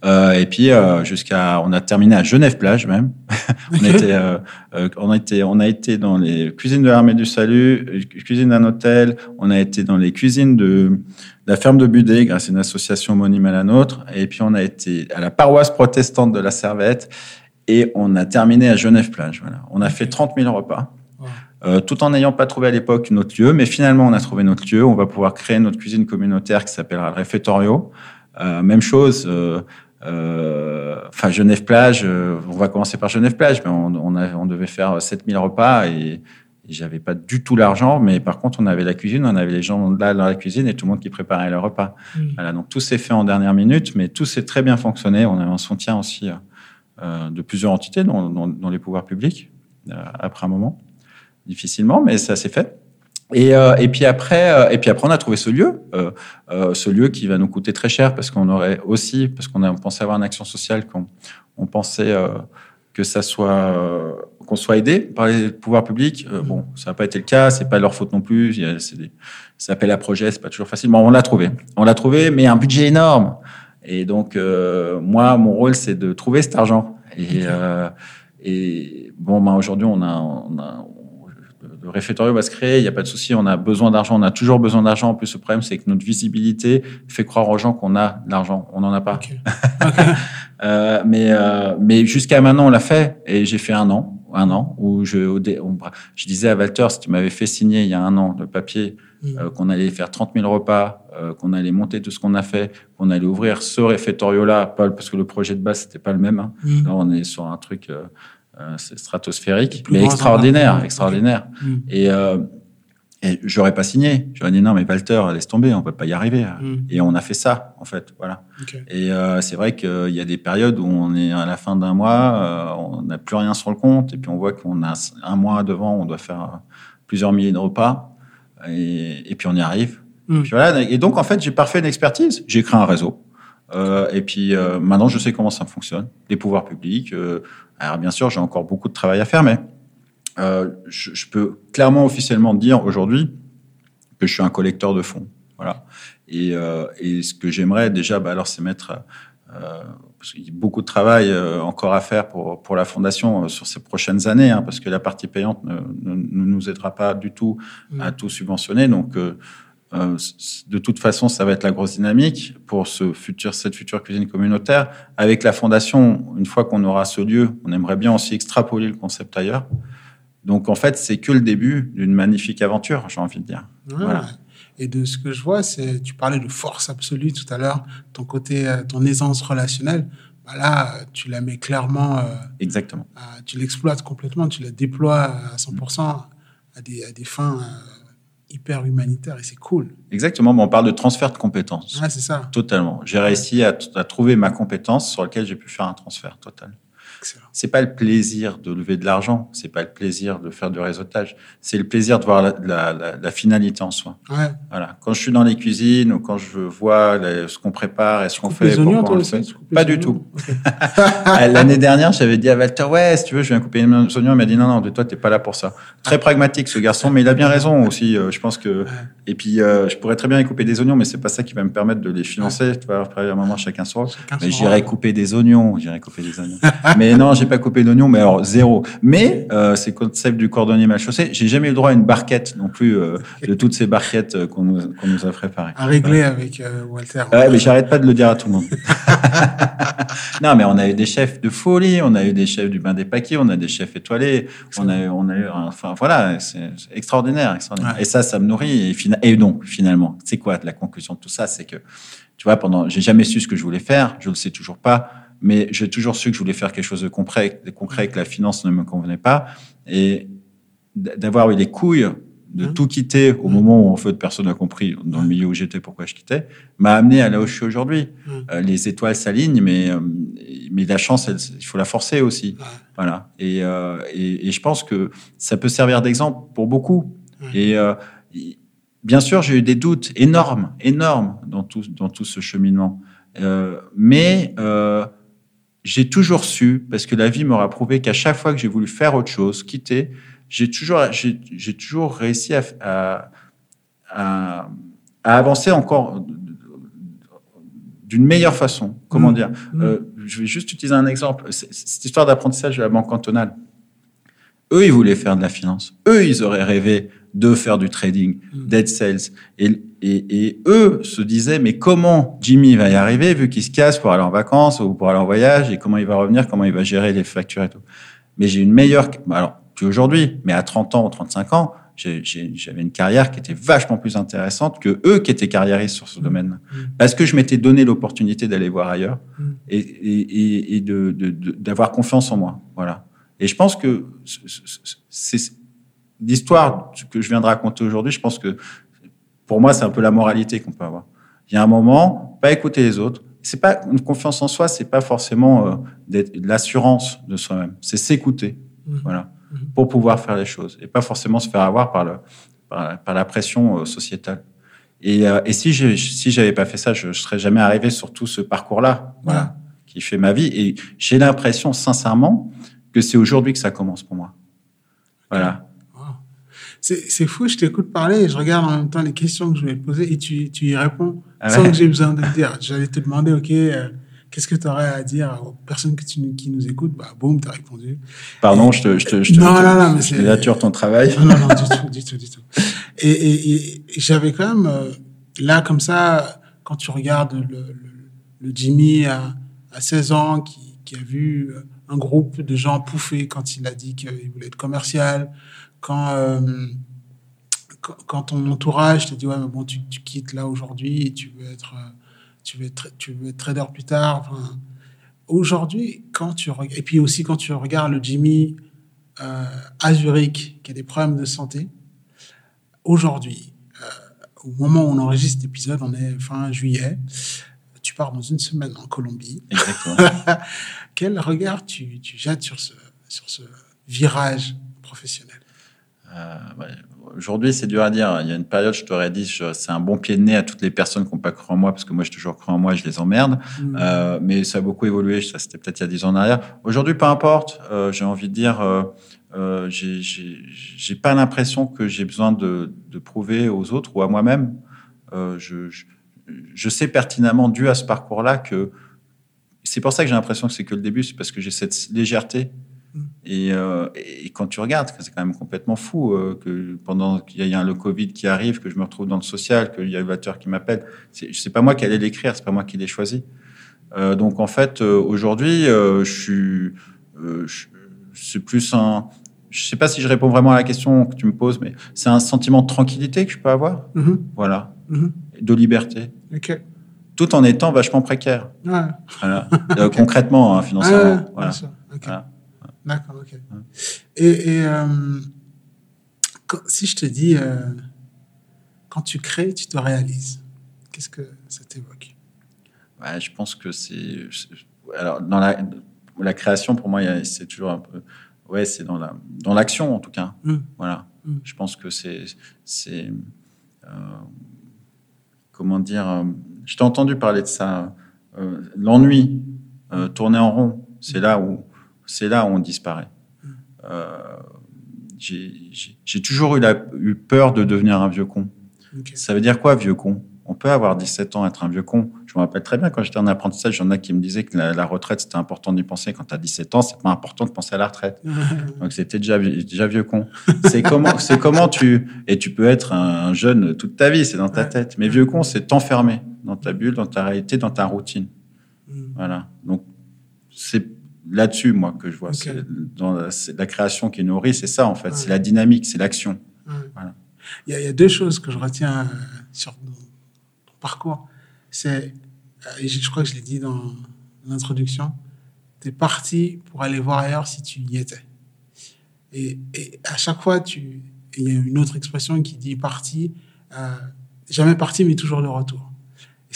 Euh, et puis euh, jusqu'à, on a terminé à Genève plage même. [laughs] on était, euh, euh, on a été, on a été dans les cuisines de l'armée du salut, cuisine d'un hôtel. On a été dans les cuisines de la ferme de Budé grâce à une association homonyme à la nôtre. Et puis on a été à la paroisse protestante de la Servette. Et on a terminé à Genève plage. Voilà. On a fait 30 000 repas. Euh, tout en n'ayant pas trouvé à l'époque notre lieu, mais finalement on a trouvé notre lieu. On va pouvoir créer notre cuisine communautaire qui s'appellera le Réfectorio. Euh, même chose, euh, enfin Genève plage. on va commencer par Genève plage, mais on, on, on devait faire 7000 repas et j'avais pas du tout l'argent, mais par contre, on avait la cuisine, on avait les gens là dans la cuisine et tout le monde qui préparait le repas. Voilà, donc tout s'est fait en dernière minute, mais tout s'est très bien fonctionné. On avait un soutien aussi euh, de plusieurs entités, dont, les pouvoirs publics, euh, après un moment, difficilement, mais ça s'est fait. Et, euh, et, puis après, et puis après, on a trouvé ce lieu, ce lieu qui va nous coûter très cher parce qu'on aurait aussi, parce qu'on a pensé avoir une action sociale, qu'on on pensait que ça soit qu'on soit aidé par les pouvoirs publics. Euh, bon, ça n'a pas été le cas, c'est pas leur faute non plus. Il c'est des, ça s'appelle à projet, c'est pas toujours facile. Bon, on l'a trouvé, on l'a trouvé, mais un budget énorme. Et donc, euh, moi, mon rôle, c'est de trouver cet argent. Et, euh, et bon, ben, aujourd'hui, on a, on a, le réfectoire va se créer, il n'y a pas de souci, on a besoin d'argent, on a toujours besoin d'argent. En plus, le problème, c'est que notre visibilité fait croire aux gens qu'on a de l'argent. On n'en a pas. [laughs] euh, mais euh, mais jusqu'à maintenant, on l'a fait et j'ai fait un an un an où je, je disais à Walter, si tu m'avais fait signer il y a un an le papier mm. euh, qu'on allait faire 30 000 repas, euh, qu'on allait monter tout ce qu'on a fait, qu'on allait ouvrir ce réfectorio-là, parce que le projet de base c'était pas le même. Hein. Mm. Là, on est sur un truc euh, stratosphérique, mais extraordinaire, extraordinaire. Mm. Et et j'aurais pas signé. J'aurais dit non, mais Walter, laisse tomber, on peut pas y arriver. Hmm. Et on a fait ça, en fait, voilà. Et euh, c'est vrai qu'il y a des périodes où on est à la fin d'un mois, euh, on n'a plus rien sur le compte, et puis on voit qu'on a un mois devant, on doit faire plusieurs milliers de repas, et, et puis on y arrive. Hmm. Et, puis voilà. et donc, en fait, j'ai parfait une expertise. J'ai créé un réseau. Euh, et puis euh, maintenant, je sais comment ça fonctionne. Les pouvoirs publics. Euh, alors bien sûr, j'ai encore beaucoup de travail à faire, mais euh, je, je, peux clairement officiellement dire aujourd'hui que je suis un collecteur de fonds. Voilà. Et, euh, et ce que j'aimerais déjà, bah alors, c'est mettre euh, parce qu'il y a beaucoup de travail euh, encore à faire pour, pour la fondation sur ces prochaines années, hein, parce que la partie payante ne, ne, ne, nous aidera pas du tout à tout subventionner. Donc, de toute façon, ça va être la grosse dynamique pour ce futur, cette future cuisine communautaire. Avec la fondation, une fois qu'on aura ce lieu, on aimerait bien aussi extrapoler le concept ailleurs. Donc en fait, c'est que le début d'une magnifique aventure, j'ai envie de dire. voilà. Et de ce que je vois, c'est tu parlais de force absolue tout à l'heure, ton côté, euh, ton aisance relationnelle. Bah là, tu la mets clairement. Euh, Exactement. tu l'exploites complètement, tu la déploies à 100% à, des, à des fins euh, hyper humanitaires et c'est cool. Exactement, mais on parle de transfert de compétences. Ouais, c'est ça. Totalement. J'ai réussi à, à, trouver ma compétence sur laquelle j'ai pu faire un transfert total. C'est pas le plaisir de lever de l'argent, c'est pas le plaisir de faire du réseautage, c'est le plaisir de voir la, la, la, la finalité en soi. Ouais. Voilà. Quand je suis dans les cuisines ou quand je vois les, ce qu'on prépare et ce qu'on fait, les oignons, toi aussi, pas du tout. Okay. [laughs] L'année dernière, j'avais dit à Walter, ouais, si tu veux, je viens couper les oignons. Il m'a dit non, non, de toi, t'es pas là pour ça. Très pragmatique ce garçon, mais il a bien raison aussi. Euh, je pense que. Ouais. Et puis, euh, je pourrais très bien y couper des oignons, mais c'est pas ça qui va me permettre de les financer. Ouais. Tu vois, après un moment, chacun son Mais j'irai couper des oignons, j'irai couper des oignons. [laughs] mais non, j'ai pas coupé d'oignons, mais alors zéro. Mais euh, c'est concept du cordonnier mal chaussé. J'ai jamais eu le droit à une barquette non plus euh, de toutes ces barquettes euh, qu'on nous, qu nous a préparées. À régler ouais. avec euh, Walter. Ouais, mais j'arrête pas de le dire à tout le monde. [laughs] non, mais on a eu des chefs de folie, on a eu des chefs du bain des paquets, on a des chefs étoilés, on a, eu, on a eu, enfin voilà, c'est extraordinaire, extraordinaire. Ouais. Et ça, ça me nourrit. Et, et donc, finalement, c'est quoi la conclusion de tout ça? C'est que, tu vois, pendant, j'ai jamais su ce que je voulais faire, je le sais toujours pas mais j'ai toujours su que je voulais faire quelque chose de concret, de concret que la finance ne me convenait pas, et d'avoir eu les couilles de mmh. tout quitter au mmh. moment où en fait personne n'a compris dans le milieu où j'étais pourquoi je quittais, m'a amené à là où je suis aujourd'hui. Mmh. Euh, les étoiles s'alignent, mais euh, mais la chance, elle, il faut la forcer aussi. Voilà. Et, euh, et, et je pense que ça peut servir d'exemple pour beaucoup. Et euh, bien sûr, j'ai eu des doutes énormes, énormes dans tout dans tout ce cheminement. Mais j'ai toujours su, parce que la vie m'aura prouvé qu'à chaque fois que j'ai voulu faire autre chose, quitter, j'ai toujours, j'ai toujours réussi à, à, à, à, avancer encore d'une meilleure façon. Comment mmh. dire? Mmh. Euh, Je vais juste utiliser un exemple. Cette histoire d'apprentissage de la banque cantonale. Eux, ils voulaient faire de la finance. Eux, ils auraient rêvé de faire du trading, mmh. d'être sales. Et et, et, eux se disaient, mais comment Jimmy va y arriver vu qu'il se casse pour aller en vacances ou pour aller en voyage et comment il va revenir, comment il va gérer les factures et tout. Mais j'ai une meilleure, alors qu'aujourd'hui. Mais à 30 ans ou 35 ans, j'avais une carrière qui était vachement plus intéressante que eux qui étaient carriéristes sur ce mmh. domaine. Mmh. Parce que je m'étais donné l'opportunité d'aller voir ailleurs et, et, et d'avoir de, confiance en moi. Voilà. Et je pense que c'est l'histoire que je viens de raconter aujourd'hui. Je pense que pour moi, c'est un peu la moralité qu'on peut avoir. Il y a un moment, pas écouter les autres. C'est pas une confiance en soi, c'est pas forcément euh, l'assurance de soi-même. C'est s'écouter. Voilà. Mhm. pour pouvoir faire les choses et pas forcément se faire avoir par, le, par, la pression euh, sociétale. Et, euh, et si je si j'avais pas fait ça, je, ne serais jamais arrivé sur tout ce parcours-là, voilà, qui fait ma vie. Et j'ai l'impression, sincèrement, que c'est aujourd'hui que ça commence pour moi. Voilà. C'est fou, je t'écoute parler et je regarde en même temps les questions que je vais te poser et tu, tu y réponds ah sans que j'ai besoin de te dire. J'allais te demander, OK, euh, Qu'est-ce que tu aurais à dire aux personnes qui nous écoutent? Bah, boum, tu as répondu. Pardon, je te, je te, je te, non, non, non, mais c'est ton travail. Non, non, du tout, du tout, du tout. Et, et, et j'avais quand même, euh, là, comme ça, quand tu regardes le, le, le Jimmy à, à 16 ans, qui, qui, a vu un groupe de gens pouffer quand il a dit qu'il voulait être commercial, quand, euh, quand, ton entourage te dit, ouais, mais bon, tu, tu quittes là aujourd'hui et tu veux être tu veux être, tu veux être trader plus tard. Enfin, Aujourd'hui, quand tu et puis aussi quand tu regardes le Jimmy euh, à Zurich qui a des problèmes de santé, aujourd'hui, euh, au moment où on enregistre cet épisode, on est fin juillet, tu pars dans une semaine en Colombie. [laughs] Quel regard tu, tu, jettes sur ce, sur ce virage professionnel? Euh, Aujourd'hui, c'est dur à dire. Il y a une période, je t'aurais dit, c'est un bon pied de nez à toutes les personnes qui n'ont pas cru en moi, parce que moi, j'ai toujours cru en moi, je les emmerde. Mm. Euh, mais ça a beaucoup évolué. Ça, c'était peut-être il y a 10 ans en arrière. Aujourd'hui, peu importe. Euh, j'ai envie de dire, euh, j'ai pas l'impression que j'ai besoin de, de, prouver aux autres ou à moi-même. Je, je, je, sais pertinemment, dû à ce parcours-là, que c'est pour ça que j'ai l'impression que c'est que le début, c'est parce que j'ai cette légèreté euh, et, quand tu regardes, c'est quand même complètement fou euh, que pendant qu'il y a le Covid qui arrive, que je me retrouve dans le social, qu'il y a Vateur qui m'appelle. C'est pas moi qui allais l'écrire, c'est pas moi qui l'ai choisi. Euh, donc en fait, aujourd'hui, je suis, c'est plus un. Je sais pas si je réponds vraiment à la question que tu me poses, mais c'est un sentiment de tranquillité que je peux avoir. Mm-hmm. Voilà. Mm-hmm. De liberté. Tout en étant vachement précaire. Voilà. [laughs] concrètement, hein, financièrement. voilà. D'accord, ok. Et, euh, si je te dis, euh, quand tu crées, tu te réalises, qu'est-ce que ça t'évoque? Ouais, Je pense que c'est. Alors, dans la, la création, pour moi, c'est toujours un peu. Ouais, c'est dans la dans l'action en tout cas. Mmh. Voilà. Mmh. Je pense que c'est c'est euh, comment dire. je t'ai entendu parler de ça. L'ennui, tourner en rond, c'est là où c'est là où on disparaît. Euh, j'ai toujours eu, la, eu, peur de devenir un vieux con. Ça veut dire quoi, vieux con? On peut avoir 17 ans, être un vieux con. Je me rappelle très bien quand j'étais en apprentissage, il y en a qui me disaient que la, retraite, c'était important d'y penser. Quand tu as 17 ans, c'est pas important de penser à la retraite. [laughs] Donc c'était déjà, déjà vieux con. C'est comment, c'est comment tu. Et tu peux être un, jeune toute ta vie, c'est dans ta tête. Mais vieux con, c'est t'enfermer dans ta bulle, dans ta réalité, dans ta routine. Mm. Voilà. Donc là-dessus, moi, que je vois. C'est dans la, création qui nourrit, c'est ça, en fait. C'est la dynamique, c'est l'action. Voilà. Il, y a, deux choses que je retiens euh, sur ton, parcours. C'est, euh, et je crois que je l'ai dit dans l'introduction, tu es parti pour aller voir ailleurs si tu y étais. Et, à chaque fois, tu, il y a une autre expression qui dit parti, euh, jamais parti, mais toujours de retour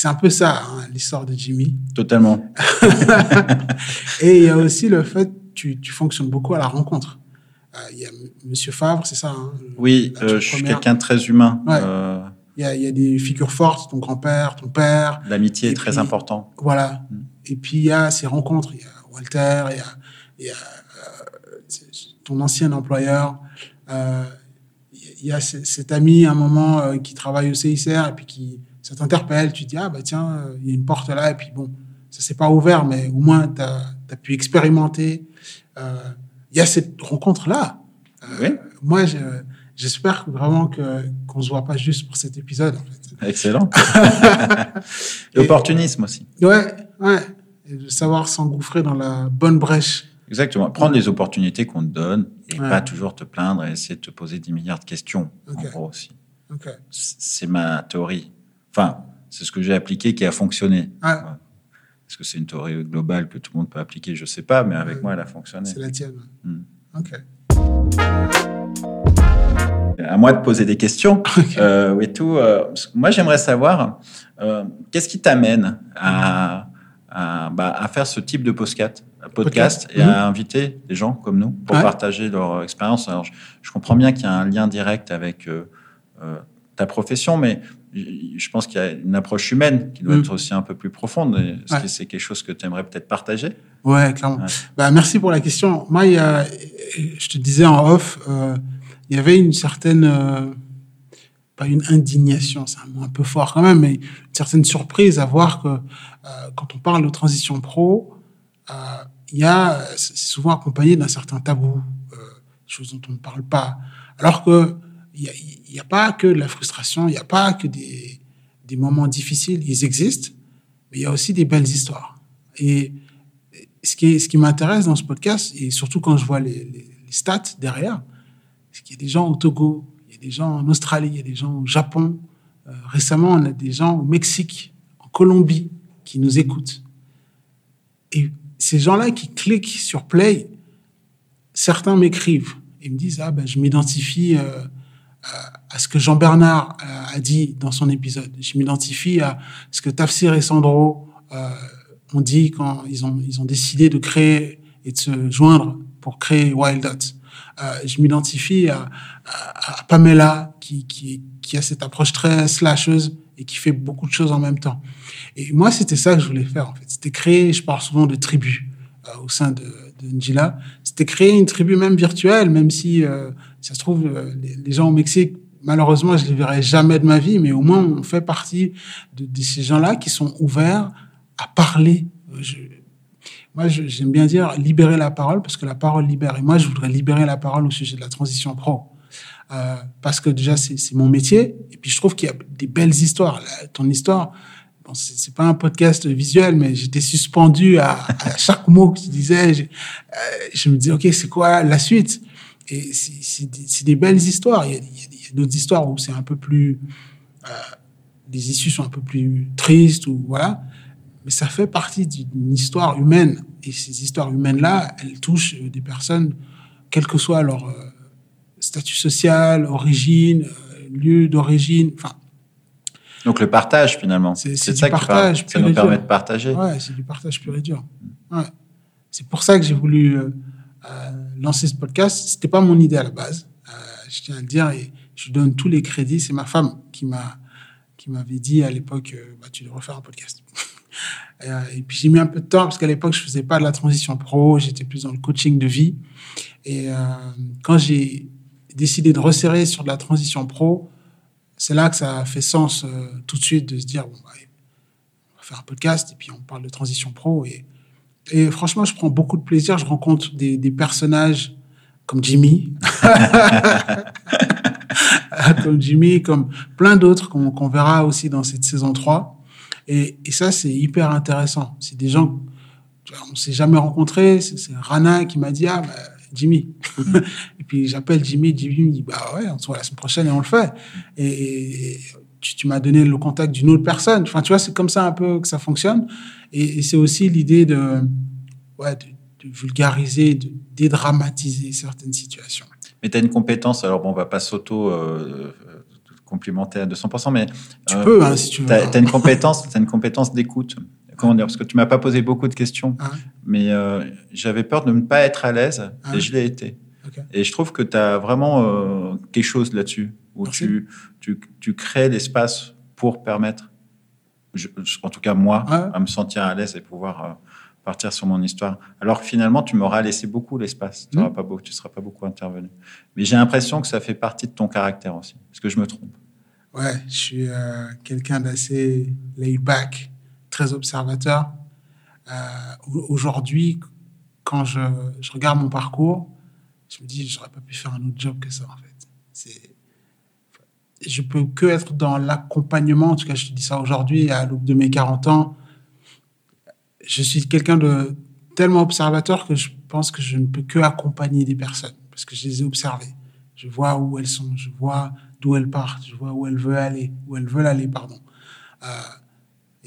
c'est un peu ça, hein, l'histoire de Jimmy. Totalement. [laughs] et il y a aussi le fait tu, tu fonctionnes beaucoup à la rencontre. Euh, il y a Monsieur Favre, c'est ça hein, Oui, euh, je suis quelqu'un de très humain. Euh. Il, y a, il, y a, des figures fortes, ton grand-père, ton père. L'amitié est très important. Voilà. Mm. Et puis il y a ces rencontres. Il y a Walter, il y a, il y a ton ancien employeur. il y a cet ami à un moment qui travaille au CICR et puis qui ça t'interpelle, tu te dis, ah bah tiens, euh, il y a une porte là, et puis bon, ça s'est pas ouvert, mais au moins tu as, pu expérimenter. Euh, il y a cette rencontre-là. Euh, oui. Moi, j'espère vraiment que qu'on se voit pas juste pour cet épisode. En fait. Excellent. [laughs] [laughs] L'opportunisme aussi. Ouais, ouais. Et de savoir s'engouffrer dans la bonne brèche. Exactement. Prendre les opportunités qu'on te donne et pas toujours te plaindre et essayer de te poser 10 milliards de questions, en gros aussi. C'est ma théorie. Enfin, c'est ce que j'ai appliqué qui a fonctionné. Est-ce que c'est une théorie globale que tout le monde peut appliquer? Je ne sais pas, mais avec moi, elle a fonctionné. C'est la tienne. Hmm. Ok. À moi de poser des questions. [laughs] Euh, tout, euh, moi, j'aimerais savoir euh, qu'est-ce qui t'amène à, à, bah, à, faire ce type de podcast, podcast, et à mhm. inviter des gens comme nous pour partager leur expérience? Alors, je, comprends bien qu'il y a un lien direct avec ta profession, mais je pense qu'il y a une approche humaine qui doit mhm. être aussi un peu plus profonde. Est-ce que c'est quelque chose que tu aimerais peut-être partager? Ouais, clairement. Bah, merci pour la question. Moi, il y a, je te disais en off, il y avait une certaine, euh, pas une indignation, c'est un mot un peu fort quand même, mais une certaine surprise à voir que euh, quand on parle de transition pro, euh, il y a, c'est souvent accompagné d'un certain tabou, choses dont on ne parle pas. Alors que il n'y a, a, pas que de la frustration, il n'y a pas que des, moments difficiles, ils existent, mais il y a aussi des belles histoires. Et ce qui, m'intéresse dans ce podcast, et surtout quand je vois les, stats derrière, il y a des gens au Togo, il y a des gens en Australie, il y a des gens au Japon. Euh, récemment, on a des gens au Mexique, en Colombie, qui nous écoutent. Et ces gens-là qui cliquent sur Play, certains m'écrivent et me disent Ah, ben, je m'identifie euh, à ce que Jean-Bernard euh, a dit dans son épisode. Je m'identifie à ce que Tafsir et Sandro ont dit quand ils ont, ils ont décidé de créer et de se joindre pour créer Wild Dots. Euh, je m'identifie à, Pamela qui, qui, qui, a cette approche très slasheuse et qui fait beaucoup de choses en même temps. Et moi, c'était ça que je voulais faire, en fait. C'était créer, je parle souvent de tribus euh, au sein de, C'était créer une tribu même virtuelle, même si, euh, ça se trouve, les, gens au Mexique, malheureusement, je les verrai jamais de ma vie, mais au moins, on fait partie de, ces gens-là qui sont ouverts à parler. Je, moi, j'aime bien dire libérer la parole parce que la parole libère. Et moi, je voudrais libérer la parole au sujet de la transition pro. Euh, parce que déjà, c'est mon métier. Et puis, je trouve qu'il y a des belles histoires. ton histoire, bon, c'est pas un podcast visuel, mais j'étais suspendu à, chaque mot que tu disais. Je, euh, je me dis, OK, c'est quoi la suite? Et c'est des, belles histoires. Il y a, d'autres histoires où c'est un peu plus... Euh, les issues sont un peu plus tristes ou voilà mais ça fait partie d'une histoire humaine. Et ces histoires humaines-là, elles touchent des personnes, quel que soit leur euh, statut social, origine, lieu d'origine. Enfin, donc le partage finalement. C'est ça partage qui ça nous permet de partager. Ouais, c'est du partage pur et dur. Ouais. C'est pour ça que j'ai voulu lancer ce podcast. C'était pas mon idée à la base. je tiens à le dire et je donne tous les crédits. C'est ma femme qui m'a qui m'avait dit à l'époque, bah, tu devrais faire un podcast. [laughs] Euh, et puis j'ai mis un peu de temps parce qu'à l'époque, je faisais pas de la transition pro, j'étais plus dans le coaching de vie. Et euh, quand j'ai décidé de resserrer sur de la transition pro, c'est là que ça fait sens euh, tout de suite de se dire, bon, bah, on va faire un podcast et puis on parle de transition pro. Et, franchement, je prends beaucoup de plaisir. Je rencontre des, personnages comme Jimmy, [laughs] comme Jimmy, comme plein d'autres qu'on verra aussi dans cette saison 3. Et, ça, c'est hyper intéressant. C'est des gens, on s'est jamais rencontrés. C'est Rana qui m'a dit, ah, bah, Jimmy. [laughs] et puis j'appelle Jimmy, Jimmy me dit, bah ouais, on se voit la semaine prochaine et on le fait. Et, tu, tu m'as donné le contact d'une autre personne. Enfin, tu vois, c'est comme ça un peu que ça fonctionne. Et, et c'est aussi l'idée de, ouais, de, de, vulgariser, de dédramatiser certaines situations. Mais tu as une compétence, alors bon, on va pas s'auto euh, complimenter à 200%, mais tu peux, hein, si tu veux. Tu as, une compétence, as une compétence d'écoute. Comment dire Parce que tu m'as pas posé beaucoup de questions, ah mais euh, j'avais peur de ne pas être à l'aise ah et je l'ai été. Et je trouve que tu as vraiment euh, quelque chose là-dessus où tu, tu, tu, crées l'espace pour permettre, en tout cas moi, à me sentir à l'aise et pouvoir euh, partir sur mon histoire. Alors que finalement, tu m'auras laissé beaucoup l'espace. Tu ne mmh. seras pas beaucoup intervenu. Mais j'ai l'impression que ça fait partie de ton caractère aussi. Est-ce que je me trompe Ouais, je suis quelqu'un d'assez laid back, très observateur. Euh, Aujourd'hui, quand je, regarde mon parcours, je me dis, j'aurais pas pu faire un autre job que ça, en fait. C'est, je peux que être dans l'accompagnement. En tout cas, je te dis ça aujourd'hui, à l'aube de mes 40 ans je suis quelqu'un de tellement observateur que je pense que je ne peux que accompagner des personnes. parce que je les ai observées. Je vois où elles sont, je vois d'où elles partent, je vois où elles veulent aller, où elles veulent aller, pardon. Euh,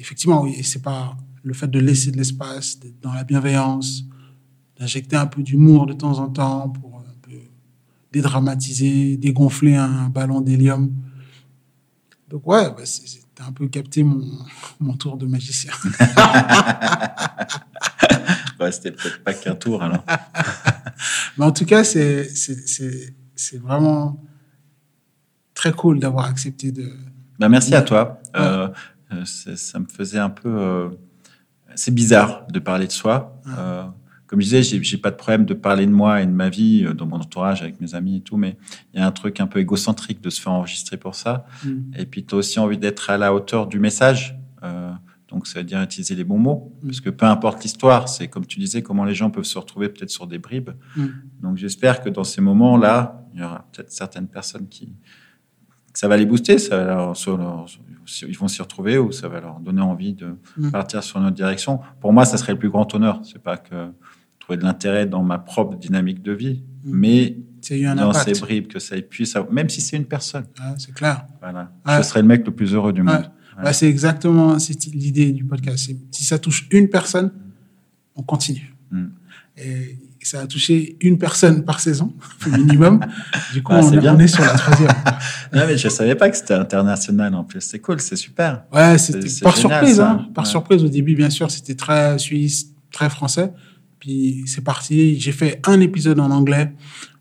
effectivement, oui, c'est pas le fait de laisser de l'espace, d'être dans la bienveillance, d'injecter un peu d'humour de temps en temps pour un peu dédramatiser, dégonfler un ballon d'hélium. Donc ouais, bah t'as un peu capté mon, [laughs] mon tour de magicien. [laughs] ouais, c'était peut-être pas qu'un tour alors. [laughs] Mais en tout cas, c'est vraiment très cool d'avoir accepté de. Ben merci à toi. Euh, ça me faisait un peu. Euh, c'est bizarre de parler de soi. comme je disais, j'ai pas de problème de parler de moi et de ma vie dans mon entourage avec mes amis et tout, mais il y a un truc un peu égocentrique de se faire enregistrer pour ça. Mm. Et puis, tu as aussi envie d'être à la hauteur du message. Donc, ça veut dire utiliser les bons mots, mm. parce que peu importe l'histoire, c'est comme tu disais, comment les gens peuvent se retrouver peut-être sur des bribes. Donc, j'espère que dans ces moments-là, il y aura peut-être certaines personnes qui, ça va les booster, ça va ils vont s'y retrouver ou ça va leur donner envie de mm. partir sur notre direction. Pour moi, ça serait le plus grand honneur. C'est pas que trouver de l'intérêt dans ma propre dynamique de vie, mais dans ces bribes que ça puisse, même si c'est une personne. c'est clair. Voilà. Je serais le mec le plus heureux du monde. Bah, c'est exactement l'idée du podcast. Si ça touche une personne, on continue. Mm. Et ça a touché une personne par saison, [laughs] au minimum. Du coup, ah, on, est sur la troisième. [laughs] non, mais je savais pas que c'était international en plus. C'est cool, c'est super. Ouais, c'était par surprise. Hein. Par surprise au début, bien sûr, c'était très suisse, très français. Puis c'est parti. J'ai fait un épisode en anglais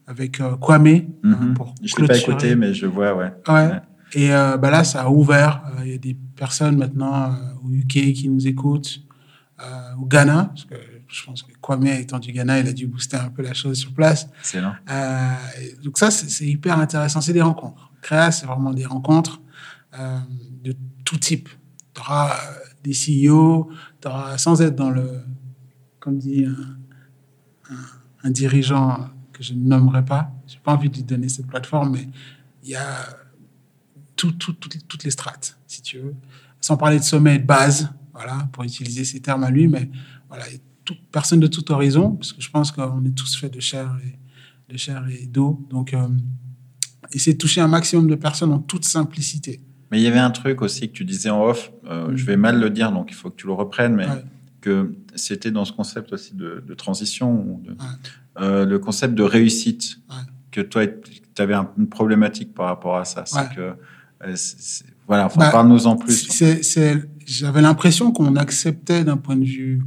avec euh, Kwame. Mm -hmm. pour je l'ai pas écouté, mais je vois, ouais. Ouais. Et euh, bah là, ça a ouvert. Euh, il y a des personnes maintenant au UK qui nous écoutent, au Ghana, parce que je pense que Kwame étant du Ghana, il a dû booster un peu la chose sur place. Excellent. donc ça, c'est hyper intéressant. C'est des rencontres. Créa, c'est vraiment des rencontres de tout type. Tu auras des CEO, tu auras, sans être dans le, comme dit un, un, dirigeant que je ne nommerai pas, j'ai pas envie de lui donner cette plateforme, mais il y a toutes les strates, si tu veux. Sans parler de sommet de base, voilà, pour utiliser ces termes à lui, mais voilà, personne de tout horizon, parce que je pense qu'on est tous faits de chair et de chair et d'eau. Donc, euh, essayer de toucher un maximum de personnes en toute simplicité. Mais il y avait un truc aussi que tu disais en off, euh, je vais mal le dire, donc il faut que tu le reprennes, mais que c'était dans ce concept aussi de, transition, de, euh, le concept de réussite, que toi, tu avais une problématique par rapport à ça. C'est que euh, voilà, enfin, bah, parle-nous en plus. J'avais l'impression qu'on acceptait d'un point de vue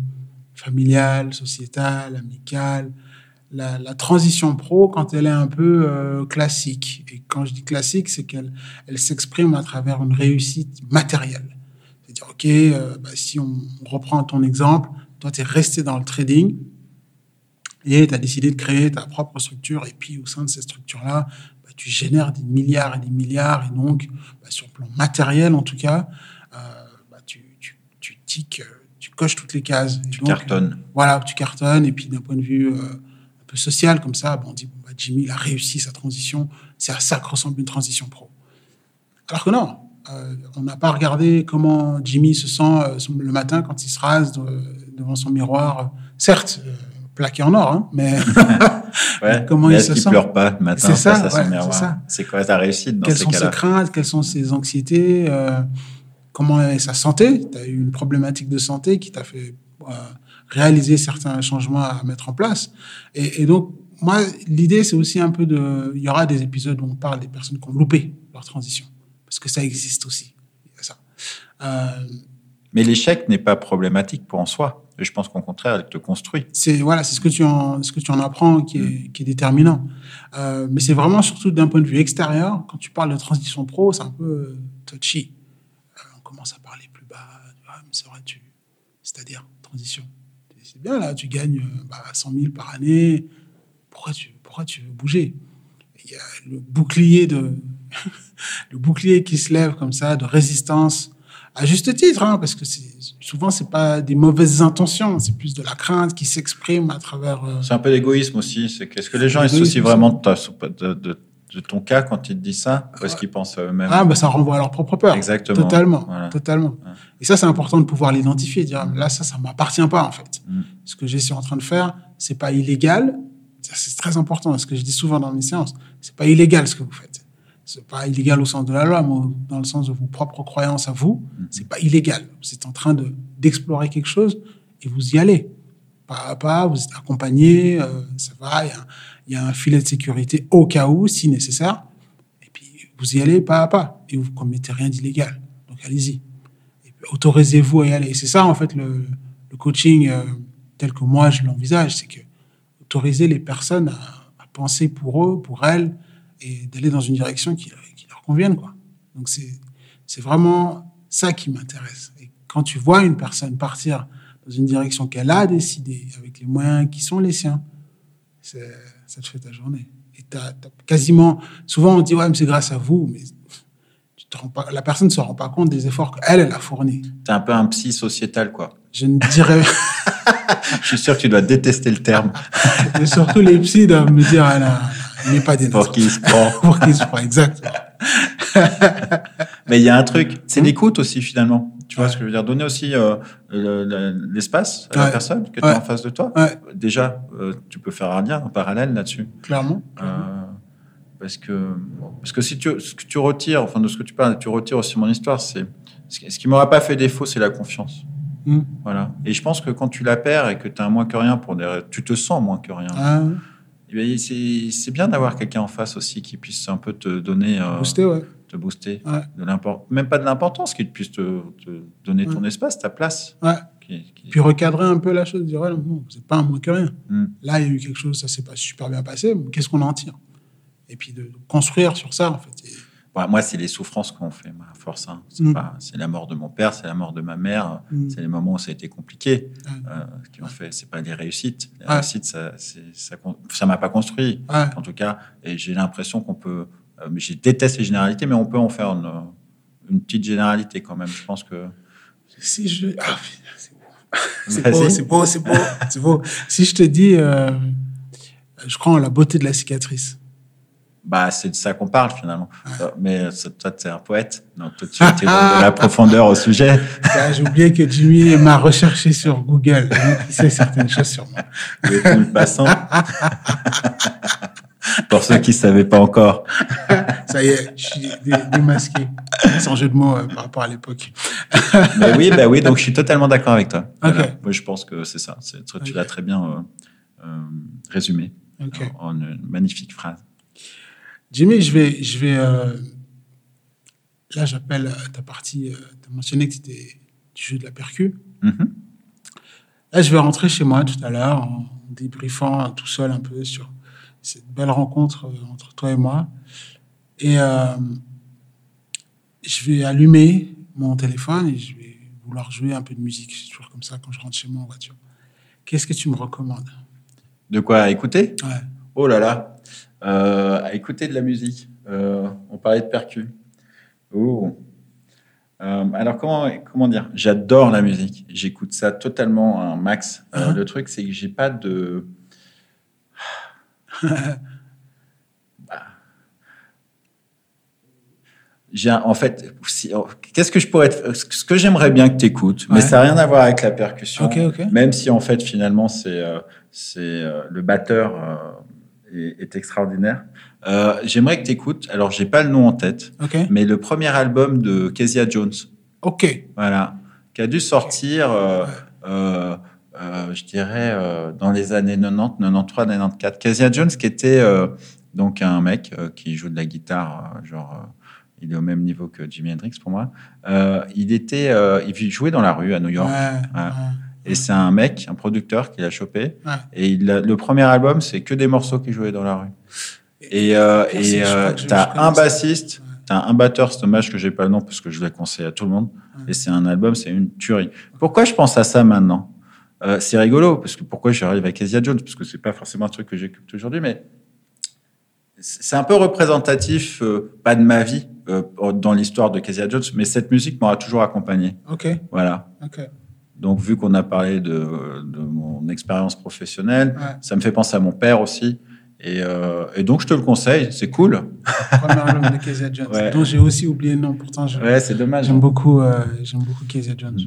familial, sociétal, amical, la, transition pro quand elle est un peu euh, classique. Et quand je dis classique, c'est qu'elle elle, s'exprime à travers une réussite matérielle. C'est-à-dire, OK, euh, bah, si on reprend ton exemple, toi, tu es resté dans le trading et tu as décidé de créer ta propre structure. Et puis, au sein de cette structure-là, tu génères des milliards et des milliards, et donc, bah, sur le plan matériel en tout cas, euh, bah, tu, tu, tu tiques, coches toutes les cases. tu cartonnes. Euh, voilà, tu cartonnes, et puis d'un point de vue un peu social, comme ça, bah, on dit, bon, bah, Jimmy, il a réussi sa transition, c'est à ça que ressemble une transition pro. Alors que non, on n'a pas regardé comment Jimmy se sent le matin quand il se rase devant son miroir. Certes, plaqué en or, hein, mais [laughs] [laughs] comment il se sent pleure pas le matin C'est ça, ça. C'est quoi ta réussite dans Quelles sont ses craintes? Quelles sont ses anxiétés? Euh, Comment est sa santé Tu as eu une problématique de santé qui t'a fait euh, réaliser certains changements à mettre en place. Et, donc, moi, l'idée, c'est aussi un peu de... Il y aura des épisodes où on parle des personnes qui ont loupé leur transition, parce que ça existe aussi. Ça. Euh, mais l'échec n'est pas problématique pour en soi. Je pense qu'au contraire, elle te construit. C'est voilà, c'est ce que tu en ce que tu en apprends qui est, mm. qui est déterminant. Euh, mais c'est vraiment surtout d'un point de vue extérieur. Quand tu parles de transition pro, c'est un peu touchy. Euh, on commence à parler plus bas. Ah, mais c'est vrai, tu, c'est-à-dire transition. C'est bien là, tu gagnes bah, 100 000 par année. Pourquoi tu pourquoi tu veux bouger? Il y a le bouclier de [laughs] le bouclier qui se lève comme ça de résistance à juste titre, hein, parce que souvent c'est pas des mauvaises intentions, c'est plus de la crainte qui s'exprime à travers. Euh, c'est un peu d'égoïsme aussi. C'est qu'est-ce que les gens ils se soucient vraiment de, ta, de, de, de, ton cas quand ils te disent ça, ou est-ce qu'ils pensent eux-mêmes Ah bah ça renvoie à leur propre peur. Exactement. Totalement, totalement. Et ça c'est important de pouvoir l'identifier, dire là ça ça m'appartient pas en fait. Mm. Ce que je suis en train de faire, c'est pas illégal, C'est très important. Ce que je dis souvent dans mes séances, c'est pas illégal ce que vous faites. C'est pas illégal au sens de la loi, mais dans le sens de vos propres croyances à vous. Mm-hmm. C'est pas illégal. Vous êtes en train de d'explorer quelque chose et vous y allez. Pas à pas, vous êtes accompagné, euh, ça va. Il y, a un filet de sécurité au cas où, si nécessaire. Et puis vous y allez pas à pas et vous commettez rien d'illégal. Donc allez-y. Autorisez-vous à y aller. C'est ça en fait le, coaching euh, tel que moi je l'envisage, c'est que autoriser les personnes à, penser pour eux, pour elles, et d'aller dans une direction qui, leur convienne. Quoi. Donc c'est vraiment ça qui m'intéresse. Et quand tu vois une personne partir dans une direction qu'elle a décidée, avec les moyens qui sont les siens, ça te fait ta journée. Et quasiment, souvent on dit, ouais, mais c'est grâce à vous, mais tu te rends pas, la personne ne se rend pas compte des efforts qu'elle, elle a fournis. es un peu un psy sociétal, quoi. Je ne dirais. [laughs] Je suis sûr que tu dois détester le terme. [laughs] Et surtout les psys doivent me dire, ah, il n'est pas des Pour qui se prend. [laughs] Pour qui se prend, exactement. Mais il y a un truc, c'est hmm. l'écoute aussi finalement. Tu vois ce que je veux dire? Donner aussi euh, l'espace à la personne que tu as en face de toi. Déjà, euh, tu peux faire un lien en parallèle là-dessus. Clairement. Euh, parce que parce que si tu ce que tu retires, enfin de ce que tu parles, tu retires aussi mon histoire, c'est ce qui m'aura pas fait défaut, c'est la confiance. Hmm. Voilà. Et je pense que quand tu la perds et que tu as un moins que rien pour des, tu te sens moins que rien. Ah. Ben, c'est bien d'avoir quelqu'un en face aussi qui puisse un peu te donner. Euh, booster, ouais. Te booster. De même pas de l'importance, qui puisse te, donner ton espace, ta place. Ouais. Puis recadrer un peu la chose, dire, ouais, non, n'êtes pas un moins que rien. Hmm. Là, il y a eu quelque chose, ça s'est pas super bien passé, qu'est-ce qu'on en tire? Et puis de construire sur ça, en fait moi, c'est les souffrances qu'on fait, ma force. Hein. Mm. C'est la mort de mon père, c'est la mort de ma mère, mm. c'est les moments où ça a été compliqué euh, qui ont fait. C'est pas des réussites. Les réussites, ça, ça, ça m'a pas construit, en tout cas. Et j'ai l'impression qu'on peut. Euh, je déteste les généralités, mais on peut en faire une, une petite généralité quand même. Je pense que. Si je. Ah, c'est beau, [laughs] c'est beau, c'est beau, c'est beau. Si je te dis, euh, je crois en la beauté de la cicatrice bah, c'est de ça qu'on parle finalement. Euh, mais toi, tu es un poète, donc toi, tu es de la [laughs] profondeur au sujet. Bah, j'ai oublié que Jimmy m'a recherché sur Google. Il sait certaines choses sur moi. Le passant. [laughs] Pour ceux qui ne savaient pas encore. [laughs] Ça y est, je suis démasqué. Sans jeu de mots euh, par rapport à l'époque. [laughs] mais oui, bah oui, donc je suis totalement d'accord avec toi. Moi, je pense que c'est ça. Tu l'as très bien euh, résumé en une magnifique phrase. Jimmy, je vais, je vais, euh, là, j'appelle euh, ta partie, euh, tu as mentionné que tu joues de la percu. Mm-hmm. Là, je vais rentrer chez moi tout à l'heure en débriefant tout seul un peu sur cette belle rencontre entre toi et moi. Et je vais allumer mon téléphone et je vais vouloir jouer un peu de musique. C'est toujours comme ça quand je rentre chez moi en voiture. Qu'est-ce que tu me recommandes? De quoi écouter? Ouais. Oh là là euh, à écouter de la musique. Euh, on parlait de percu. Oh. Euh, alors comment comment dire? J'adore la musique. J'écoute ça totalement un max. Uh-huh. le truc c'est que j'ai pas de en fait oh, qu'est-ce que je pourrais ce que j'aimerais bien que tu écoutes mais ça n'a rien à voir avec la percussion même si en fait finalement c'est c'est le batteur est, extraordinaire. Euh, j'aimerais que tu écoutes, alors j'ai pas le nom en tête, mais le premier album de Kezia Jones. Ok. Voilà. Qui a dû sortir, euh, euh, je dirais, dans les années 90, 93, 94. Kezia Jones, qui était donc un mec qui joue de la guitare, genre il est au même niveau que Jimi Hendrix pour moi. il était, il jouait dans la rue à New York. Et c'est un mec, un producteur qui l'a chopé. Et il le premier album, c'est que des morceaux qu'il jouait dans la rue. Et euh, et euh, t'as un bassiste, t'as un batteur, c'est dommage que j'ai pas le nom parce que je le conseille à tout le monde. Et c'est un album, c'est une tuerie. Pourquoi je pense à ça maintenant? Euh, C'est rigolo parce que pourquoi j'arrive à Kezia Jones parce que c'est pas forcément un truc que j'écoute aujourd'hui, mais c'est un peu représentatif, euh, pas de ma vie euh, dans l'histoire de Kezia Jones, mais cette musique m'aura toujours accompagné. Ok. Voilà. Ok. Donc, vu qu'on a parlé de, mon expérience professionnelle, ça me fait penser à mon père aussi. Et, euh, donc, je te le conseille, c'est cool. Premier album de Kezia Jones, dont j'ai aussi oublié le nom, pourtant. ouais, c'est dommage. J'aime beaucoup, euh, j'aime beaucoup Kezia Jones.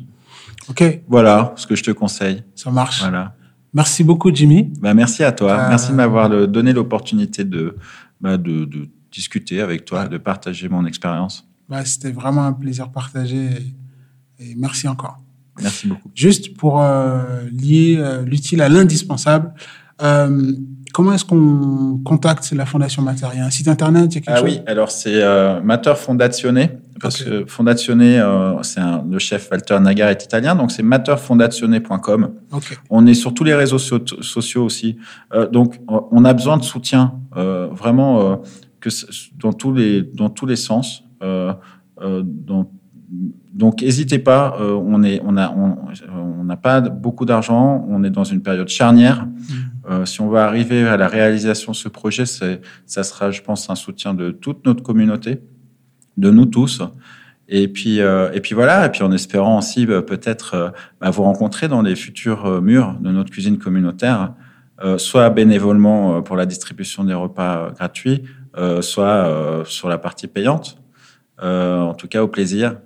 Ok. Voilà ce que je te conseille. Ça marche. Voilà. Merci beaucoup, Jimmy. Bah, merci à toi. Merci de m'avoir donné l'opportunité de, bah, de, de, discuter avec toi, de partager mon expérience. Bah, C'était vraiment un plaisir partagé et, merci encore. Merci beaucoup. Juste pour euh, lier euh, l'utile à l'indispensable, euh, comment est-ce qu'on contacte la Fondation Mater Il y a un site internet il y a quelque Ah oui, alors c'est euh, Mater Fondazione, parce que Fondazione, euh, c'est le chef Walter Nagar est italien, donc c'est materfondazione.com. Okay. On est sur tous les réseaux sociaux aussi. Euh, donc on a besoin de soutien, euh, vraiment, que dans tous les, dans tous les sens. Dans, donc, n'hésitez pas. on est, on a, on n'a pas beaucoup d'argent. On est dans une période charnière. Mmh. Euh, si on veut arriver à la réalisation de ce projet, ça sera, je pense, un soutien de toute notre communauté, de nous tous. Et puis, euh, et puis voilà, et puis en espérant aussi bah, peut-être euh, bah, vous rencontrer dans les futurs murs de notre cuisine communautaire, soit bénévolement pour la distribution des repas gratuits, soit sur la partie payante. en tout cas, au plaisir.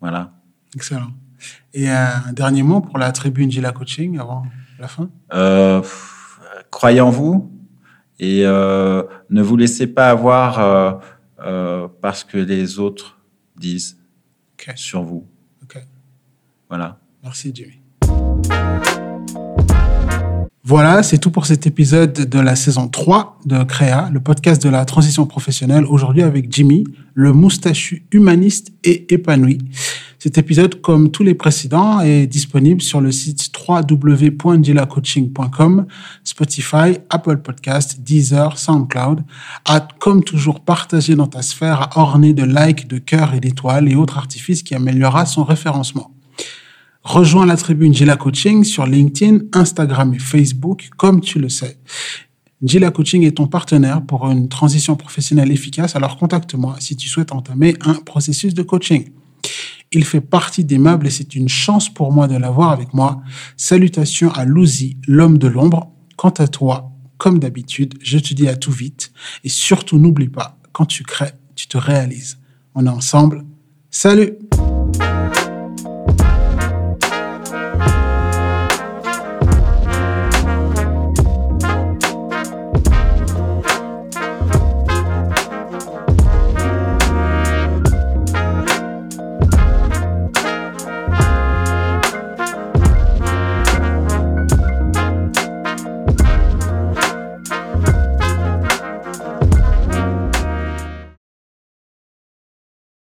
Voilà. Excellent. Et un dernier mot pour la tribune Gila Coaching avant la fin? Croyez en vous et euh, ne vous laissez pas avoir euh, euh, parce que les autres disent sur vous. Voilà. Merci Jimmy. Voilà, c'est tout pour cet épisode de la saison 3 de Créa, le podcast de la transition professionnelle. Aujourd'hui avec Jimmy, le moustachu humaniste et épanoui. Cet épisode, comme tous les précédents, est disponible sur le site www.dilacoaching.com, Spotify, Apple Podcast, Deezer, SoundCloud. À, comme toujours, partager dans ta sphère à orner de likes, de cœurs et d'étoiles et autres artifices qui améliorera son référencement. Rejoins la tribune Gila Coaching sur LinkedIn, Instagram et Facebook, comme tu le sais. Gila Coaching est ton partenaire pour une transition professionnelle efficace, alors contacte-moi si tu souhaites entamer un processus de coaching. Il fait partie des meubles et c'est une chance pour moi de l'avoir avec moi. Salutations à Louzi, l'homme de l'ombre. Quant à toi, comme d'habitude, je te dis à tout vite et surtout n'oublie pas, quand tu crées, tu te réalises. On est ensemble. Salut